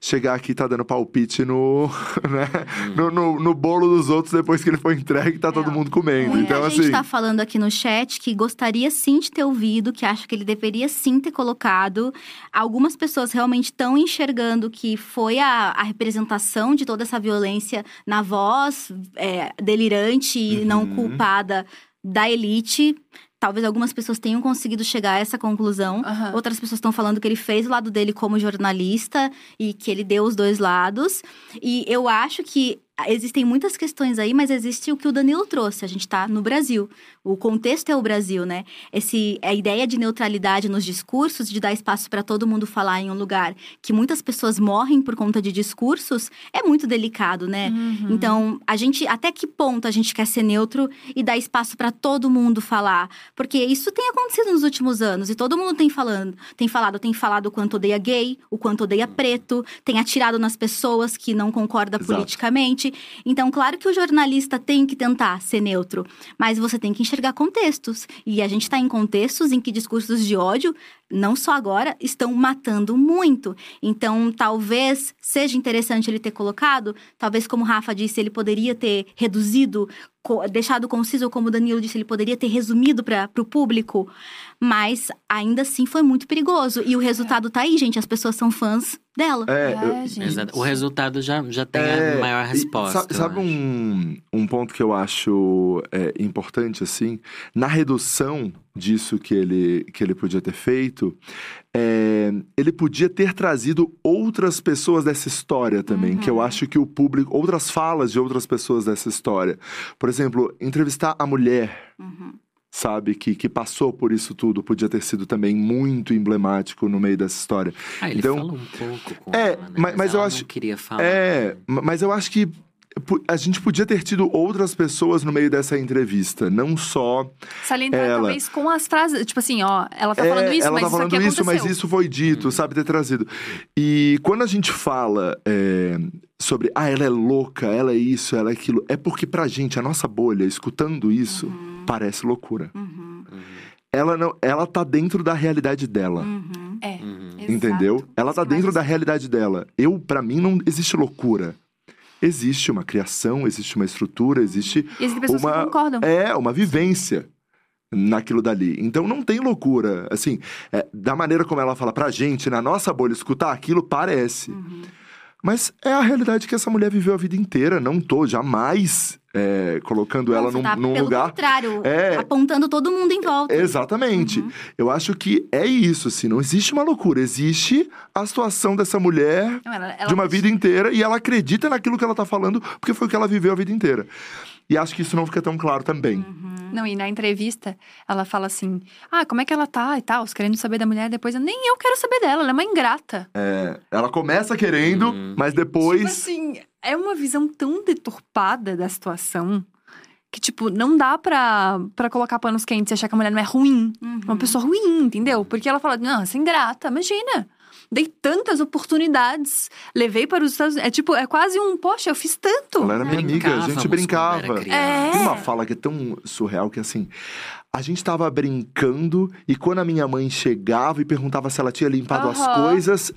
Chegar aqui e tá dando palpite no, né, no, no, no bolo dos outros depois que ele foi entregue, tá todo É, mundo comendo. Muita então, gente assim. tá falando aqui no chat que gostaria sim de ter ouvido, que acha que ele deveria sim ter colocado. Algumas pessoas realmente estão enxergando que foi a, a representação de toda essa violência na voz é, delirante e não Uhum. culpada da elite. Talvez algumas pessoas tenham conseguido chegar a essa conclusão. Aham. Outras pessoas estão falando que ele fez o lado dele como jornalista e que ele deu os dois lados. E eu acho que existem muitas questões aí, mas existe o que o Danilo trouxe. A gente está no Brasil. O contexto é o Brasil, né? Esse, a ideia de neutralidade nos discursos, de dar espaço para todo mundo falar em um lugar que muitas pessoas morrem por conta de discursos, é muito delicado, né? Uhum. Então, a gente, até que ponto a gente quer ser neutro e dar espaço para todo mundo falar? Porque isso tem acontecido nos últimos anos e todo mundo tem falando, tem falado, tem falado o quanto odeia gay, o quanto odeia preto, tem atirado nas pessoas que não concordam Exato. politicamente. Então, claro que o jornalista tem que tentar ser neutro, mas você tem que enxergar contextos. E a gente está em contextos em que discursos de ódio, não só agora, estão matando muito. Então, talvez seja interessante ele ter colocado, talvez, como o Rafa disse, ele poderia ter reduzido, deixado conciso, ou como o Danilo disse, ele poderia ter resumido para o público, mas ainda assim foi muito perigoso. E o resultado tá aí, gente, as pessoas são fãs dela. É, É, eu-. O resultado já, já tem É, a maior resposta. Sabe, acho. um, um ponto que eu acho é, importante, assim? Na redução disso que ele, que ele podia ter feito, é, ele podia ter trazido outras pessoas dessa história também, que eu acho que o público, outras falas de outras pessoas dessa história. Por exemplo, entrevistar a mulher Uhum. sabe, que, que passou por isso tudo, podia ter sido também muito emblemático no meio dessa história. Ah, ele Então- falou um pouco com É, ela, né? mas- mas eu ela acho- não queria falar. É, ma- mas eu acho que a gente podia ter tido outras pessoas no meio dessa entrevista, não só. Salientar Ela- talvez com as frases. Tipo assim, ó, ela tá É, falando isso, ela mas tá isso falando aqui isso, aconteceu. mas isso foi dito, sabe, ter trazido. E quando a gente fala é, sobre, ah, ela é louca, ela é isso, ela é aquilo, é porque pra gente, a nossa bolha, escutando isso, parece loucura. Uhum. Ela não, ela tá dentro da realidade dela. Uhum. É. Uhum. exato. Entendeu? Ela tá que dentro da realidade dela. Eu, para mim, não existe loucura. Existe uma criação, existe uma estrutura, existe E existem pessoas uma- que concordam. é uma vivência naquilo dali. Então não tem loucura. Assim, é, da maneira como ela fala pra gente, na nossa bolha, escutar aquilo parece. Uhum. Mas é a realidade que essa mulher viveu a vida inteira. Não tô jamais é, colocando ela Você num, tá, num pelo lugar. contrário, É. apontando todo mundo em volta. Exatamente. Uhum. Eu acho que é isso, assim. Não existe uma loucura. Existe a situação dessa mulher Não, ela- ela- de uma vida inteira e ela acredita naquilo que ela tá falando porque foi o que ela viveu a vida inteira. E acho que isso não fica tão claro também. Uhum. Não, e na entrevista, ela fala assim: Ah, como é que ela tá e tal, querendo saber da mulher, depois eu, nem eu quero saber dela, ela é uma ingrata. É, ela começa querendo, Uhum. mas depois. Tipo assim, é uma visão tão deturpada da situação que, tipo, não dá pra, pra colocar panos quentes e achar que a mulher não é ruim. Uhum. Uma pessoa ruim, entendeu? Porque ela fala, não, essa é ingrata, imagina. Dei tantas oportunidades, levei para os Estados Unidos. É tipo, é quase um, poxa, eu fiz tanto. Ela era minha amiga, a gente brincava. É. Tem uma fala que é tão surreal que assim. A gente tava brincando e quando a minha mãe chegava e perguntava se ela tinha limpado as Aham. coisas,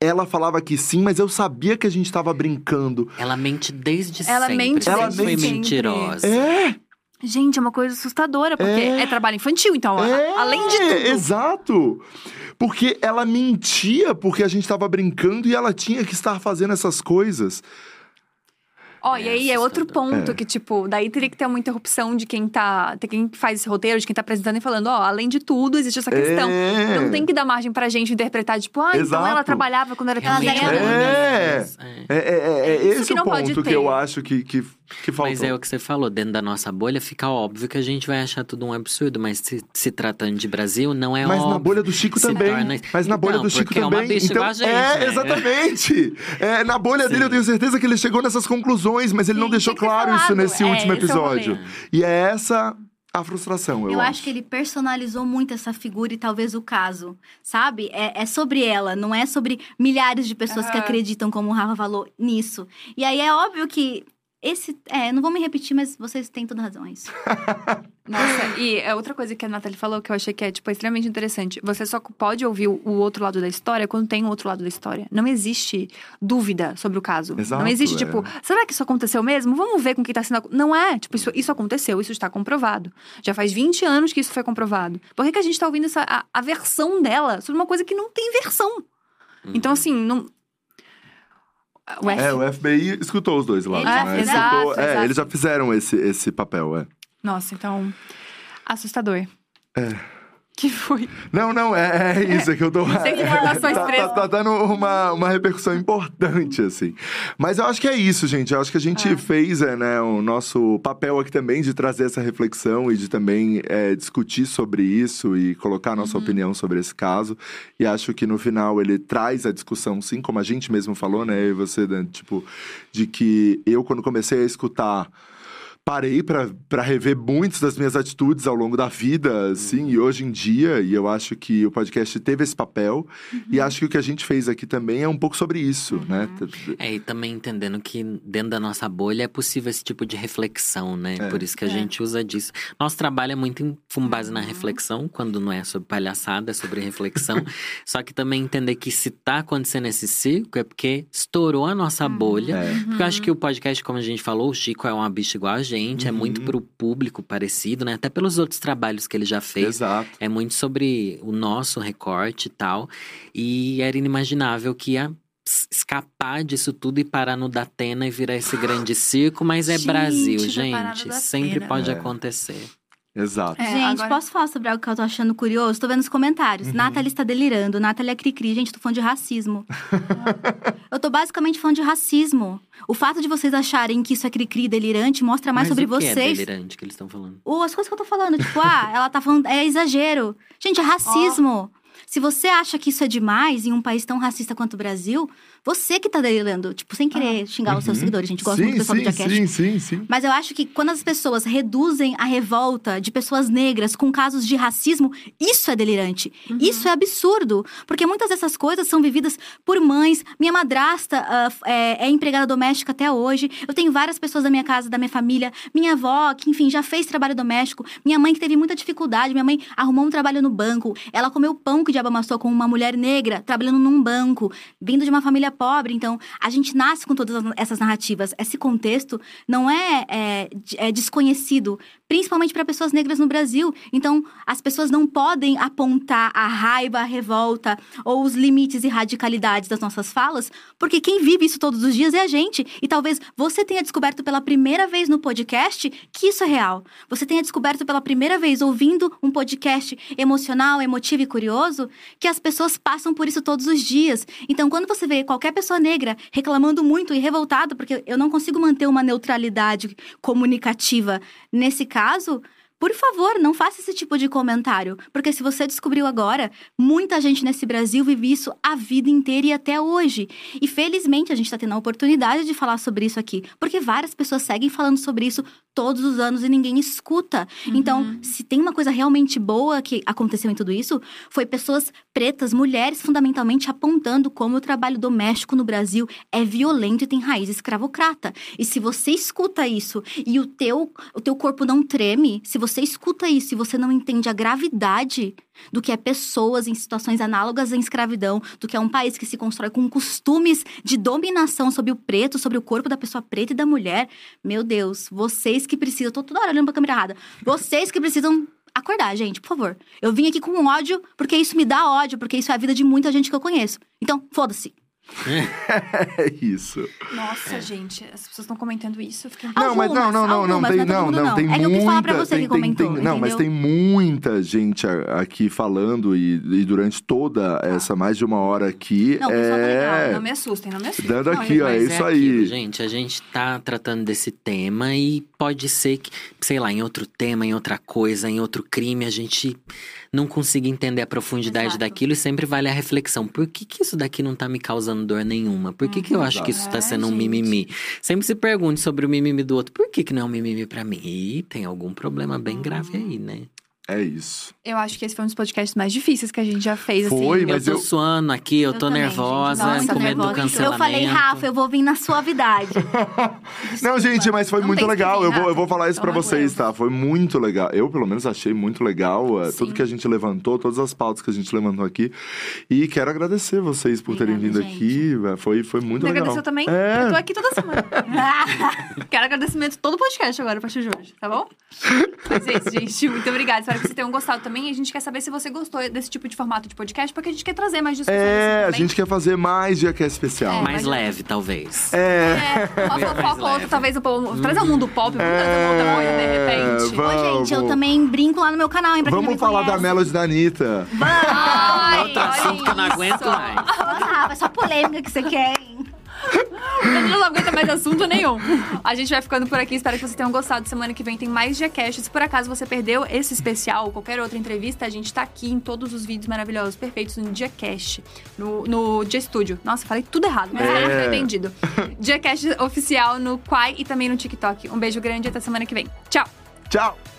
ela falava que sim, mas eu sabia que a gente tava brincando. Ela mente desde Ela sempre. mente sempre desde foi sempre. mentirosa. É! Gente, é uma coisa assustadora, porque É. é, trabalho infantil, então, a- É, além de tudo. Exato! Porque ela mentia porque a gente tava brincando e ela tinha que estar fazendo essas coisas. Ó, É e aí é outro ponto É. que, tipo, daí teria que ter uma interrupção de quem tá. De quem faz esse roteiro, de quem tá apresentando e falando, ó, além de tudo, existe essa questão. É. Não tem que dar margem pra gente interpretar, tipo, ah, então ela Exato. trabalhava quando era pequena. era- É. É. É, é, é, é Isso esse que o não pode ponto que eu acho que, que, que faltou. Mas é o que você falou, dentro da nossa bolha fica óbvio que a gente vai achar tudo um absurdo, mas se, se tratando de Brasil, não é Mas óbvio. na bolha do Chico Se também. torna- Mas na bolha Então, do Chico porque é também. uma bicha então, igual a gente, é, né? exatamente. É, na bolha dele Sim. eu tenho certeza que ele chegou nessas conclusões, mas ele não Sim, deixou que ter claro isso nesse É, último é episódio. e é essa a frustração, eu, Eu acho que ele personalizou muito essa figura e talvez o caso, sabe? É, é sobre ela, não é sobre milhares de pessoas que acreditam, como o Rafa falou, nisso. E aí é óbvio que esse. É, não vou me repetir, mas vocês têm toda razão, é isso. Nossa, e é outra coisa que a Nathalie falou que eu achei que é, tipo, extremamente interessante. Você só pode ouvir o outro lado da história quando tem o outro lado da história. Não existe dúvida sobre o caso. Exato, não existe, é. tipo, será que isso aconteceu mesmo? Vamos ver com quem tá sendo. Não é. Tipo, isso, isso aconteceu, isso está comprovado. Já faz 20 anos que isso foi comprovado. Por que, que a gente tá ouvindo essa, a, a versão dela sobre uma coisa que não tem versão? Então, assim, não. O F- É, o FBI escutou os dois lados, Ele né? fez, Escutou- exato, é, exato. eles já fizeram esse, esse papel, é. Nossa, então. Assustador. Que foi? Não, não, é, é isso, é que eu tô. Sem informações tá, tá, frescas. tá dando uma, uma repercussão importante, assim. Mas eu acho que é isso, gente. Eu acho que a gente fez é, né, o nosso papel aqui também de trazer essa reflexão e de também é, discutir sobre isso e colocar a nossa opinião sobre esse caso. E acho que no final ele traz a discussão, sim, como a gente mesmo falou, né? E você, Dan, tipo, de que eu, quando comecei a escutar parei pra rever muitas das minhas atitudes ao longo da vida, assim, e hoje em dia, e eu acho que o podcast teve esse papel, e acho que o que a gente fez aqui também é um pouco sobre isso, né? É, e também entendendo que dentro da nossa bolha é possível esse tipo de reflexão, né? É. Por isso que a É. gente usa disso. Nosso trabalho é muito em- com base na reflexão, quando não é sobre palhaçada, é sobre reflexão. Só que também entender que se tá acontecendo esse ciclo é porque estourou a nossa bolha. É. Porque eu acho que o podcast, como a gente falou, o Chico é uma bicha igual a gente, é muito Uhum. pro público parecido, né? Até pelos outros trabalhos que ele já fez. Exato. É muito sobre o nosso recorte e tal. E era inimaginável que ia escapar disso tudo e parar no Datena e virar esse grande circo, mas é Gente, Brasil, gente. Sempre pode É. acontecer. Exato. É, gente, agora- posso falar sobre algo que eu tô achando curioso? Tô vendo os comentários. Uhum. Nathalie está delirando, Nathalie é cri-cri. Gente, tô falando de racismo. eu tô basicamente falando de racismo. O fato de vocês acharem que isso é cri-cri e delirante mostra mais mas sobre o que é vocês. delirante que eles estão falando? Ou as coisas que eu tô falando, tipo, ah, ela tá falando, é exagero. Gente, é racismo. Se você acha que isso é demais em um país tão racista quanto o Brasil, você que tá delirando. Tipo, sem querer xingar os seus Uhum. seguidores, gente. Gosto sim, muito do pessoal sim, do Jackass. sim, sim, sim. Mas eu acho que quando as pessoas reduzem a revolta de pessoas negras com casos de racismo, isso é delirante. Isso é absurdo. Porque muitas dessas coisas são vividas por mães. Minha madrasta ah, f- é, é empregada doméstica até hoje. Eu tenho várias pessoas da minha casa, da minha família. Minha avó, que, enfim, já fez trabalho doméstico. Minha mãe, que teve muita dificuldade. Minha mãe arrumou um trabalho no banco. Ela comeu pão que o diabo amassou com uma mulher negra, trabalhando num banco, vindo de uma família pobre. Então, a gente nasce com todas as- essas narrativas. Esse contexto não é, é, é desconhecido, principalmente para pessoas negras no Brasil. Então, as pessoas não podem apontar a raiva, a revolta ou os limites e radicalidades das nossas falas, porque quem vive isso todos os dias é a gente. E talvez você tenha descoberto pela primeira vez no podcast que isso é real. Você tenha descoberto pela primeira vez ouvindo um podcast emocional, emotivo e curioso, que as pessoas passam por isso todos os dias. Então, quando você vê qualquer pessoa negra reclamando muito e revoltada, porque eu não consigo manter uma neutralidade comunicativa nesse caso. Por favor, não faça esse tipo de comentário, porque se você descobriu agora, muita gente nesse Brasil vive isso a vida inteira e até hoje. E felizmente a gente está tendo a oportunidade de falar sobre isso aqui, porque várias pessoas seguem falando sobre isso todos os anos e ninguém escuta. Então, se tem uma coisa realmente boa que aconteceu em tudo isso, foi pessoas pretas, mulheres fundamentalmente apontando como o trabalho doméstico no Brasil é violento e tem raiz escravocrata. E se você escuta isso e o teu, o teu corpo não treme, se você escuta isso e você não entende a gravidade do que é pessoas em situações análogas à escravidão, do que é um país que se constrói com costumes de dominação sobre o preto, sobre o corpo da pessoa preta e da mulher, meu Deus, vocês que precisam, tô toda hora olhando pra câmera errada, vocês que precisam acordar, gente, por favor. Eu vim aqui com ódio porque isso me dá ódio, porque isso é a vida de muita gente que eu conheço. Então, foda-se. É isso. Nossa, gente, as pessoas estão comentando isso. Eu fiquei... Não, mas não, não, não, não, algumas, tem, não é todo não, não, não. tem É que eu muita, pra você tem, que tem, comentou, tem- não, mas tem muita gente aqui falando e, e durante toda essa mais de uma hora aqui, Não, tá legal, é, Não me assustem, não me assustem. dando Não, aqui, ó, é Mas isso aquilo, aí. gente. A gente tá tratando desse tema e pode ser que, sei lá, em outro tema, em outra coisa, em outro crime, a gente não consiga entender a profundidade Exato. daquilo e sempre vale a reflexão. Por que, que isso daqui não tá me causando dor nenhuma? Por que, que eu acho que isso tá É, sendo um gente. mimimi? Sempre se pergunte sobre o mimimi do outro. Por que, que não é um mimimi pra mim? E tem algum problema bem grave aí, né? É isso. Eu acho que esse foi um dos podcasts mais difíceis que a gente já fez, Foi, assim. mas eu tô eu- suando aqui, eu, Eu tô também, nervosa, gente. Nossa, com medo do cancelamento. Eu falei, Rafa, eu vou vir na suavidade. Não, gente, mas foi Não muito legal. vir, Eu vou, eu vou falar isso de vocês, tá? Foi muito legal. Eu, pelo menos, achei muito legal uh, tudo que a gente levantou, todas as pautas que a gente levantou aqui. E quero agradecer vocês por terem vindo Obrigada, aqui. uh, Foi, foi muito Me legal. agradeceu também? É. Eu tô aqui toda semana. Quero agradecimento todo o podcast agora, a partir de hoje, tá bom? Mas é isso, gente. Muito obrigada. Espero que vocês tenham gostado também. E a gente quer saber se você gostou desse tipo de formato de podcast, porque a gente quer trazer mais discussões É, assim a gente quer fazer mais dia que é especial. É, Mais mas- leve, talvez. É. É, uma fofoca ou outra, talvez um pouco. Trazer um mundo pop, vamos trazer uma outra coisa de repente. Vamos. Ô, gente, eu também brinco lá no meu canal, hein? Pra quem Vamos falar da conhece. Melody da Anitta. Ai, Outro assunto que eu não aguento mais. Ah, é só polêmica que você quer, hein? Não aguenta mais assunto nenhum. A gente vai ficando por aqui. Espero que vocês tenham gostado. Semana que vem tem mais Diacast. Se por acaso você perdeu esse especial ou qualquer outra entrevista, a gente tá aqui em todos os vídeos maravilhosos, perfeitos no Diacast. No, no Dia Studio. Nossa, falei tudo errado, mas É. é. foi entendido. Oficial no Quai e também no TikTok. Um beijo grande e até semana que vem. Tchau! Tchau!